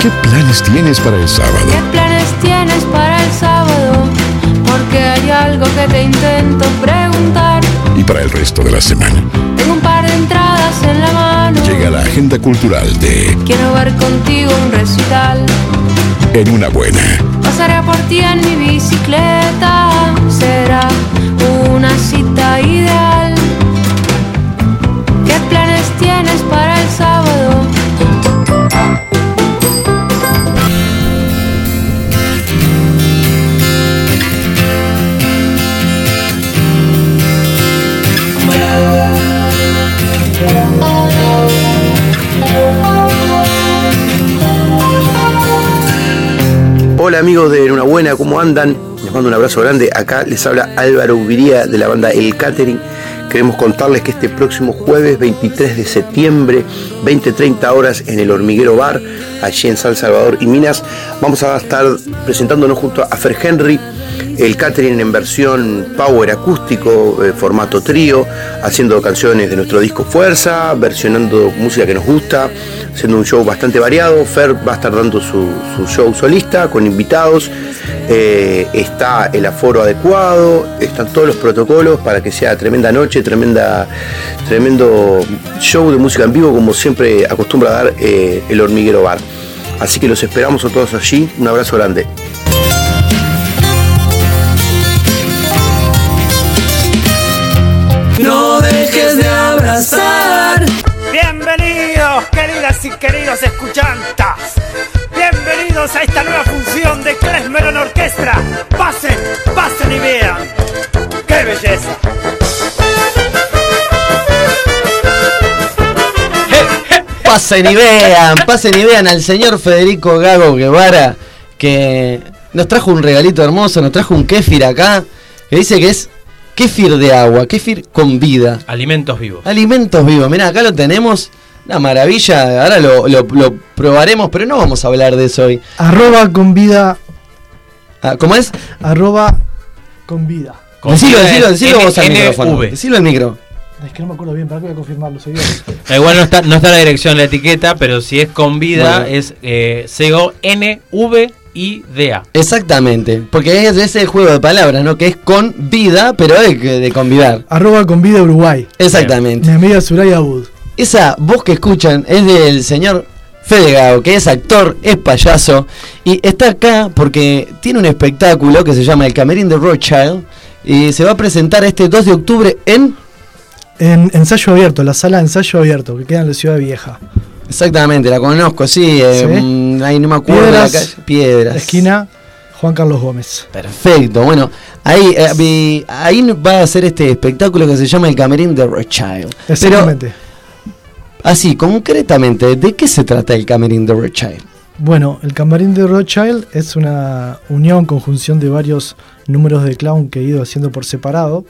¿Qué planes tienes para el sábado? Resto de la semana. Tengo un par de entradas en la mano. Llega la agenda cultural de Quiero ver contigo un recital. En una buena. Pasaré por ti en mi bicicleta. Será una cita ideal. Hola amigos de Enhorabuena, ¿cómo andan? Les mando un abrazo grande. Acá les habla Álvaro Ubiría de la banda El Catering. Queremos contarles que este próximo jueves 23 de septiembre, 20-30 horas en el Hormiguero Bar, allí en San Salvador y Minas, vamos a estar presentándonos junto a Fer Henry, el catering en versión power acústico, eh, formato trío, haciendo canciones de nuestro disco Fuerza, versionando música que nos gusta, haciendo un show bastante variado. Fer va a estar dando su, su show solista con invitados, eh, está el aforo adecuado, están todos los protocolos para que sea tremenda noche, tremenda, tremendo show de música en vivo como siempre acostumbra dar eh, el Hormiguero Bar. Así que los esperamos a todos allí, un abrazo grande. Bienvenidos, queridas y queridos escuchantas. Bienvenidos a esta nueva función de Klezmer en Orquestra. Pasen, pasen y vean. ¡Qué belleza! Pasen y vean, pasen y vean al señor Federico Gago Guevara, que nos trajo un regalito hermoso, nos trajo un kéfir acá, que dice que es kéfir de agua, kéfir con vida. Alimentos vivos. Alimentos vivos, mirá, acá lo tenemos, una maravilla, ahora lo, lo- lo probaremos, pero no vamos a hablar de eso hoy. Arroba con vida. Ah, ¿Cómo es? Arroba con vida. Decilo, vida decilo, decilo vos al micrófono. Decilo al micro. Es que no me acuerdo bien, para que voy a confirmarlo. Soy yo. Da Igual no está, no está la dirección la etiqueta, pero si es con vida Bueno. es eh, C-O-N-V idea. Exactamente, porque es ese juego de palabras, ¿no? Que es con vida, pero de, de convidar. Arroba con vida Uruguay. Exactamente. Mi amiga Suraya Abud. Esa voz que escuchan es del señor Fede Gago, que es actor, es payaso, y está acá porque tiene un espectáculo que se llama El Camerín de Rothschild, y se va a presentar este 2 de octubre en... En ensayo abierto, la sala de ensayo abierto, que queda en la ciudad vieja. Exactamente, la conozco, sí, eh, ¿Sí? mm, ahí no me acuerdo la Piedras, calle. Piedras. Esquina Juan Carlos Gómez. Perfecto, bueno, ahí, eh, ahí va a ser este espectáculo que se llama El Camerín de Rothschild. Exactamente. Pero, así, concretamente, ¿de qué se trata el Camerín de Rothschild? Bueno, el camarín de Rothschild es una unión, conjunción de varios números de clown que he ido haciendo por separado.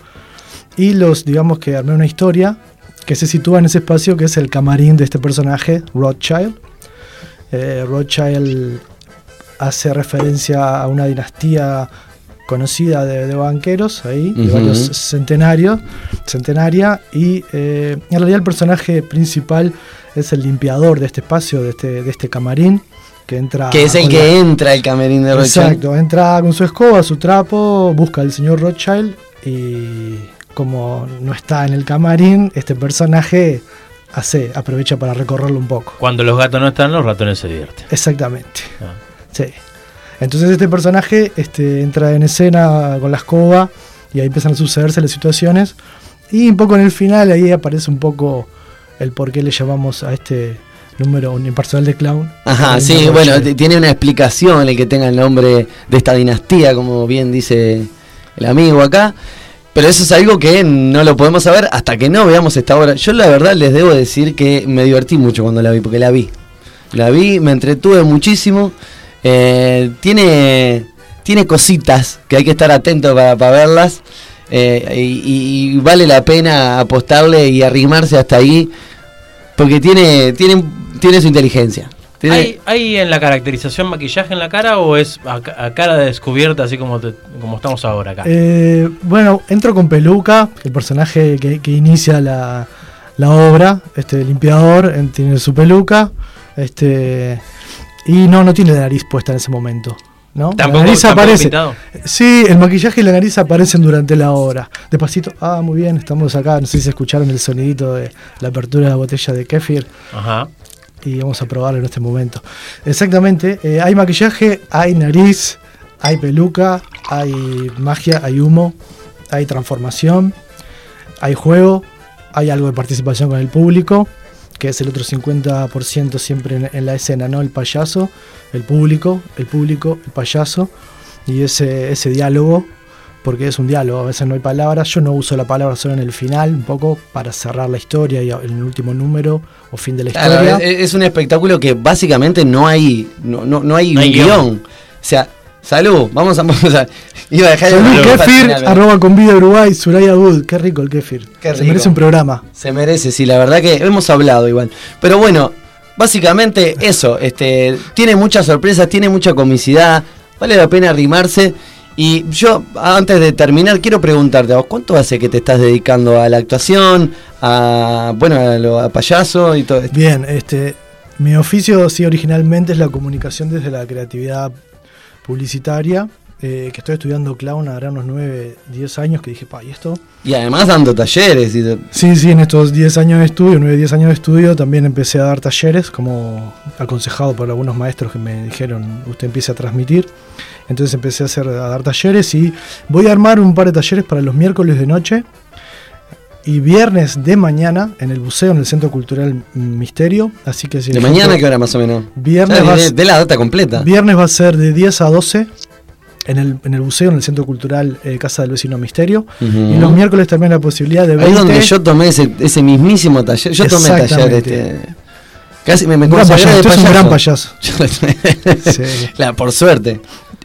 Y los, digamos que armé una historia que se sitúa en ese espacio que es el camarín de este personaje, Rothschild. Eh, Rothschild hace referencia a una dinastía conocida de, de banqueros ahí, de varios centenarios, centenaria, y eh, en realidad el personaje principal es el limpiador de este espacio, de este, de este camarín, que entra... que es el que la- entra el Camerín de Rothschild. Exacto, entra con su escoba, su trapo, busca al señor Rothschild y como no está en el camarín, este personaje hace, aprovecha para recorrerlo un poco. Cuando los gatos no están, los ratones se divierten. Exactamente. Ah. Sí. Entonces este personaje este, entra en escena con la escoba y ahí empiezan a sucederse las situaciones. Y un poco en el final ahí aparece un poco el por qué le llamamos a este número unipersonal de clown. Ajá, sí, bueno, tiene una explicación el que tenga el nombre de esta dinastía, como bien dice el amigo acá. Pero eso es algo que no lo podemos saber hasta que no veamos esta obra. Yo la verdad les debo decir que me divertí mucho cuando la vi, porque la vi. La vi, me entretuve muchísimo. Eh, tiene, tiene cositas que hay que estar atento para, para verlas. eh, y, y vale la pena apostarle y arrimarse hasta ahí. Porque tiene, tiene, tiene su inteligencia. Tiene- ¿Hay, hay en la caracterización maquillaje en la cara o es a, ca- a cara descubierta así como, te- como estamos ahora acá? Eh, bueno, entro con peluca, el personaje que, que inicia la, la obra, este limpiador, en- tiene su peluca, este y no, no tiene la nariz puesta en ese momento. ¿no? Tampoco- la nariz aparece. pintado. Sí, el maquillaje y la nariz aparecen durante la obra. Despacito, ah, muy bien, estamos acá. No sé si escucharon el sonidito de la apertura de la botella de kefir Ajá. y vamos a probarlo en este momento. Exactamente, eh, hay maquillaje, hay nariz, hay peluca, hay magia, hay humo, hay transformación, hay juego, hay algo de participación con el público, que es el otro 50% siempre en, en la escena, ¿no? El payaso, el público, el público, el payaso, y ese, ese diálogo, porque es un diálogo, a veces no hay palabras, yo no uso la palabra solo en el final, un poco para cerrar la historia y en el último número o fin de la Claro, historia. es, es un espectáculo que básicamente no hay no, no, no hay No un guion. O sea, salud, vamos a, vamos a iba a dejar Salud, el kefir, final, arroba con vida Uruguay, Suraya Wood, qué rico el kefir. Qué Se rico. merece un programa. Se merece, sí, la verdad que hemos hablado igual. Pero bueno, básicamente eso, este tiene muchas sorpresas, tiene mucha comicidad, vale la pena arrimarse. Y yo, antes de terminar, quiero preguntarte, ¿a vos cuánto hace que te estás dedicando a la actuación, a bueno, a lo a payaso y todo esto? Bien, este, mi oficio sí originalmente es la comunicación desde la creatividad publicitaria, eh, que estoy estudiando clown ahora unos 9, 10 años, que dije, pa, ¿y esto? Y además dando talleres y Sí, sí, en estos 10 años de estudio, 9, 10 años de estudio, también empecé a dar talleres, como aconsejado por algunos maestros que me dijeron, usted empiece a transmitir. Entonces empecé a, hacer, a dar talleres y voy a armar un par de talleres para los miércoles de noche y viernes de mañana en el buceo, en el Centro Cultural Misterio. Así que si ¿De mañana gente- qué hora más o menos? Viernes de, la data completa. Viernes va a ser de 10 a 12 en el, en el buceo, en el Centro Cultural eh, Casa del Vecino Misterio. Y los miércoles también la posibilidad de 20. Ahí donde yo tomé ese, ese mismísimo taller. Yo tomé taller este. Casi me, me Un gran payaso, de usted es un gran payaso. payaso. Sí. La, por suerte.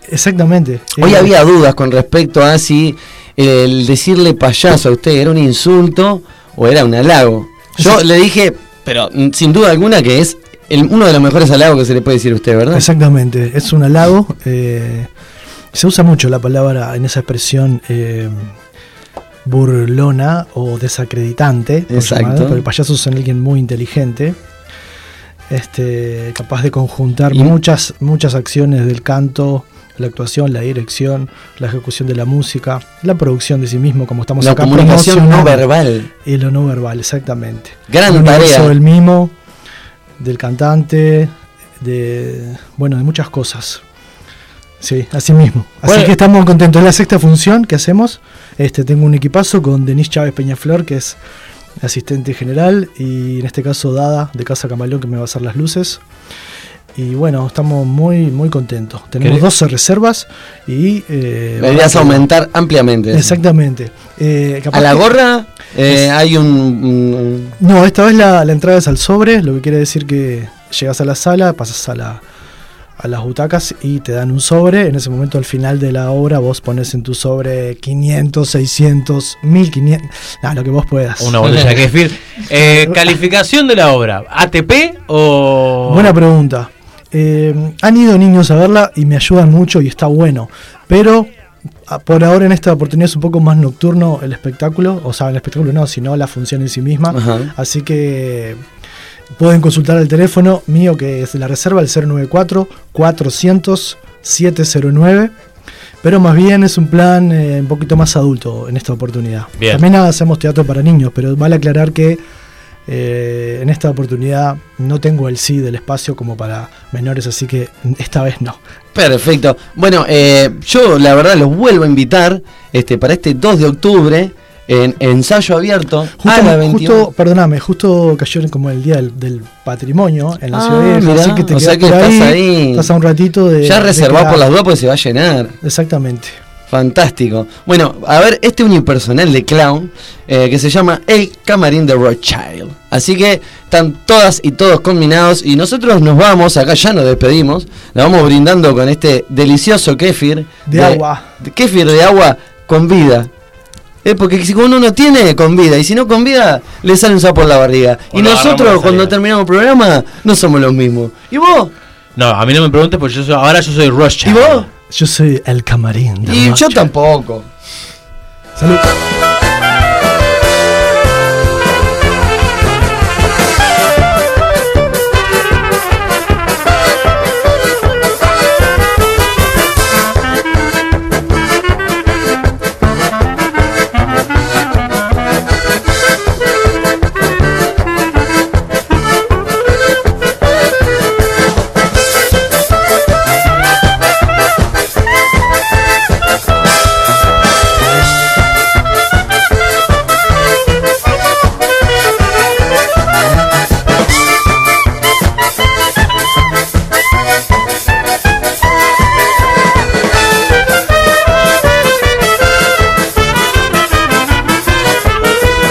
Exactamente. Hoy Eh, había dudas con respecto a si el decirle payaso a usted era un insulto o era un halago. Yo le dije, pero mm, sin duda alguna que es el- uno de los mejores halagos que se le puede decir a usted, ¿verdad? Exactamente, es un halago. eh, se usa mucho la palabra en esa expresión eh, burlona o desacreditante. Exacto. Pero el payaso es alguien muy inteligente. este, capaz de conjuntar muchas, muchas acciones del canto, la actuación, la dirección, la ejecución de la música, la producción de sí mismo, como estamos La acá comunicación no verbal. Y lo no verbal, exactamente. Gran universo tarea. del mimo, del cantante, de bueno, de muchas cosas. Sí, así mismo. Así Bueno. que estamos contentos. Es la sexta función que hacemos. Este, tengo un equipazo con Denise Chávez Peñaflor, que es asistente general, y en este caso Dada de Casa Camaleón, que me va a hacer las luces. Y bueno, estamos muy, muy contentos. Tenemos ¿Querés- 12 reservas y... Eh, Deberías que- aumentar ampliamente. Exactamente. Eh, capaz A la que- gorra eh, Es- hay un, un- No, esta vez la, la entrada es al sobre, lo que quiere decir que llegas a la sala, pasas a, la, a las butacas y te dan un sobre. En ese momento, al final de la obra, vos pones en tu sobre 500, 600, 1500, nada, lo que vos puedas. Una botella de kefir. Eh, calificación de la obra. ¿ATP o.? Buena pregunta. Eh, han ido niños a verla y me ayudan mucho y está bueno. Pero a- por ahora en esta oportunidad es un poco más nocturno el espectáculo. O sea, el espectáculo no, sino la función en sí misma. Ajá. Así que pueden consultar el teléfono mío que es la reserva, el 094-400-709. Pero más bien es un plan eh, un poquito más adulto en esta oportunidad. Bien. También hacemos teatro para niños, pero vale aclarar que eh, en esta oportunidad no tengo el sí del espacio como para menores, así que esta vez no. Perfecto. Bueno, eh, yo la verdad los vuelvo a invitar este, para este 2 de octubre en ensayo abierto Justo, a las 21. justo, perdóname, justo cayó como el día del, del patrimonio en la Ah, ciudad mirá, así que te o sea que por estás ahí. Estás a un ratito de. ya reservado por las dudas porque se va a llenar. Exactamente. Fantástico. Bueno, a ver, este unipersonal de clown eh, que se llama El Camarín de Rothschild. Así que están todas y todos combinados y nosotros nos vamos, acá ya nos despedimos, la vamos brindando con este delicioso kéfir. De agua. de- kéfir de agua con vida. Eh, porque si uno no tiene, con vida. Y si no con vida, le sale un sapo en la barriga. O y de nosotros, cuando terminamos el programa, no somos los mismos. ¿Y vos? No, a mí no me preguntes porque yo soy- ahora yo soy Rothschild. ¿Y vos? Yo soy el camarín. de Y yo tampoco. Salud.